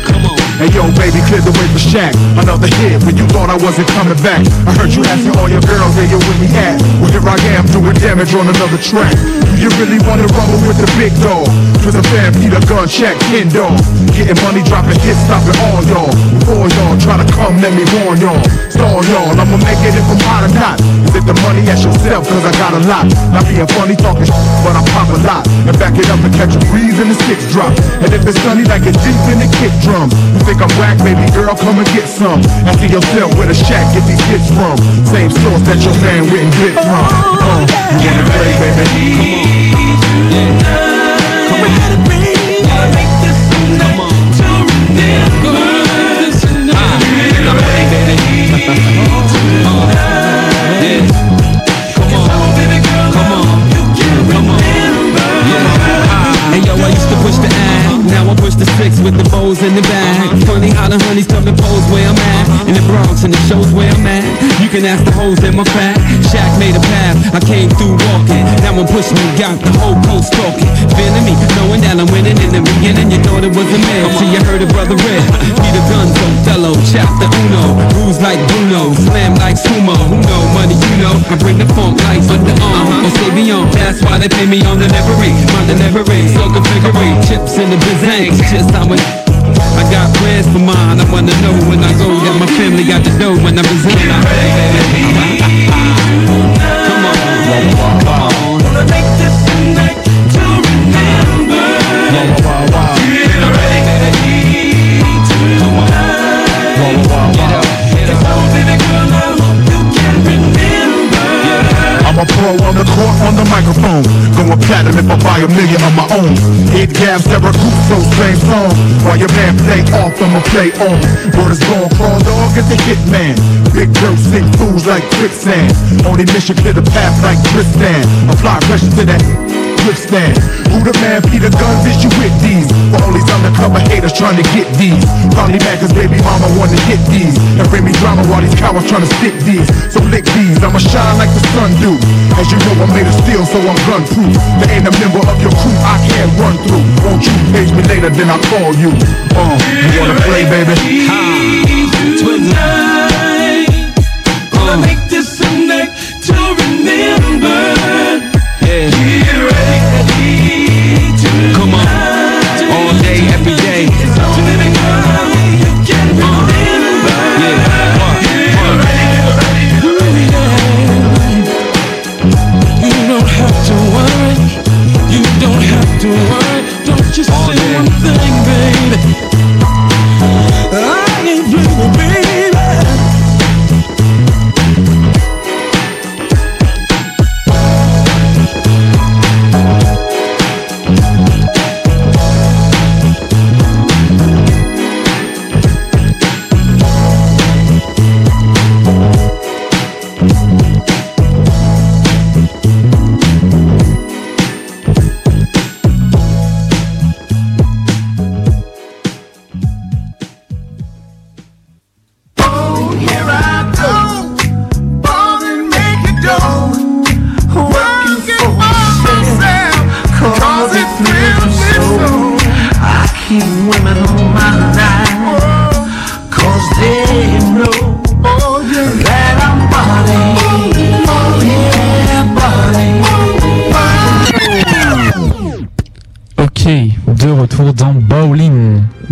Hey yo, baby, clear the way for Shaq. Another hit when you thought I wasn't coming back. I heard you asking all your girls where you with me at. Well, here I am doing damage on another track. Do you really want to rumble with the big dog? To the fam, need a gun, Shaq, Ken dog. Getting money, dropping hits, stopping all y'all. Before y'all try to come, let me warn y'all. Stall y'all, I'ma make it if I'm hot or not. Is it the money? Ask yourself, cause I got a lot. Not being funny, talking sh- but I pop a lot. And back it up and catch a breeze in the six drop. And if it's sunny, like it's deep in the kick drum. You think I'm whack, baby girl, come and get some. Ask yourself where the shack get these hits from. Same source that your man went and get from. Uh, wanna play, baby? Hey the six with the bows in the bag. Funny how the honeys come to pose where I'm at. In the Bronx and the shows where I'm at. You can ask the hoes in my fat. Shaq made a path, I came through walking. Now I'm pushing, got the whole coast talking. Feeling me, knowing that I'm winning in the beginning. You thought it was a man, till you heard a brother red. Peter Gunzo, fellow, chapter uno. Rules like Bruno, slam like sumo. Who know money, you know. I bring the funk like under arm. Uh-huh. Savion, that's why they pay me on delivery. My delivery, so configure chips in the bizangs. I got plans for mine. I wanna know when I go that my family got the dough when I'm in. Come on, come on. Wanna make this night to remember. To girl, I hope you can remember. I'm a pro on the court, on the microphone. Going platinum if I buy a million on my own. Eight gabs, Sarah so same song. While your man play off, I'ma play on. Word is gone, crawl dog is a hitman. Big dirt, sick fools like quicksand. Only mission clear the path like Tristan. Apply pressure to that grip stand. Who the man, be the Guns, is you with these? All these undercover haters trying to get these. Probably mad cause baby mama wanna hit these. And bring me drama while these cowards trying to stick these. So lick these, I'ma shine like the sun do. As you know, I'm made of steel, so I'm gun proof. There ain't a member of your crew I can't run through. Won't you page me later, then I'll call you. Uh, you wanna play, baby? Tonight, Uh. make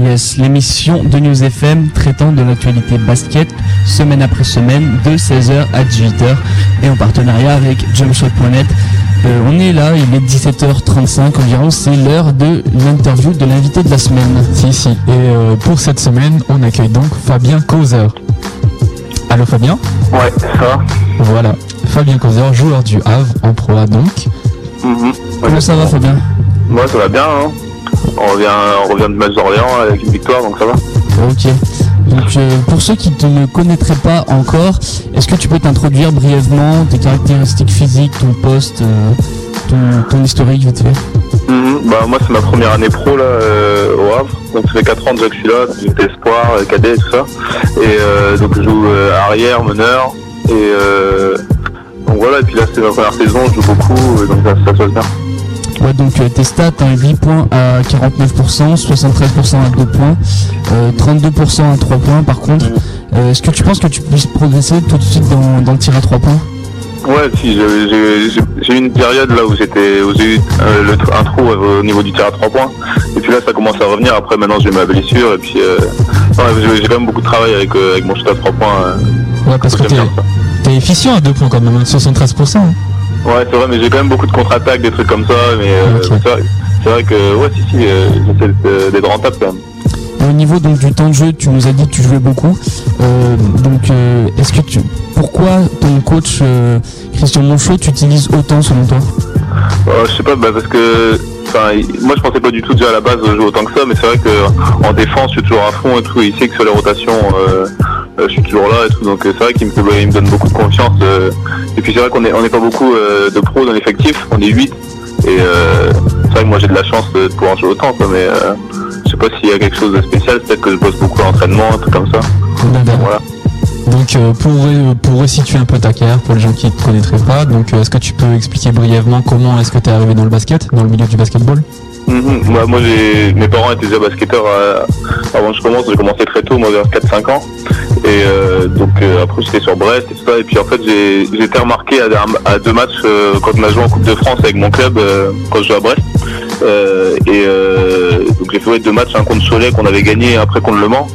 Yes, l'émission de News FM traitant de l'actualité basket semaine après semaine de 16h à 18h et en partenariat avec jumpshot.net. Euh, on est là, il est 17h35 environ, c'est l'heure de l'interview de l'invité de la semaine. Si, si. Et euh, pour cette semaine, on accueille donc Fabien Causer. Allô Fabien? Ouais, ça. Voilà. Fabien Causer, joueur du Havre en Pro A donc. Mhm. Comment ça va Fabien? Moi, ça va bien. Hein. On revient, on revient du match d'Orléans avec une victoire, donc ça va. Ok. Donc, euh, pour ceux qui ne connaîtraient pas encore, est-ce que tu peux t'introduire brièvement tes caractéristiques physiques, ton poste, euh, ton, ton historique vite fait? Mhm. Bah, moi, c'est ma première année pro là, euh, au Havre. Donc, ça fait 4 ans que je suis là. J'étais espoir, cadet et tout ça. Et donc, je joue arrière, meneur. Et euh, donc voilà. Et puis là, c'est ma première saison. Je joue beaucoup. et donc, ça, ça se passe bien. Ouais, donc euh, tes stats, hein, 8 points à 49%, 73% à 2 points, euh, 32% à 3 points par contre. Euh, Est-ce que tu penses que tu puisses progresser tout de suite dans, dans le tir à 3 points? Ouais, si, j'ai- eu une période là où j'étais, où j'ai eu euh, le un trou euh, au niveau du tir à 3 points. Et puis là, ça commence à revenir. Après, maintenant, j'ai ma blessure. Et puis, euh, ouais, j'ai quand même beaucoup de travail avec, euh, avec mon shoot à 3 points. euh. Ouais, parce que t'es efficient à deux points quand même, hein, 73%. hein. Ouais, c'est vrai, mais j'ai quand même beaucoup de contre-attaques, des trucs comme ça. Mais euh, c'est vrai, que, ouais, si, si, euh, j'essaie d'être- d'être rentable quand même. Au niveau donc du temps de jeu, tu nous as dit que tu jouais beaucoup. Euh, donc euh, est-ce que tu pourquoi ton coach euh, Christian Monchot t'utilise autant selon toi? Euh, je sais pas, bah, parce que enfin, moi je pensais pas du tout déjà à la base jouer autant que ça, mais c'est vrai que en défense je suis toujours à fond et tout. Il sait que sur les rotations euh, euh, je suis toujours là et tout, donc euh, c'est vrai qu'il me, il me donne beaucoup de confiance. euh. et puis c'est vrai qu'on est on n'est pas beaucoup euh, de pros dans l'effectif, on est 8 et euh, c'est vrai que moi j'ai de la chance de pouvoir jouer autant, quoi, mais euh, je sais pas s'il y a quelque chose de spécial, peut-être que je bosse beaucoup à l'entraînement, un truc comme ça. Voilà. Donc euh, pour, resituer un peu ta carrière, pour les gens qui ne te connaîtraient pas, donc euh, est-ce que tu peux expliquer brièvement comment est-ce que tu es arrivé dans le basket, dans le milieu du basketball? Mhm. Moi, mes parents étaient déjà basketteurs euh, avant que je commence. J'ai commencé très tôt, moi vers 4-5 ans. Et euh, donc euh, après j'étais sur Brest et. Et puis en fait j'ai été remarqué à, deux matchs quand on a joué en Coupe de France avec mon club quand je jouais à Brest. Et donc j'ai fait deux matchs, un contre Cholet qu'on avait gagné après contre Le Mans.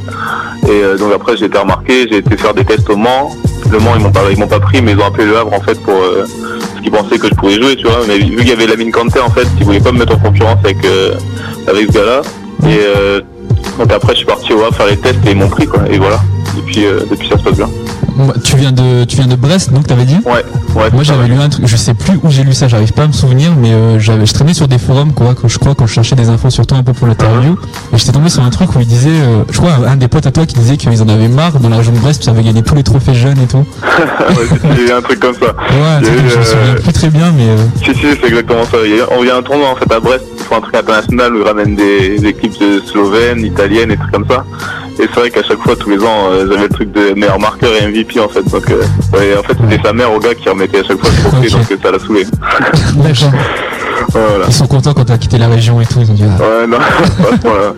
Et donc après j'ai été remarqué, j'ai été faire des tests au Mans. Le Mans ils m'ont pas ils m'ont pas pris mais ils ont appelé le Havre en fait pour euh, qu'ils pensaient que je pouvais jouer tu vois. Mais vu qu'il y avait Lamine Kanté en fait, ils voulaient pas me mettre en concurrence avec euh, avec ce gars-là. Et euh, donc après je suis parti au faire les tests et ils m'ont pris quoi. Et voilà. Depuis euh, depuis ça se passe bien. Tu viens de tu viens de Brest, donc t'avais dit Ouais. Ouais. Moi j'avais lu un truc, je sais plus où j'ai lu ça, j'arrive pas à me souvenir, mais euh, j'avais je traînais sur des forums quoi, que je crois quand je cherchais des infos sur toi un peu pour l'interview, et j'étais tombé sur un truc où il disait, euh, je crois un des potes à toi qui disait qu'ils en avaient marre dans la région de Brest, tu avais gagné tous les trophées jeunes et tout. ouais, il y a eu un truc comme ça. Ouais, un truc eu, je me euh, souviens plus très bien, mais euh, Si, si, c'est exactement ça. Il y a- on vient un tournoi en fait à Brest, ils font un truc international où ils ramènent des, des équipes de slovènes, italiennes et trucs comme ça. Et c'est vrai qu'à chaque fois, tous les ans, euh, j'avais le truc de meilleur marqueur et MVP en fait. Donc, euh, ouais, en fait, c'était sa mère au gars qui remettait à chaque fois le trophée, donc euh, ça l'a saoulé. d'accord. voilà. Ils sont contents quand t'as quitté la région et tout, ils ont dit ah, Ouais, non.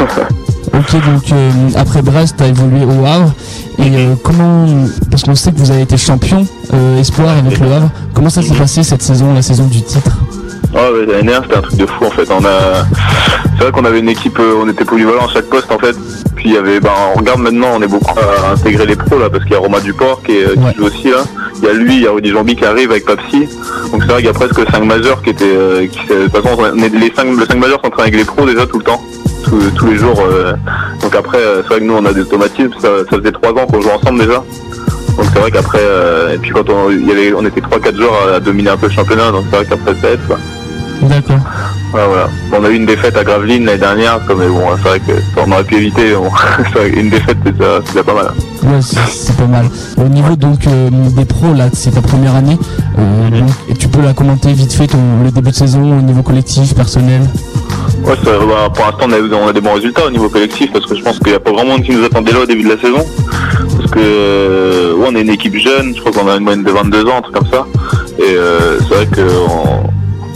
Ok, donc euh, après Brest, tu as évolué au Havre. Et euh, comment, parce qu'on sait que vous avez été champion euh, espoir avec le Havre, comment ça s'est passé cette saison, la saison du titre? Ouais, l'année dernière c'était un truc de fou en fait. On a, c'est vrai qu'on avait une équipe, on était polyvalent à chaque poste en fait. Puis il y avait, ben on regarde maintenant, on est beaucoup à intégrer les pros là parce qu'il y a Romain Duport qui, est, euh, joue aussi là. Il y a lui, il y a Rudy Jambi qui arrive avec Papsi. Donc c'est vrai qu'il y a presque 5 majeurs qui étaient, euh, qui, de toute façon on est- les 5 le 5 majeurs sont avec les pros déjà tout le temps. Tous, tous les jours. euh. donc après, euh, c'est vrai que nous on a des automatismes. Ça, ça faisait 3 ans qu'on joue ensemble déjà. Donc c'est vrai qu'après, euh, et puis quand on, il y avait, on était 3-4 joueurs à, à dominer un peu le championnat, donc c'est vrai qu'après ça aide quoi. D'accord. Ouais, voilà. On a eu une défaite à Gravelines l'année dernière, mais bon, c'est vrai que on aurait pu éviter. bon, qu'une défaite, c'est déjà, pas mal. Ouais, c'est pas mal. Au niveau donc euh, des pros, là, c'est ta première année. Euh, donc, et tu peux la commenter vite fait ton, le début de saison au niveau collectif, personnel? Ouais, ça, bah, pour l'instant, on a, on a des bons résultats au niveau collectif parce que je pense qu'il n'y a pas grand monde qui nous attendait là au début de la saison. Parce que, euh, ouais, on est une équipe jeune, je crois qu'on a une moyenne de 22 ans, un truc comme ça. Et euh, c'est vrai qu'on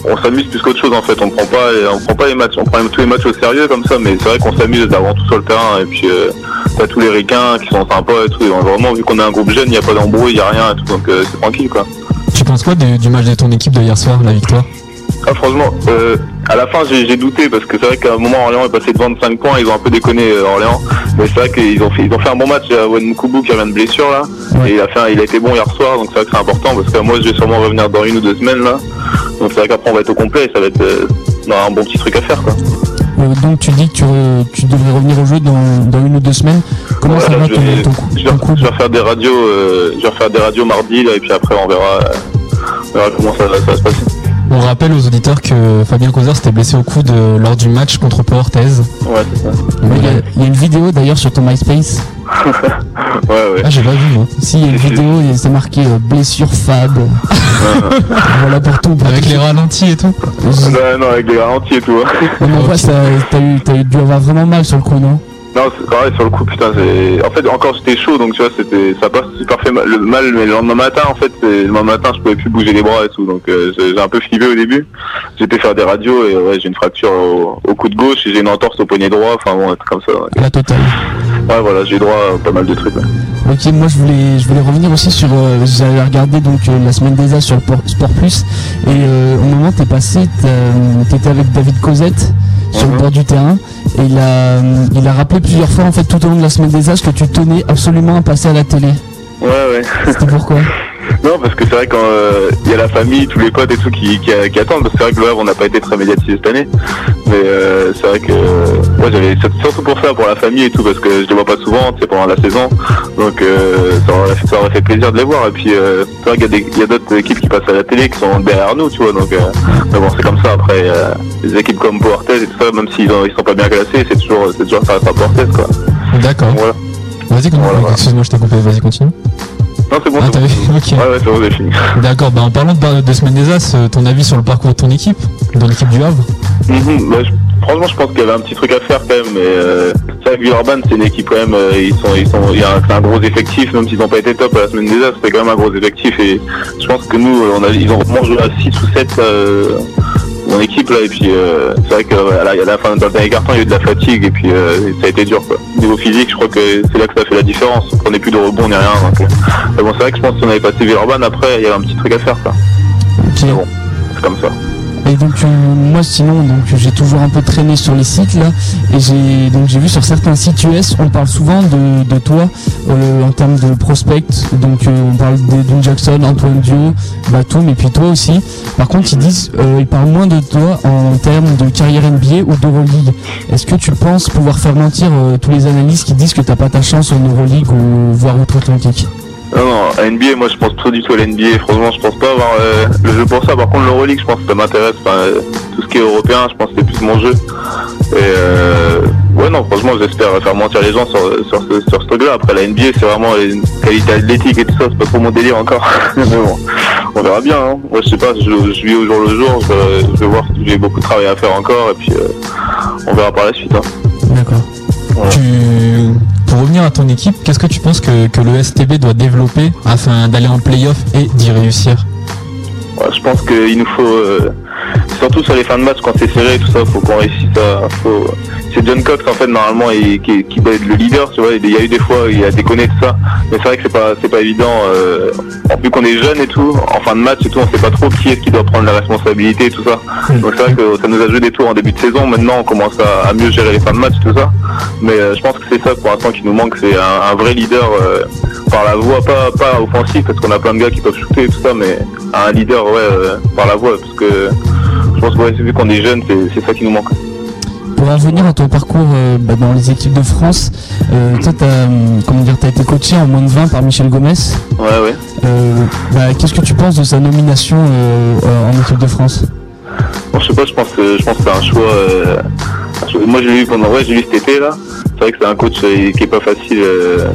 on s'amuse plus qu'autre chose en fait. On prend pas, on prend pas les matchs, on prend tous les matchs au sérieux comme ça, mais c'est vrai qu'on s'amuse avant tout sur le terrain. Et puis, euh, t'as tous les ricains qui sont sympas et tout. Et vraiment, vu qu'on est un groupe jeune, il n'y a pas d'embrouille, il n'y a rien et tout, donc euh, c'est tranquille quoi. Tu penses quoi du, du match de ton équipe de hier soir, la victoire? Ah, franchement, euh, à la fin j'ai douté parce que c'est vrai qu'à un moment Orléans est passé de 25 points, ils ont un peu déconné euh, Orléans, mais c'est vrai qu'ils ont fait ils ont fait un bon match. Il y a Wen Kubu qui revient de blessure là, et il a fait un- il a été bon hier soir, donc c'est vrai que c'est important parce que moi je vais sûrement revenir dans une ou deux semaines là, donc c'est vrai qu'après on va être au complet, et ça va être euh, un bon petit truc à faire quoi. Euh, donc tu dis que tu, re- tu devrais revenir au jeu dans, dans une ou deux semaines. Comment ça va je, vais, ton, je, vais, je vais refaire des radios, euh, je vais refaire des radios mardi là, et puis après on verra, euh, on verra comment ça, ça va se passer. On rappelle aux auditeurs que Fabien Causer s'était blessé au coude euh, lors du match contre Pau Orthez. Ouais, c'est ça. Il y, a- il y a une vidéo d'ailleurs sur ton MySpace. ouais, ouais. Ah, j'ai pas vu, moi. Si, il y a une vidéo, et c'est marqué euh, blessure Fab. voilà pour tout. pour Avec tout. les ralentis et tout. Non, non, avec les ralentis et tout. hein. Mais en t'as eu, t'as eu dû avoir vraiment mal sur le coup, non? Non, c'est pareil sur le coup, putain. c'est- En fait, encore j'étais chaud, donc tu vois, c'était, ça a pas super fait mal, le mal, mais le lendemain matin, en fait, le lendemain matin, je pouvais plus bouger les bras et tout, donc euh, j'ai un peu flippé au début. J'étais faire des radios et ouais, j'ai une fracture au, au coude gauche et j'ai une entorse au poignet droit, enfin bon, un truc comme ça. Ouais, La totale. Ouais, voilà, j'ai droit à pas mal de trucs. ouais. Ok, moi je voulais, je voulais revenir aussi sur. Euh, J'avais regardé donc euh, la semaine des As sur Sport Plus et au moment t'es passé, t'étais avec David Cosette sur le bord du terrain et il a, euh, il a rappelé plusieurs fois en fait tout au long de la semaine des As que tu tenais absolument à passer à la télé. Ouais, ouais. C'était pourquoi? Non, parce que c'est vrai quand euh, y a la famille, tous les potes et tout qui, qui, qui attendent, parce que c'est vrai que le Havre, on n'a pas été très médiatisé cette année. Mais euh, c'est vrai que moi j'avais surtout pour ça, pour la famille et tout, parce que je les vois pas souvent, c'est pendant la saison. Donc euh, ça, aurait, ça aurait fait plaisir de les voir. Et puis euh, c'est vrai qu'il y a des- il y a d'autres équipes qui passent à la télé qui sont derrière nous, tu vois. Donc euh, mais bon, c'est comme ça. Après, les équipes comme Portes et tout ça, même s'ils ils sont pas bien classés, c'est toujours, c'est toujours ça reste à quoi. D'accord. Voilà. Vas-y, continue. Voilà, voilà. Excuse-moi, je t'ai coupé. Vas-y, continue. Non, c'est bon. Ah, ok. Ouais, ouais, c'est bon, fini. D'accord, bah en parlant de, de Semaine des As, euh, ton avis sur le parcours de ton équipe, dans l'équipe du Havre? Mhm, bah, je- franchement, je pense qu'il y avait un petit truc à faire quand même. Mais euh, c'est vrai que Villeurbanne, c'est une équipe quand même. euh, ils sont, ils sont, il y a un, c'est un gros effectif, même s'ils n'ont pas été top à la semaine des As, c'était quand même un gros effectif. Et je pense que nous, on a, ils ont vraiment joué à 6 ou 7 là, euh, dans l'équipe là. Et puis euh, c'est vrai que à la, à la fin, dans le dernier carton, il y a eu de la fatigue et puis euh, ça a été dur. Quoi. Niveau physique, je crois que c'est là que ça fait la différence. On prenait plus de rebond ni rien. Donc, euh, mais bon, c'est vrai que je pense que si on avait passé Villeurbanne, après, il y avait un petit truc à faire. Quoi. Mais bon, c'est comme ça. Et donc euh, moi sinon donc j'ai toujours un peu traîné sur les sites là et j'ai donc j'ai vu sur certains sites US on parle souvent de, de toi euh, en termes de prospect donc euh, on parle d'Edwin Jackson, Antoine Dio, Batum et puis toi aussi. Par contre ils disent ils parlent moins de toi en termes de carrière NBA ou d'Euroleague. Est-ce que tu penses pouvoir faire mentir tous les analystes qui disent que t'as pas ta chance en Euroleague ou voire outre-Atlantique Non, non, à NBA, moi je pense pas du tout à l'NBA. Franchement, je pense pas avoir euh, le jeu pour ça. Par contre, l'Euroleague, je pense que ça m'intéresse. Enfin, euh, tout ce qui est européen, je pense que c'est plus mon jeu. Et euh, ouais, non, franchement, j'espère faire mentir les gens sur, sur ce, sur ce truc-là. Après, la NBA, c'est vraiment une qualité athlétique et tout ça. C'est pas trop mon délire encore. Mais bon, on verra bien. Hein. Moi, je sais pas, je, je vis au jour le jour. Je, je vais voir si j'ai beaucoup de travail à faire encore. Et puis, euh, on verra par la suite. Hein. D'accord. Tu... Pour revenir à ton équipe, qu'est-ce que tu penses que, le STB doit développer afin d'aller en playoff et d'y réussir? Je pense qu'il nous faut, euh, surtout sur les fins de match quand c'est serré, tout ça, faut qu'on réussisse à. C'est John Cox en fait normalement qui, doit être le leader, tu vois. Il y a eu des fois, il a déconné tout ça, mais c'est vrai que c'est pas, c'est pas évident. Euh, en plus qu'on est jeune et tout, en fin de match et tout, on sait pas trop qui est-ce qui doit prendre la responsabilité et tout ça. Donc c'est vrai que ça nous a joué des tours en début de saison. Maintenant, on commence à, mieux gérer les fins de match, tout ça. Mais euh, je pense que c'est ça pour l'instant qui nous manque, c'est un, vrai leader euh, par la voix, pas, pas offensif, parce qu'on a plein de gars qui peuvent shooter et tout ça, mais un leader, ouais, par la voix, parce que je pense que ouais, vu qu'on est jeune, c'est ça qui nous manque. Pour revenir à ton parcours euh, bah, dans les équipes de France, euh, toi t'as hum, comment dire t'as été coaché en moins de 20 par Michel Gomez. Ouais, ouais. Euh, bah, Qu'est-ce que tu penses de sa nomination euh, euh, en équipe de France? Bon, je sais pas, je pense que je pense que c'est un choix. euh, un choix- Moi, je l'ai vu pendant, ouais, j'ai vu cet été là. C'est vrai que c'est un coach euh, qui est pas facile. euh,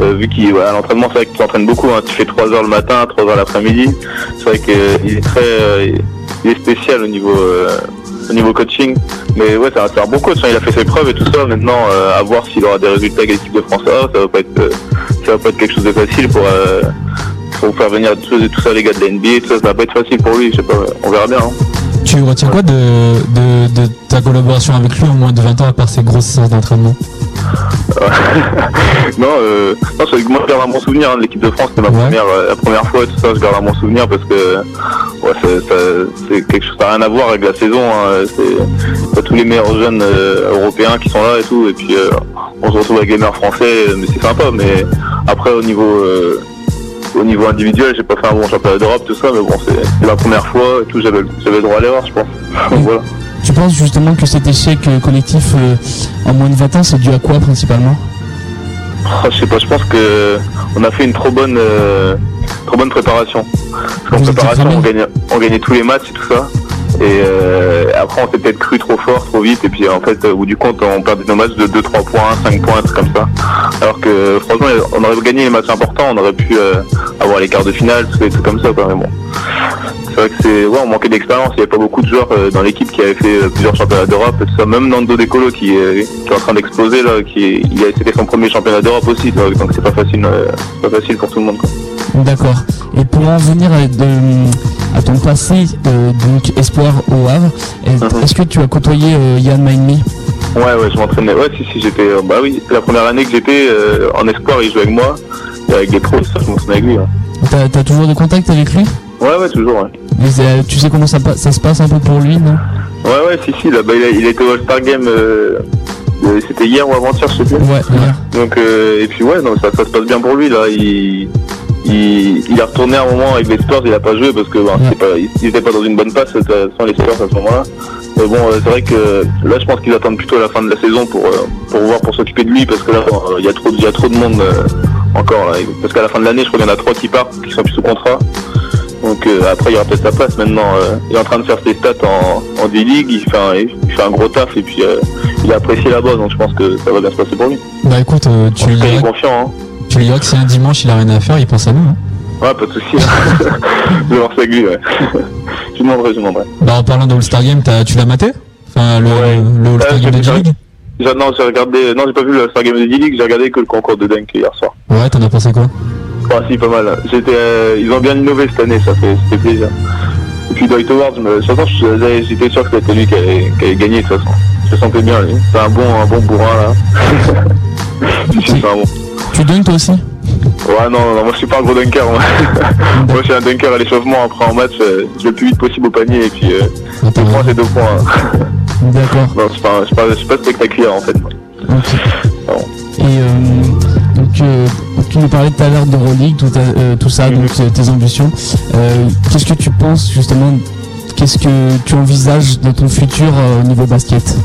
euh, vu qu'il, ouais, à l'entraînement, c'est vrai que tu t'entraînes beaucoup. Hein. Tu fais 3 heures le matin, 3 heures l'après-midi. C'est vrai qu'il est très, euh, il est spécial au niveau, euh, au niveau coaching. Mais ouais, c'est un, un bon. Il a fait ses preuves et tout ça. Maintenant, euh, à voir s'il aura des résultats avec l'équipe de France. A, ça va pas être, euh, ça va pas être quelque chose de facile pour. pour faire venir tout, tout ça les gars de la NBA, tout ça, ça va pas être facile pour lui, je sais pas, on verra bien. Hein. Tu retiens quoi de, de, de ta collaboration avec lui en moins de 20 ans à part ses grosses séances d'entraînement? non, euh, non c'est- moi je garde un bon souvenir hein, de l'équipe de France, c'était ma première, euh, la première fois et tout ça, je garde un bon souvenir parce que ouais, c'est, c'est quelque chose, ça n'a rien à voir avec la saison, hein, c'est pas tous les meilleurs jeunes euh, européens qui sont là et tout, et puis on se retrouve avec les meilleurs français, mais c'est sympa, mais après au niveau au niveau individuel, j'ai pas fait un bon championnat d'Europe, tout ça, mais bon, c'est, c'est la première fois et tout, j'avais, j'avais le droit à l'erreur, je pense. Donc voilà. Tu penses justement que cet échec euh, collectif euh, en moins de 20 ans, c'est dû à quoi principalement? Ah, je sais pas, je pense que on a fait une trop bonne, euh, trop bonne préparation. Parce qu'en préparation, on gagnait, on gagnait tous les matchs et tout ça. Et euh, on s'est peut-être cru trop fort, trop vite. Et puis, en fait, au bout du compte, on perdait nos matchs de 2-3 points, 5 points, comme ça. Alors que, franchement, on aurait gagné les matchs importants. On aurait pu euh, avoir les quarts de finale, tout comme ça. Mais bon, c'est vrai que c'est, ouais, on manquait d'expérience. Il n'y avait pas beaucoup de joueurs euh, dans l'équipe qui avaient fait euh, plusieurs championnats d'Europe. Même Nando De Colo qui, est- qui est en train d'exploser là, qui, a c'était son premier championnat d'Europe aussi. Donc c'est pas facile, pas facile pour tout le monde. D'accord. Et pour en venir à, de- à ton passé, euh, donc espoir au Havre, Mhm. est-ce que tu as côtoyé euh, Yann Maimi Ouais, ouais, je m'entraînais. Ouais, si, si, j'étais. euh, bah oui, la première année que j'étais euh, en espoir, il jouait avec moi. Et avec des pros, ça, je m'entraînais avec lui. Ouais, T'as toujours des contacts avec lui? Ouais, ouais, toujours, ouais. Mais, euh, Tu sais comment ça, ça se passe un peu pour lui, non? Ouais, ouais, si, si, là, bah, il, a, il était au All-Star Game. euh, euh, c'était hier ou avant-hier, je sais plus. Ouais, hier. Donc, euh, et puis, ouais, non, ça, ça se passe bien pour lui, là. Il. Il, il est retourné un moment avec les Spurs, il a pas joué parce que bah, pas, il, pas dans une bonne passe sans les Spurs à ce moment-là. Mais bon, euh, c'est vrai que là, je pense qu'ils attendent plutôt la fin de la saison pour euh, pour voir pour s'occuper de lui parce que là, euh, il y a trop, de- il y a trop de monde encore là. Parce qu'à la fin de l'année, je crois qu'il y en a trois qui partent, qui sont plus sous contrat. Donc euh, après, il y aura peut-être sa place. Maintenant, euh, il est en train de faire ses stats en, en D-League, il fait un, il fait un gros taf et puis euh, il est apprécié là-bas, donc je pense que ça va bien se passer pour lui. Bah écoute, tu En lui tout cas, il est diras, confiant. Hein. Tu lui diras que si un dimanche il a rien à faire, il pense à nous. hein. Ouais, pas de souci. je vais voir ça avec lui, ouais. je demanderai, je demanderai. Bah en parlant de All-Star Game, t'as- tu l'as maté? Enfin, le, le All-Star Ouais, Game de D-League? Non, j'ai regardé, non, j'ai pas vu le Star Game de D-League, j'ai regardé que le concours de Dunk hier soir. Ouais, t'en as pensé quoi? Ouais, si, pas mal. J'étais, euh, ils ont bien innové cette année, ça fait, plaisir. Et puis Dwight Howard, j'étais sûr que c'était lui qui allait, qui allait gagner de toute façon. Je sentais bien, lui. C'est un bon, un bon bourrin, là. C'est un bon. Tu dunks toi aussi Ouais, non, non, moi je suis pas un gros dunker. Moi, moi je suis un dunker à l'échauffement. Après en match, euh, je vais le plus vite possible au panier et puis euh, deux points, c'est deux points. D'accord. non, je suis pas, je pas, je spectaculaire en fait. Et euh, donc, euh, tu nous parlais tout à l'heure d'Euroleague, tout, euh, tout ça, donc euh, tes ambitions. Qu'est-ce que tu penses justement Qu'est-ce que tu envisages de ton futur euh, au niveau basket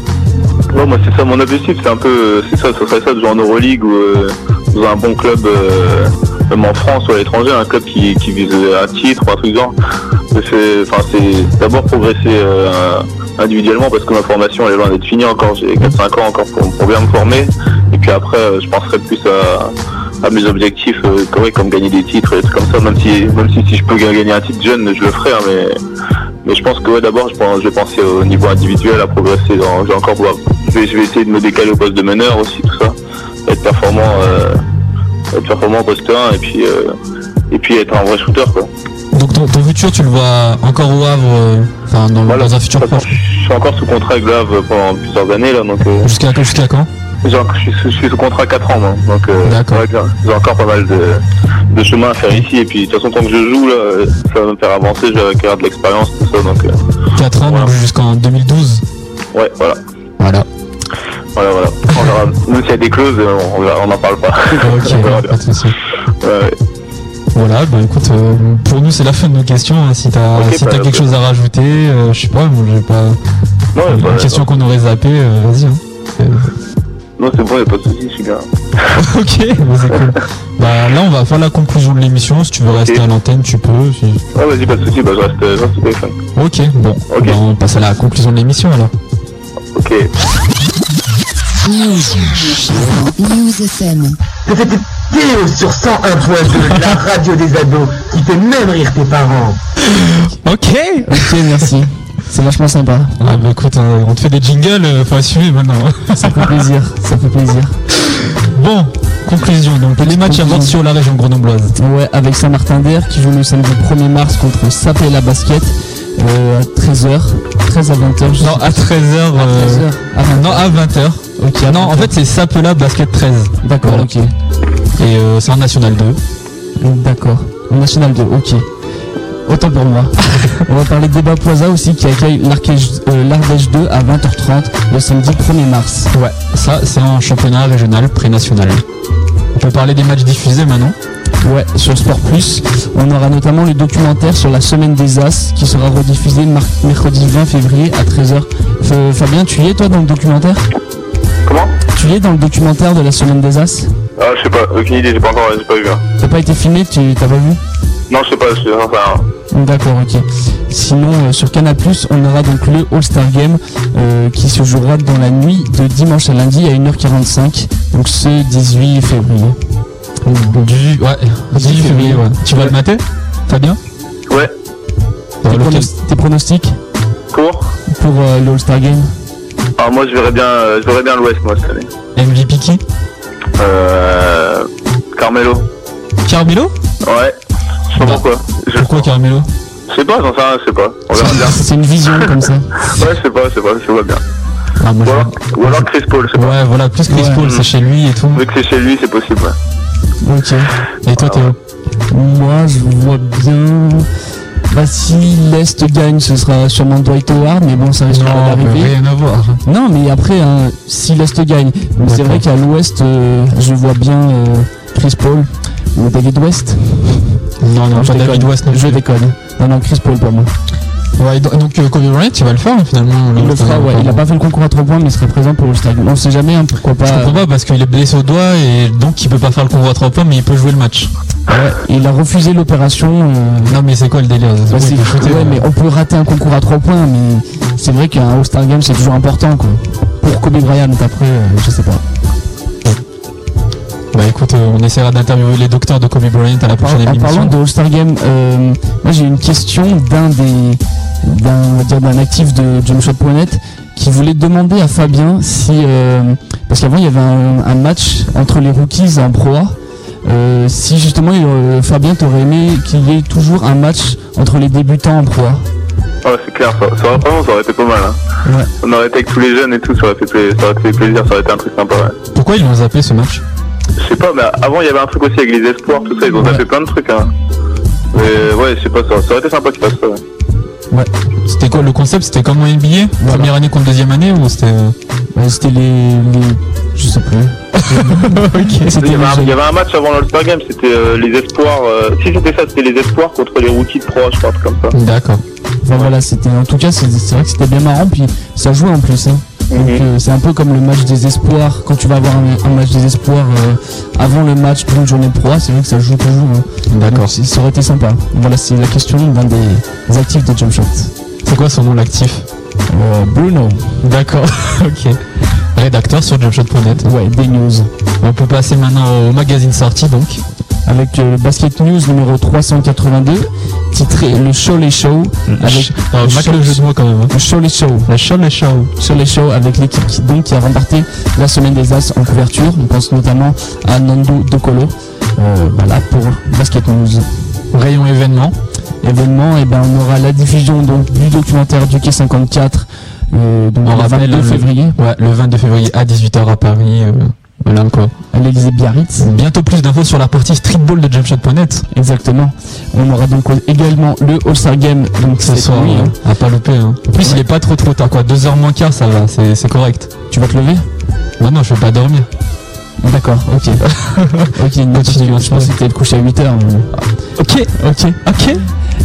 moi c'est ça mon objectif, c'est un peu, euh, c'est ça, ce serait ça de jouer en Euroleague ou euh, dans un bon club, euh, même en France ou à l'étranger, un club qui, vise un titre ou un truc genre. C'est- d'abord progresser individuellement parce que ma formation elle est loin d'être finie encore, j'ai 4-5 ans encore pour, pour bien me former. Et puis après, je penserai plus à, à mes objectifs, euh, comme, gagner des titres et trucs comme ça. Même si, même si, si je peux gagner un titre jeune, je le ferai. hein, mais, mais je pense que ouais, d'abord, je, pense- je vais penser au niveau individuel à progresser. Dans, je vais encore. Je vais, je vais essayer de me décaler au poste de meneur aussi, tout ça. Être performant, euh, être performant au poste 1 et puis, euh, et puis être un vrai shooter quoi. Donc ton, ton futur, tu le vois encore au Havre, euh, enfin dans, dans un futur proche Je suis encore sous contrat avec le Havre pendant plusieurs années là, donc. euh, Jusqu'à jusqu'à quand? Encore- je, suis, sous- je suis sous contrat 4 ans, moi. donc euh, j'ai encore pas mal de, de chemin à faire ici. Et puis de toute façon, tant que je joue, là, euh, ça va me faire avancer, je vais acquérir de l'expérience, tout ça. Donc, euh, 4 ans, donc jusqu'en 2012. ouais, voilà. Voilà. Voilà, voilà. On verra. Même s'il y a des clauses, euh, on n'en parle pas. Ok, bien. pas de souci. Ouais, ouais. Voilà, bah écoute, euh, pour nous c'est la fin de nos questions. hein. Si t'as Ok, si bah, quelque bah. chose à rajouter, euh, je sais pas, moi j'ai pas. Une bah, question qu'on aurait zappé, euh, vas-y. hein. Euh, Non, c'est bon, y a pas de soucis, je suis bien. ok, bah, c'est cool. Bah là on va faire la conclusion de l'émission. Si tu veux rester à l'antenne, tu peux. si- Ouais, vas-y, pas de soucis, bah, je reste, je reste au téléphone. Ok, bon, bah, on passe à la conclusion de l'émission alors. Ok. News. News FM. C'était Théo sur 101.2, la radio des ados, qui fait même rire tes parents. Ok Ok, merci. C'est vachement sympa. Ah bah écoute, euh, on te fait des jingles, euh, faut assumer maintenant. Ça fait plaisir, ça fait plaisir. Bon, conclusion. Donc les matchs à voir sur la région grenobloise. Ouais, avec Saint-Martin d'Air qui joue le samedi 1er mars contre Sapé-la Basket euh, à 13h. 13 à 20h. Non, à 13h. non, à 20h. Ok, à non, en 20h. fait c'est Sapela Basket 13. D'accord, Voilà. ok. Et euh, c'est en National 2. D'accord. En National 2, ok. Autant pour moi. On va parler de Débat Poisa aussi qui accueille euh, l'Ardèche 2 à 20h30 le samedi 1er mars. Ouais, ça c'est en championnat régional pré-national. On peut parler des matchs diffusés maintenant. Ouais, sur Sport Plus, on aura notamment le documentaire sur la semaine des As qui sera rediffusé mercredi 20 février à 13h. F- Fabien, tu y es toi dans le documentaire? Comment? Tu y es dans le documentaire de la semaine des As? Ah, je sais pas, aucune idée, j'ai pas encore, j'ai pas vu. hein. T'as pas été filmé, tu t'as pas vu? Non, je sais pas, je sais, enfin, D'accord, ok. Sinon, euh, sur Canal+, on aura donc le All-Star Game euh, qui se jouera dans la nuit de dimanche à lundi à 1h45, donc ce 18 février. Du, ouais, 18 février, ouais. Tu vas le mater Fabien? Ouais. Tes, pronos- tes pronostics? Pour? Pour euh, le All-Star Game Alors moi je verrais bien, euh, je verrais bien l'Ouest moi cette année. MVP qui? Euh, Carmelo. Carmelo? Ouais. Pourquoi. Je, Pourquoi Carmelo je sais pas, j'en sais rien, je sais pas. On verra bien. C'est une vision comme ça. Ouais, je sais pas, je sais pas, je vois bien. Ah, moi, Ou alors, ou alors Chris Paul, je sais pas. Ouais, voilà, plus Chris Ouais. Paul, c'est chez lui et tout. Vu que c'est chez lui, c'est possible. ouais. Ok. Et toi, Théo Moi, je vois bien. Bah, si l'Est gagne, ce sera sûrement Dwight Howard, mais bon, ça mais d'arriver. rien à voir. Non, mais après, hein, si l'Est gagne, c'est vrai qu'à l'Ouest, euh, je vois bien euh, Chris Paul ou David West. Non, non, je David. West non Je déconne. Non, non, Chris Paul pour moi. Ouais, do- donc euh, Kobe Bryant, il va le faire hein, finalement. Il le fera, ouais. Il a pas fait le concours à 3 points, mais il serait présent pour le stade. On sait jamais, hein, pourquoi pas. Je comprends pas parce qu'il est blessé au doigt et donc il peut pas faire le convoi à 3 points, mais il peut jouer le match. Ouais, il a refusé l'opération. euh, Non, mais c'est quoi le délire? Bah, peut shooter, ouais, hein. mais on peut rater un concours à 3 points, mais c'est vrai qu'un All-Star Game c'est toujours important quoi. Pour Kobe Bryant, après, euh, je sais pas. Bah écoute, euh, on essaiera d'interviewer les docteurs de Kobe Bryant à la prochaine En émission. parlant de All-Star Game, euh, moi j'ai une question d'un des d'un on va dire d'un actif de jumpshot.net qui voulait demander à Fabien si euh, parce qu'avant il y avait un, un match entre les rookies en pro A, euh, si justement euh, Fabien t'aurait aimé qu'il y ait toujours un match entre les débutants en pro A? Ouais, c'est clair, ça, ça, aurait, vraiment, ça aurait été pas mal. Hein. Ouais. On aurait été avec tous les jeunes et tout, ça aurait, fait pla- ça aurait fait plaisir, ça aurait été un truc sympa. Ouais. Pourquoi ils l'ont zappé ce match? Je sais pas, mais avant il y avait un truc aussi avec les espoirs, tout ça, ils ont Ouais. fait plein de trucs. Hein. Mais ouais, je sais pas, ça, ça aurait été sympa qu'ils fassent ça. Ouais. Ouais. C'était quoi le concept C'était comme en NBA Voilà. Première année contre deuxième année ou c'était. euh, Ouais, C'était les, les je sais plus. Il C'était y, avait un, il y avait un match avant l'All-Star Game, c'était euh, les espoirs. euh, si c'était ça, c'était les espoirs contre les rookies de pro, je crois, comme ça. D'accord. Enfin voilà, c'était en tout cas c'est c'est vrai que c'était bien marrant puis ça jouait en plus. Hein. Donc euh, c'est un peu comme le match des espoirs quand tu vas avoir un, un match des espoirs euh, avant le match d'une journée de pro, c'est vrai que ça joue toujours. hein. D'accord. Ça aurait été sympa. Voilà, c'est la question d'un des, des actifs de Jump Shot. C'est quoi son nom l'actif Euh, Bruno. D'accord, ok. Rédacteur sur jumpshot.net. Ouais, des news. On peut passer maintenant au magazine sorti donc. Avec euh, le Basket News numéro 382, titré Le Show les Show. Avec Euh, le show- le jeu de mots quand même. hein. le Show les Show. Le show, le show. sur les shows avec l'équipe qui, donc, qui a remporté la semaine des As en couverture. On pense notamment à Nando Docolo. Euh, voilà pour Basket News. Rayon événement. Événement, et ben on aura la diffusion donc du documentaire du Quai 54 euh, donc On le rappelle 22 le- février Ouais, le 22 février à 18h à Paris. euh, voilà quoi. à Biarritz. Bientôt plus d'infos sur la partie streetball de jumpshot.net. Exactement. On aura donc également le All-Star Game donc Ce soir, euh, hein. à pas louper. hein. En plus, Ouais. il est pas trop trop tard quoi. 2h moins quart, ça va, c'est correct. Tu vas te lever? Non, non, je vais pas dormir. D'accord, ok. ok, Continue, je pense que te coucher à 8h. Ok, Ok. ok.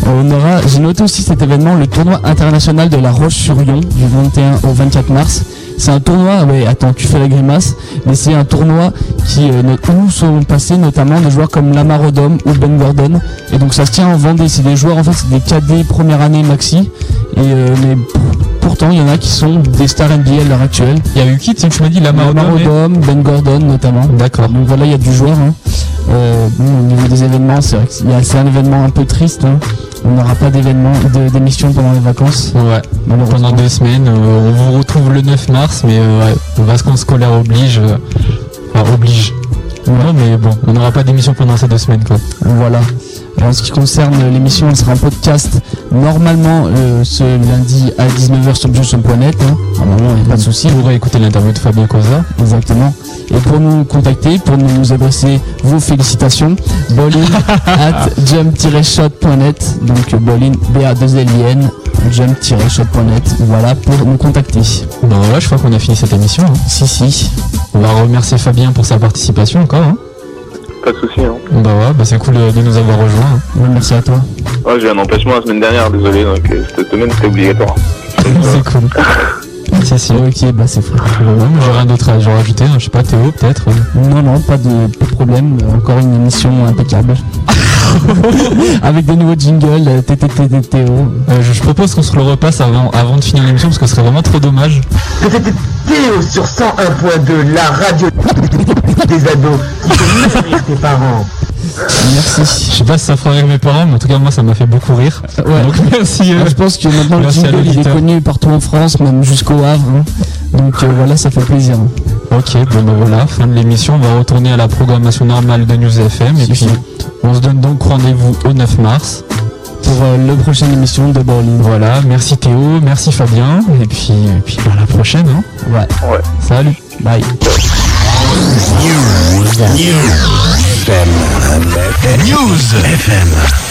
On aura, j'ai noté aussi cet événement, le tournoi international de la Roche-sur-Yon du 21 au 24 mars. C'est un tournoi, ouais, attends, tu fais la grimace, mais c'est un tournoi qui, euh, où sont passés notamment des joueurs comme Lamar Odom ou Ben Gordon. Et donc ça se tient en Vendée. C'est des joueurs, en fait, c'est des cadets première année maxi. Et euh, mais pourtant, il y en a qui sont des stars NBA à l'heure actuelle. Il y a eu qui Tu m'as dit Lamar Lamar Odom et- Ben Gordon notamment. D'accord. Donc voilà, il y a du joueur. hein. Euh, bon, au niveau des événements, c'est vrai que c'est un événement un peu triste. hein. On n'aura pas d'événement, d'émission pendant les vacances. Ouais, pendant deux semaines. euh, on vous retrouve le 9 mars, mais euh, ouais, vacances scolaires oblige. euh, Enfin, oblige. Non, mais bon, on n'aura pas d'émission pendant ces deux semaines quoi. Voilà. En ce qui concerne l'émission, elle sera en podcast normalement euh, ce lundi à 19h sur biochon.net. Hein. Normalement, il n'y a pas de souci. Vous pourrez écouter l'interview de Fabien Cosa. Exactement. Et pour nous contacter, pour nous adresser vos félicitations, bowling at jump-shot.net. Donc bowling b a 2 l n jump-shot.net. Voilà pour nous contacter. Bon voilà, je crois qu'on a fini cette émission. hein. Si, si. On va remercier Fabien pour sa participation encore. hein. Pas de soucis. Hein. Bah ouais, bah c'est cool de, de nous avoir rejoints. hein. Ouais, merci à toi. Ouais, j'ai eu un empêchement la semaine dernière, désolé, donc euh, cette semaine c'était obligatoire. c'est cool. Si, si. Ok, bah c'est moi, j'ai rien d'autre à rajouter, je sais pas, Théo, peut-être. Non, non, pas de, pas de problème. Encore une émission impeccable. Avec des nouveaux jingles, TTTTO. Euh, je, je propose qu'on se le repasse avant, avant de finir l'émission parce que ce serait vraiment trop dommage. Théo sur 101.2, la radio des ados qui fait tes parents. Merci. Je sais pas si ça fera rire mes parents, mais en tout cas, moi, ça m'a fait beaucoup rire. Ouais. Donc, merci. euh, je pense que maintenant le merci à jingle il est connu partout en France, même jusqu'au Havre. hein. Donc euh, voilà, ça fait plaisir. Ok, bon ben voilà, fin de l'émission. On va retourner à la programmation normale de News FM. Et puis, on se donne donc rendez-vous au 9 mars. Pour euh, la prochaine émission de Borlin. Voilà, merci Théo, merci Fabien. Et puis, et puis à la prochaine. Hein. Ouais. Ouais. Salut. Bye. News News. FM. News FM.